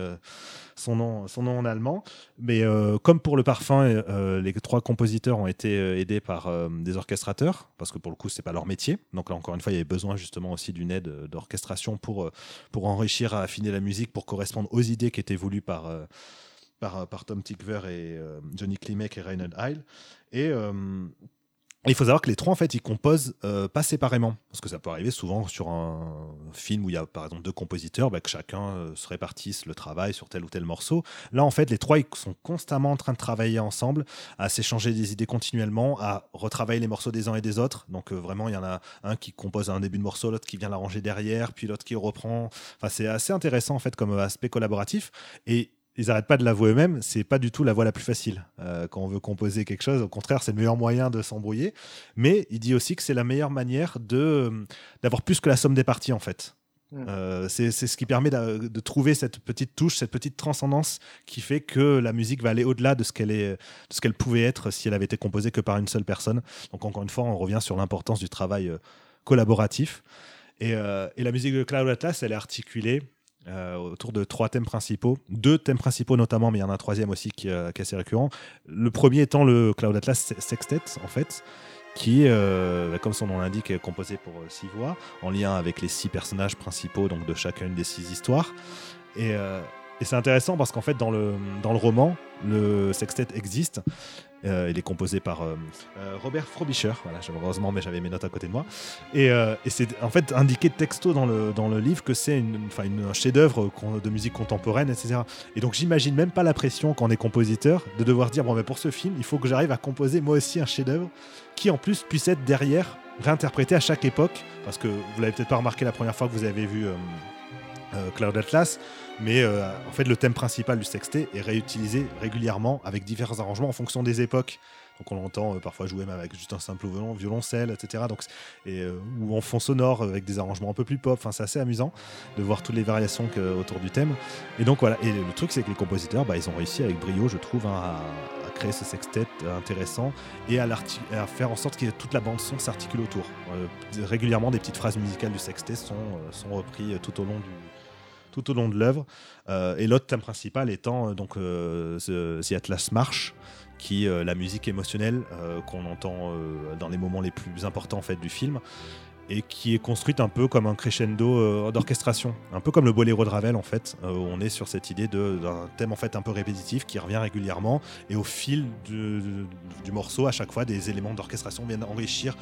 A: son, nom, son nom en allemand, mais comme pour le parfum, les trois compositeurs ont été aidés par des orchestrateurs, parce que pour le coup, c'est pas leur métier. Donc là, encore une fois, il y avait besoin justement aussi d'une aide d'orchestration pour, euh, pour enrichir, affiner la musique, pour correspondre aux idées qui étaient voulues par, euh, par, par, Tom Tickver et euh, Johnny Klimek et Reinhard Heil. Et il faut savoir que les trois, en fait, ils composent euh, pas séparément. Parce que ça peut arriver souvent sur un film où il y a, par exemple, deux compositeurs, bah, que chacun euh, se répartisse le travail sur tel ou tel morceau. Là, en fait, les trois, ils sont constamment en train de travailler ensemble, à s'échanger des idées continuellement, à retravailler les morceaux des uns et des autres. Donc, euh, vraiment, il y en a un qui compose un début de morceau, l'autre qui vient l'arranger derrière, puis l'autre qui reprend. Enfin, c'est assez intéressant, en fait, comme aspect collaboratif. Et ils n'arrêtent pas de l'avouer eux-mêmes, c'est pas du tout la voie la plus facile euh, quand on veut composer quelque chose. Au contraire, c'est le meilleur moyen de s'embrouiller. Mais il dit aussi que c'est la meilleure manière de d'avoir plus que la somme des parties en fait. Euh, c'est ce qui permet de, trouver cette petite touche, cette petite transcendance qui fait que la musique va aller au-delà de ce qu'elle est, de ce qu'elle pouvait être si elle avait été composée que par une seule personne. Donc encore une fois, on revient sur l'importance du travail euh, collaboratif. Et, et, la musique de Cloud Atlas, elle est articulée euh, autour de trois thèmes principaux, deux thèmes principaux notamment, mais il y en a un troisième aussi qui, euh, est assez récurrent. Le premier étant le Cloud Atlas Sextet, en fait, qui, euh, comme son nom l'indique, est composé pour six voix, en lien avec les six personnages principaux donc de chacune des six histoires. Et, et c'est intéressant parce qu'en fait, dans le, dans le roman, le sextet existe. Euh, il est composé par euh, euh, Robert Frobisher, voilà, heureusement, mais j'avais mes notes à côté de moi. Et, c'est en fait indiqué texto dans le, dans le livre que c'est une, une, un chef-d'œuvre de musique contemporaine, etc. Et donc j'imagine même pas la pression quand on est compositeur de devoir dire bon, mais pour ce film, il faut que j'arrive à composer moi aussi un chef-d'œuvre qui en plus puisse être derrière réinterprété à chaque époque. Parce que vous l'avez peut-être pas remarqué la première fois que vous avez vu Cloud Atlas, mais euh, en fait, le thème principal du sextet est réutilisé régulièrement avec divers arrangements en fonction des époques. Donc on l'entend euh, parfois jouer même avec juste un simple violon, violoncelle, etc. Donc, et, euh, ou en fond sonore avec des arrangements un peu plus pop. Enfin, c'est assez amusant de voir toutes les variations autour du thème. Et donc voilà. Et le truc, c'est que les compositeurs, bah, ils ont réussi avec brio, je trouve, hein, à, créer ce sextet intéressant et à, à, faire en sorte que toute la bande son s'articule autour. régulièrement, des petites phrases musicales du sextet sont, sont reprises tout au long du tout au long de l'œuvre. Euh, et l'autre thème principal étant euh, donc euh, The, Atlas March, qui la musique émotionnelle qu'on entend dans les moments les plus importants en du film et qui est construite un peu comme un crescendo d'orchestration, un peu comme le boléro de Ravel en fait, où on est sur cette idée d'un thème en fait un peu répétitif qui revient régulièrement et au fil du morceau à chaque fois des éléments d'orchestration viennent enrichir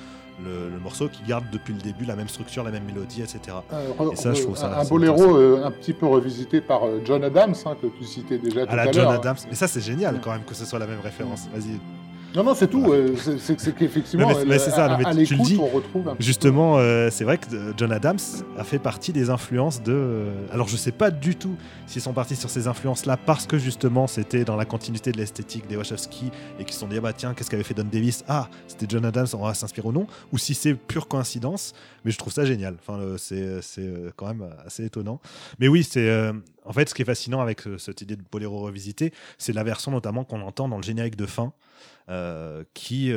A: le, morceau qui garde depuis le début la même structure, la même mélodie, etc.
C: Euh, et ça, je trouve ça. Un boléro euh, un petit peu revisité par euh, John Adams, hein, que tu citais déjà tout à, l'heure. John Adams.
A: Mais ça, c'est génial quand même que ce soit la même référence. Vas-y.
C: Non, non, c'est tout. c'est qu'effectivement,
A: mais, c'est ça, à, tu le dis, on retrouve Justement, c'est vrai que John Adams a fait partie des influences de. alors, je sais pas du tout s'ils sont partis sur ces influences-là parce que justement, c'était dans la continuité de l'esthétique des Wachowski et qu'ils se sont dit, ah bah tiens, qu'est-ce qu'avait fait Don Davis? Ah, c'était John Adams, on va s'inspirer ou non Ou si c'est pure coïncidence. Mais je trouve ça génial. Enfin, c'est quand même assez étonnant. Mais oui, c'est en fait, ce qui est fascinant avec cette idée de boléro revisité, c'est la version notamment qu'on entend dans le générique de fin, qui,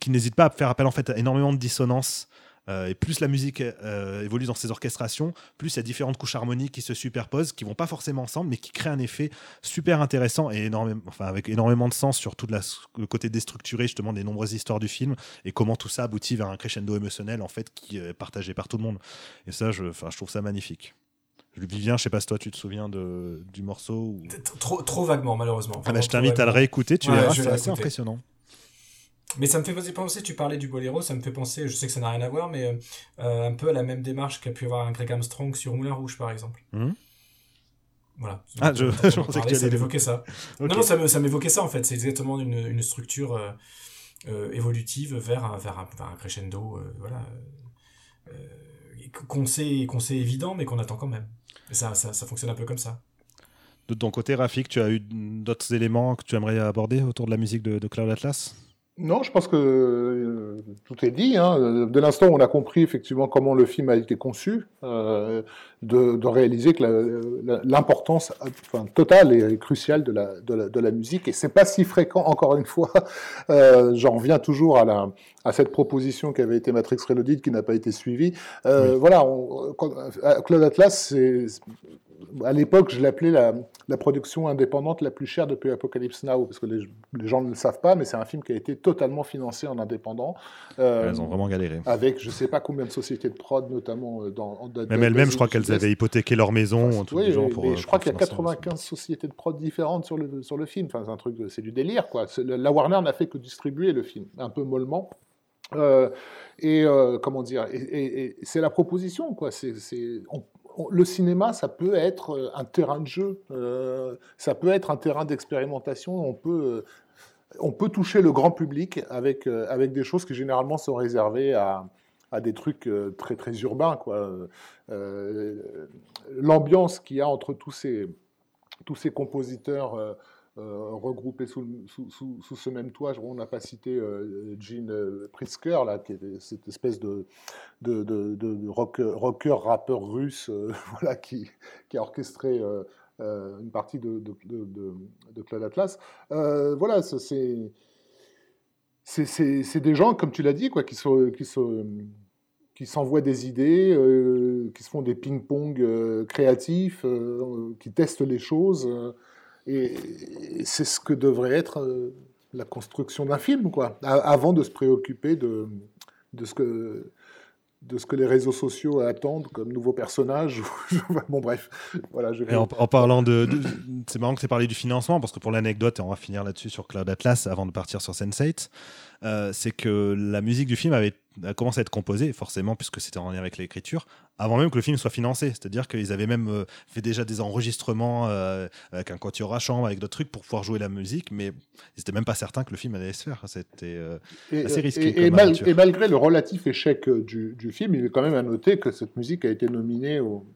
A: qui n'hésite pas à faire appel en fait à énormément de dissonances euh, et plus la musique euh, évolue dans ces orchestrations, plus il y a différentes couches harmoniques qui se superposent, qui vont pas forcément ensemble, mais qui créent un effet super intéressant et énormément, enfin, avec énormément de sens sur tout le côté déstructuré justement des nombreuses histoires du film et comment tout ça aboutit vers un crescendo émotionnel en fait qui est partagé par tout le monde. Et ça, je, je trouve ça magnifique. Vivien, je sais pas si toi tu te souviens de, du morceau ou...
B: trop, trop vaguement malheureusement.
A: Ah bah, je t'invite à le réécouter, tu verras, c'est assez impressionnant.
B: Mais ça me fait penser, tu parlais du boléro, ça me fait penser, je sais que ça n'a rien à voir, mais euh, un peu à la même démarche qu'a pu avoir un Greg Armstrong sur Moulin Rouge, par exemple.
A: Mmh.
B: Voilà.
A: Ah, je, je pensais que tu
B: ça m'évoquait ça. Non, non, ça m'évoquait ça, en fait. C'est exactement une, une structure euh, euh, évolutive vers un, vers un, vers un crescendo, voilà, qu'on sait, qu'on sait évident, mais qu'on attend quand même. Et ça, ça, ça fonctionne un peu comme ça.
A: De ton côté, Rafik, tu as eu d'autres éléments que tu aimerais aborder autour de la musique de, de Cloud Atlas?
C: Non, je pense que euh, tout est dit. Hein. Dès l'instant où on a compris effectivement comment le film a été conçu, euh, de, réaliser que l'importance enfin, totale et cruciale de la, de la, musique, et c'est pas si fréquent, encore une fois, euh, j'en reviens toujours à, la, à cette proposition qui avait été Matrix Reloaded qui n'a pas été suivie. Voilà, Claude Atlas, c'est à l'époque, je l'appelais la, la, production indépendante la plus chère depuis Apocalypse Now, parce que les, gens ne le savent pas, mais c'est un film qui a été totalement financé en indépendant.
A: Euh, elles ont vraiment galéré.
C: Avec je ne sais pas combien de sociétés de prod, notamment euh, dans.
A: Même elles-mêmes, je crois qu'elles avaient hypothéqué leur maison.
C: oui, pour, euh, je crois qu'il y a 95 sociétés de prod différentes sur le, sur le film. Enfin, c'est un truc, c'est du délire, quoi. La Warner n'a fait que distribuer le film, un peu mollement. et comment dire, et, c'est la proposition, quoi. C'est, le cinéma, ça peut être euh, un terrain de jeu, euh, ça peut être un terrain d'expérimentation. On peut, euh, on peut toucher le grand public avec, avec des choses qui généralement sont réservées à, à des trucs très très urbains. L'ambiance qu'il y a entre tous ces, tous ces compositeurs regroupés sous, sous, sous, ce même toit. On n'a pas cité euh, Gene euh, Pritzker, là, qui est cette espèce de, de, de, rocker, rappeur russe voilà, qui, qui, a orchestré une partie de, de, Claude Atlas. voilà, c'est c'est des gens, comme tu l'as dit, quoi, qui qui qui s'envoient des idées, qui se font des ping-pong créatifs, qui testent les choses. Et c'est ce que devrait être euh, la construction d'un film, quoi, avant de se préoccuper de, de, ce que, de ce que les réseaux sociaux attendent comme nouveaux personnages. bon, bref. Voilà, je
A: en, parlant de. c'est marrant que tu aies parlé du financement, parce que pour l'anecdote, et on va finir là-dessus sur Cloud Atlas avant de partir sur Sense8, euh, c'est que la musique du film avait a commencé à être composée, forcément, puisque c'était en lien avec l'écriture, avant même que le film soit financé. C'est-à-dire qu'ils avaient même euh, fait déjà des enregistrements euh, avec un quatuor à chambre, avec d'autres trucs pour pouvoir jouer la musique, mais ils n'étaient même pas certains que le film allait se faire. C'était assez risqué.
C: Et, malgré le relatif échec du, film, il est quand même à noter que cette musique a été nominée au,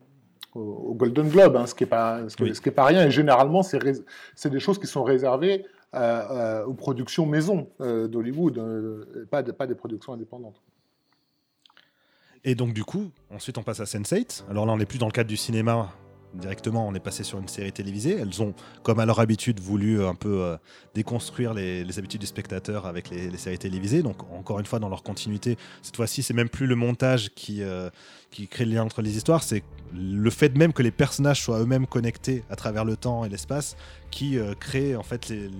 C: Golden Globe, hein, ce qui n'est pas, ce qui, pas rien. Et généralement, c'est des choses qui sont réservées aux productions maison euh, d'Hollywood, euh, pas, pas des productions indépendantes.
A: Et donc du coup, ensuite on passe à Sense8. Alors là, on n'est plus dans le cadre du cinéma directement, on est passé sur une série télévisée. Elles ont, comme à leur habitude, voulu un peu euh, déconstruire les, habitudes du spectateur avec les, séries télévisées. Donc encore une fois, dans leur continuité, cette fois-ci, c'est même plus le montage qui, qui crée le lien entre les histoires, c'est le fait même que les personnages soient eux-mêmes connectés à travers le temps et l'espace qui euh, crée en fait les,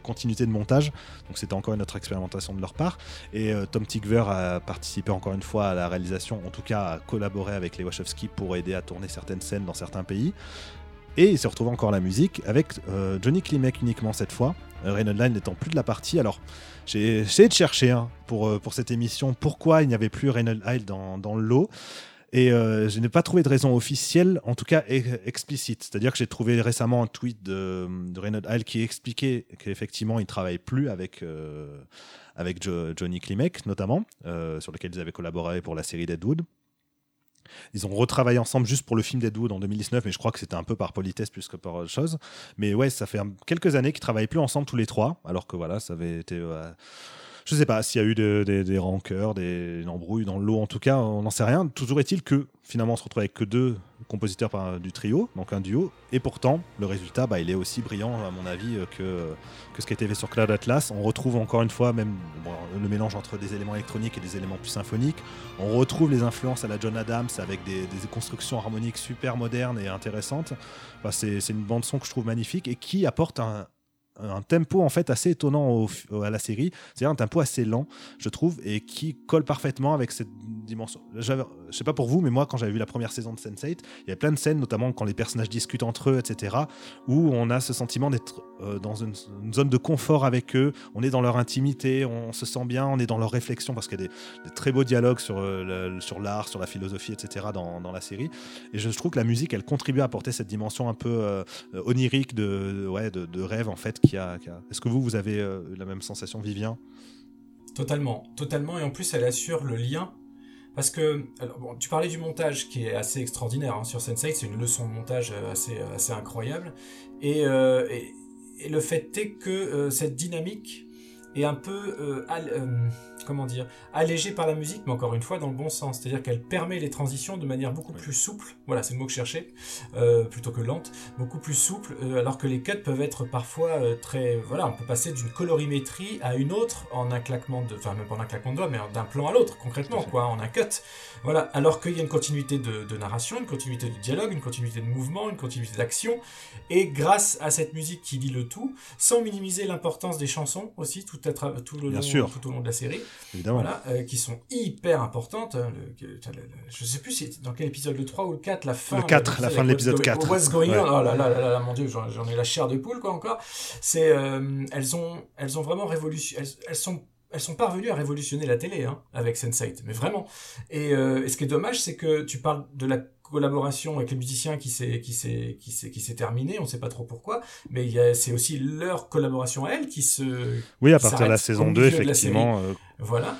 A: continuités de montage. Donc c'était encore une autre expérimentation de leur part. Et euh, Tom Tigver a participé encore une fois à la réalisation, en tout cas a collaboré avec les Wachowski pour aider à tourner certaines scènes dans certains pays. Et il se retrouve encore la musique avec euh, Johnny Klimek uniquement cette fois, Reynolds Line n'étant plus de la partie. Alors j'ai essayé de chercher hein, pour, pour cette émission pourquoi il n'y avait plus Reynolds Isle dans, dans le lot. Et euh, je n'ai pas trouvé de raison officielle, en tout cas explicite. C'est-à-dire que j'ai trouvé récemment un tweet de, Reynolds qui expliquait qu'effectivement, il ne travaille plus avec, euh, avec Johnny Klimek, notamment, euh, sur lequel ils avaient collaboré pour la série Deadwood. Ils ont retravaillé ensemble juste pour le film Deadwood en 2019, mais je crois que c'était un peu par politesse plus que par autre chose. Mais ouais, ça fait quelques années qu'ils travaillent plus ensemble tous les trois, alors que voilà, ça avait été Je sais pas s'il y a eu des, rancœurs, des embrouilles dans le lot, en tout cas, on n'en sait rien. Toujours est-il que finalement on se retrouve avec que deux compositeurs du trio, donc un duo, et pourtant le résultat, bah, il est aussi brillant à mon avis que, que ce qui a été fait sur Cloud Atlas. On retrouve encore une fois même le mélange entre des éléments électroniques et des éléments plus symphoniques. On retrouve les influences à la John Adams avec des, constructions harmoniques super modernes et intéressantes. c'est une bande son que je trouve magnifique et qui apporte un, un tempo en fait assez étonnant à la série, c'est-à-dire un tempo assez lent, je trouve, et qui colle parfaitement avec cette dimension. Je sais pas pour vous, mais moi, quand j'avais vu la première saison de Sense8, il y avait plein de scènes, notamment quand les personnages discutent entre eux, etc., où on a ce sentiment d'être euh, dans une, zone de confort avec eux, on est dans leur intimité, on se sent bien, on est dans leur réflexion, parce qu'il y a des, très beaux dialogues sur, euh, sur l'art, sur la philosophie, etc., dans, dans, la série. Et je, trouve que la musique, elle contribue à apporter cette dimension un peu euh, onirique de, ouais, de, rêve, en fait, est-ce que vous, vous avez la même sensation, Vivien?
B: Totalement, totalement. Et en plus, elle assure le lien. Parce que, tu parlais du montage qui est assez extraordinaire hein, sur Sense8, c'est une leçon de montage assez, assez incroyable. Et, le fait est que cette dynamique est un peu comment dire, allégée par la musique, mais encore une fois dans le bon sens. C'est-à-dire qu'elle permet les transitions de manière beaucoup plus souple. Voilà, c'est le mot que je cherchais, euh, plutôt que lente, beaucoup plus souple, euh, alors que les cuts peuvent être parfois euh, très, voilà, on peut passer d'une colorimétrie à une autre en un claquement de, enfin même pas en un claquement de doigts, mais d'un plan à l'autre, concrètement, quoi, en un cut. Voilà, alors qu'il y a une continuité de, narration, une continuité de dialogue, une continuité de mouvement, une continuité d'action, et grâce à cette musique qui dit le tout, sans minimiser l'importance des chansons aussi tout, à tout, le long, tout au long de la série,
A: Évidemment.
B: Voilà, euh, qui sont hyper importantes. Hein, je sais plus si dans quel épisode, le 3 ou le 4, la fin.
A: Le 4, la fin de l'épisode 4.
B: What's going on Oh là là là là, mon dieu, j'en ai la chair de poule, quoi, encore. C'est, euh, elles ont, elles ont vraiment révolutionné, elles, sont elles sont parvenues à révolutionner la télé hein, avec Sense8, mais vraiment. Et, euh, et, ce qui est dommage, c'est que tu parles de la collaboration avec les musiciens qui s'est qui s'est qui s'est qui s'est terminée on sait pas trop pourquoi mais il c'est aussi leur collaboration à elle qui se
A: oui à partir de la saison 2 effectivement euh,
B: voilà.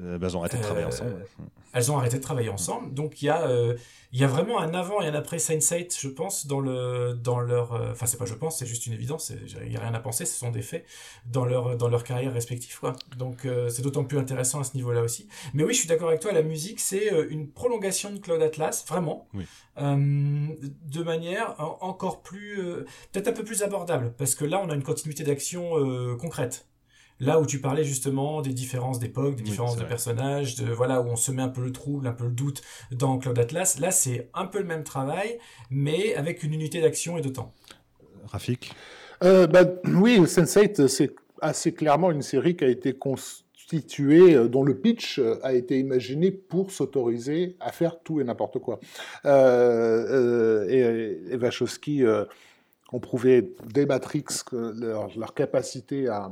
A: euh, bah, elles ont arrêté de travailler euh, ensemble
B: elles ont arrêté de travailler ensemble donc il y a il y a vraiment un avant et un après Sense8, je pense, dans le dans leur. Euh, enfin, c'est pas je pense, c'est juste une évidence. Il y a rien à penser, ce sont des faits dans leur dans leur carrière respective, quoi. Donc euh, c'est d'autant plus intéressant à ce niveau-là aussi. Mais oui, je suis d'accord avec toi. La musique, c'est euh, une prolongation de Cloud Atlas, vraiment, de manière encore plus, peut-être un peu plus abordable, parce que là, on a une continuité d'action concrète. Là où tu parlais justement des différences d'époque, des différences de personnages, de voilà où on se met un peu le trouble, un peu le doute dans Cloud Atlas. Là, c'est un peu le même travail, mais avec une unité d'action et de temps.
A: Rafik
C: euh, bah, Oui, Sense8, c'est assez clairement une série qui a été constituée, euh, dont le pitch euh, a été imaginé pour s'autoriser à faire tout et n'importe quoi. et, et Wachowski ont prouvé dès Matrix que leur capacité à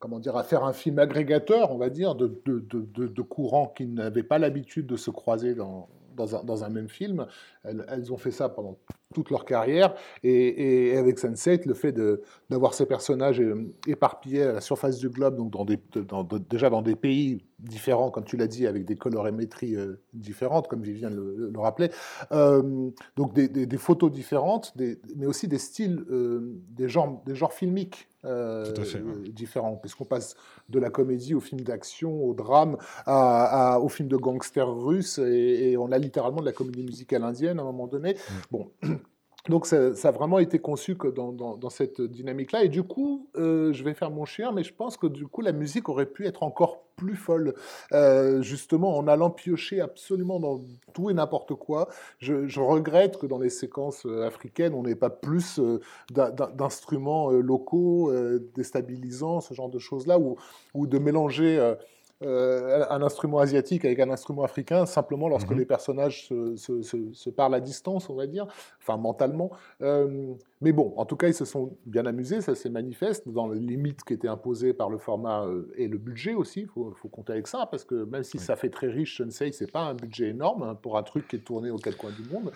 C: comment dire, à faire un film agrégateur, on va dire, de, de, de, de courants qui n'avaient pas l'habitude de se croiser dans, dans, un, dans un, même film. Elles, elles, ont fait ça pendant toute leur carrière. Et, et avec Sense8, le fait d'avoir ces personnages éparpillés à la surface du globe, donc dans des, dans, déjà dans des pays différents, comme tu l'as dit, avec des colorimétries euh, différentes, comme Vivien le, le rappelait, euh, donc des, des, des, photos différentes, mais aussi des styles, euh, des, genres, des genres filmiques euh, différents, puisqu'on passe de la comédie au film d'action, au drame, à, à, au film de gangsters russes, et, et, on a littéralement de la comédie musicale indienne à un moment donné. Mm. Bon, donc ça, a vraiment été conçu que dans, cette dynamique-là. Et du coup, euh, je vais faire mon chien, mais je pense que du coup, la musique aurait pu être encore plus folle, euh, justement en allant piocher absolument dans tout et n'importe quoi. Je, regrette que dans les séquences euh, africaines, on n'ait pas plus d'instruments locaux déstabilisants, ce genre de choses-là, ou de mélanger euh, un instrument asiatique avec un instrument africain, simplement lorsque mhm. les personnages se, se, se, se, parlent à distance, on va dire, enfin mentalement. Euh, mais bon, en tout cas, ils se sont bien amusés, ça s'est manifeste dans les limites qui étaient imposées par le format euh, et le budget aussi, il faut, faut, compter avec ça, parce que même si ça fait très riche, je ne sais, c'est pas un budget énorme hein, pour un truc qui est tourné aux quatre coins du monde.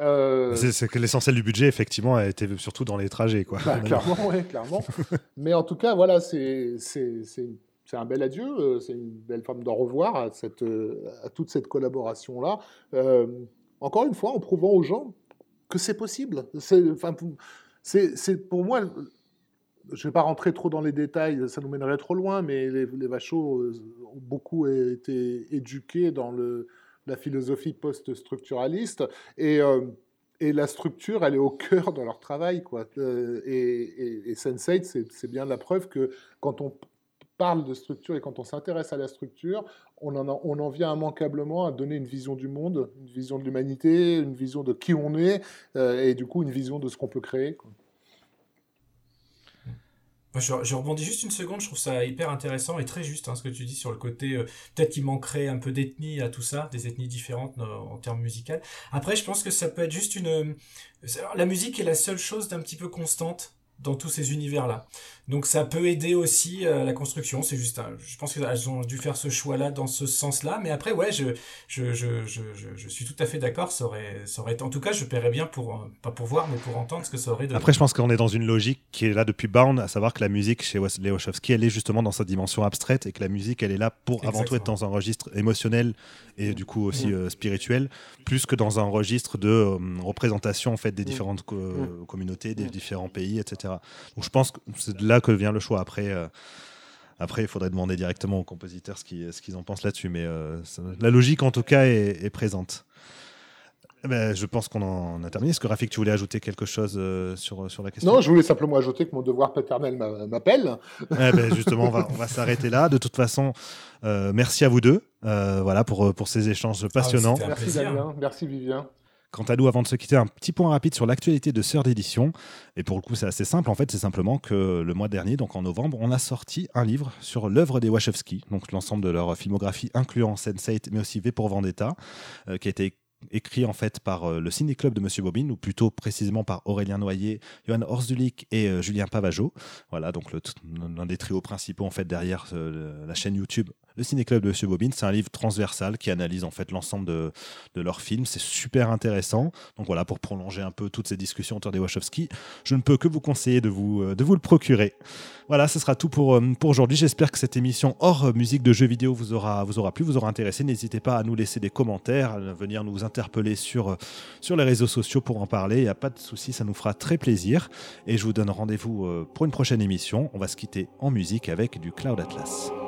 A: Euh... C'est que l'essentiel du budget, effectivement, a été surtout dans les trajets. Quoi.
C: Bah, clairement, oui, clairement. mais en tout cas, voilà, c'est c'est un bel adieu, euh, c'est une belle forme d'au revoir à, cette, euh, à toute cette collaboration-là. Euh, encore une fois, en prouvant aux gens que c'est possible. Pour moi, je ne vais pas rentrer trop dans les détails, ça nous mènerait trop loin, mais les, les Vachos ont beaucoup été éduqués dans le, la philosophie post-structuraliste. Et, et la structure, elle est au cœur de leur travail. Quoi. et, et, et Sense8, c'est bien la preuve que quand on parle de structure et quand on s'intéresse à la structure, on en, vient immanquablement à donner une vision du monde, une vision de l'humanité, une vision de qui on est, et du coup une vision de ce qu'on peut créer.
B: Je, rebondis juste une seconde, je trouve ça hyper intéressant et très juste hein, ce que tu dis sur le côté, euh, peut-être qu'il manquerait un peu d'ethnie à tout ça, des ethnies différentes euh, en termes musicaux. Après, je pense que ça peut être juste une... Euh, la musique est la seule chose d'un petit peu constante dans tous ces univers-là. Donc ça peut aider aussi euh, la construction. C'est juste, je pense qu'elles ont dû faire ce choix-là dans ce sens-là. Mais après, ouais, je, je, je, je, je suis tout à fait d'accord. Ça aurait, ça aurait, en tout cas, je paierais bien pour, euh, pas pour voir, mais pour entendre ce que ça aurait. De...
A: Après, je pense qu'on est dans une logique qui est là depuis Bound, à savoir que la musique chez Wesley Wachowski, elle est justement dans sa dimension abstraite et que la musique, elle est là pour Exactement. avant tout être dans un registre émotionnel et du coup aussi mmh. euh, spirituel, plus que dans un registre de euh, représentation en fait des mmh. différentes co communautés, des différents pays, etc. Donc je pense que c'est de là que vient le choix. Après, euh, après, il faudrait demander directement aux compositeurs ce qu'ils, ce qu'ils en pensent là-dessus. Mais euh, la logique, en tout cas, est, est présente. Eh ben, je pense qu'on en a terminé. Est-ce que Rafik, tu voulais ajouter quelque chose euh, sur, sur la question?
C: Non, je voulais simplement ajouter que mon devoir paternel m'appelle.
A: Eh ben, justement, on va, on va s'arrêter là. De toute façon, euh, merci à vous deux euh, voilà, pour, pour ces échanges passionnants.
C: Ah, merci Damien, merci Vivien.
A: Quant à nous, avant de se quitter, un petit point rapide sur l'actualité de Sœur d'édition. Et pour le coup, c'est assez simple. En fait, c'est simplement que le mois dernier, donc en novembre, on a sorti un livre sur l'œuvre des Wachowski, donc l'ensemble de leur filmographie, incluant Sense8, mais aussi V pour Vendetta, euh, qui a été écrit en fait par euh, le ciné-club de Monsieur Bobine, ou plutôt précisément par Aurélien Noyer, Johan Horzulik et euh, Julien Pavageau. Voilà, donc l'un des trios principaux en fait derrière la chaîne YouTube le Ciné-Club de Monsieur Bobine, c'est un livre transversal qui analyse en fait l'ensemble de, leurs films. C'est super intéressant. Donc voilà, pour prolonger un peu toutes ces discussions autour des Wachowski, je ne peux que vous conseiller de vous, euh, de vous le procurer. Voilà, ce sera tout pour, euh, pour aujourd'hui. J'espère que cette émission hors musique de jeux vidéo vous aura, vous aura plu, vous aura intéressé. N'hésitez pas à nous laisser des commentaires, à venir nous interpeller sur, euh, sur les réseaux sociaux pour en parler. Il n'y a pas de souci, ça nous fera très plaisir. Et je vous donne rendez-vous pour une prochaine émission. On va se quitter en musique avec du Cloud Atlas.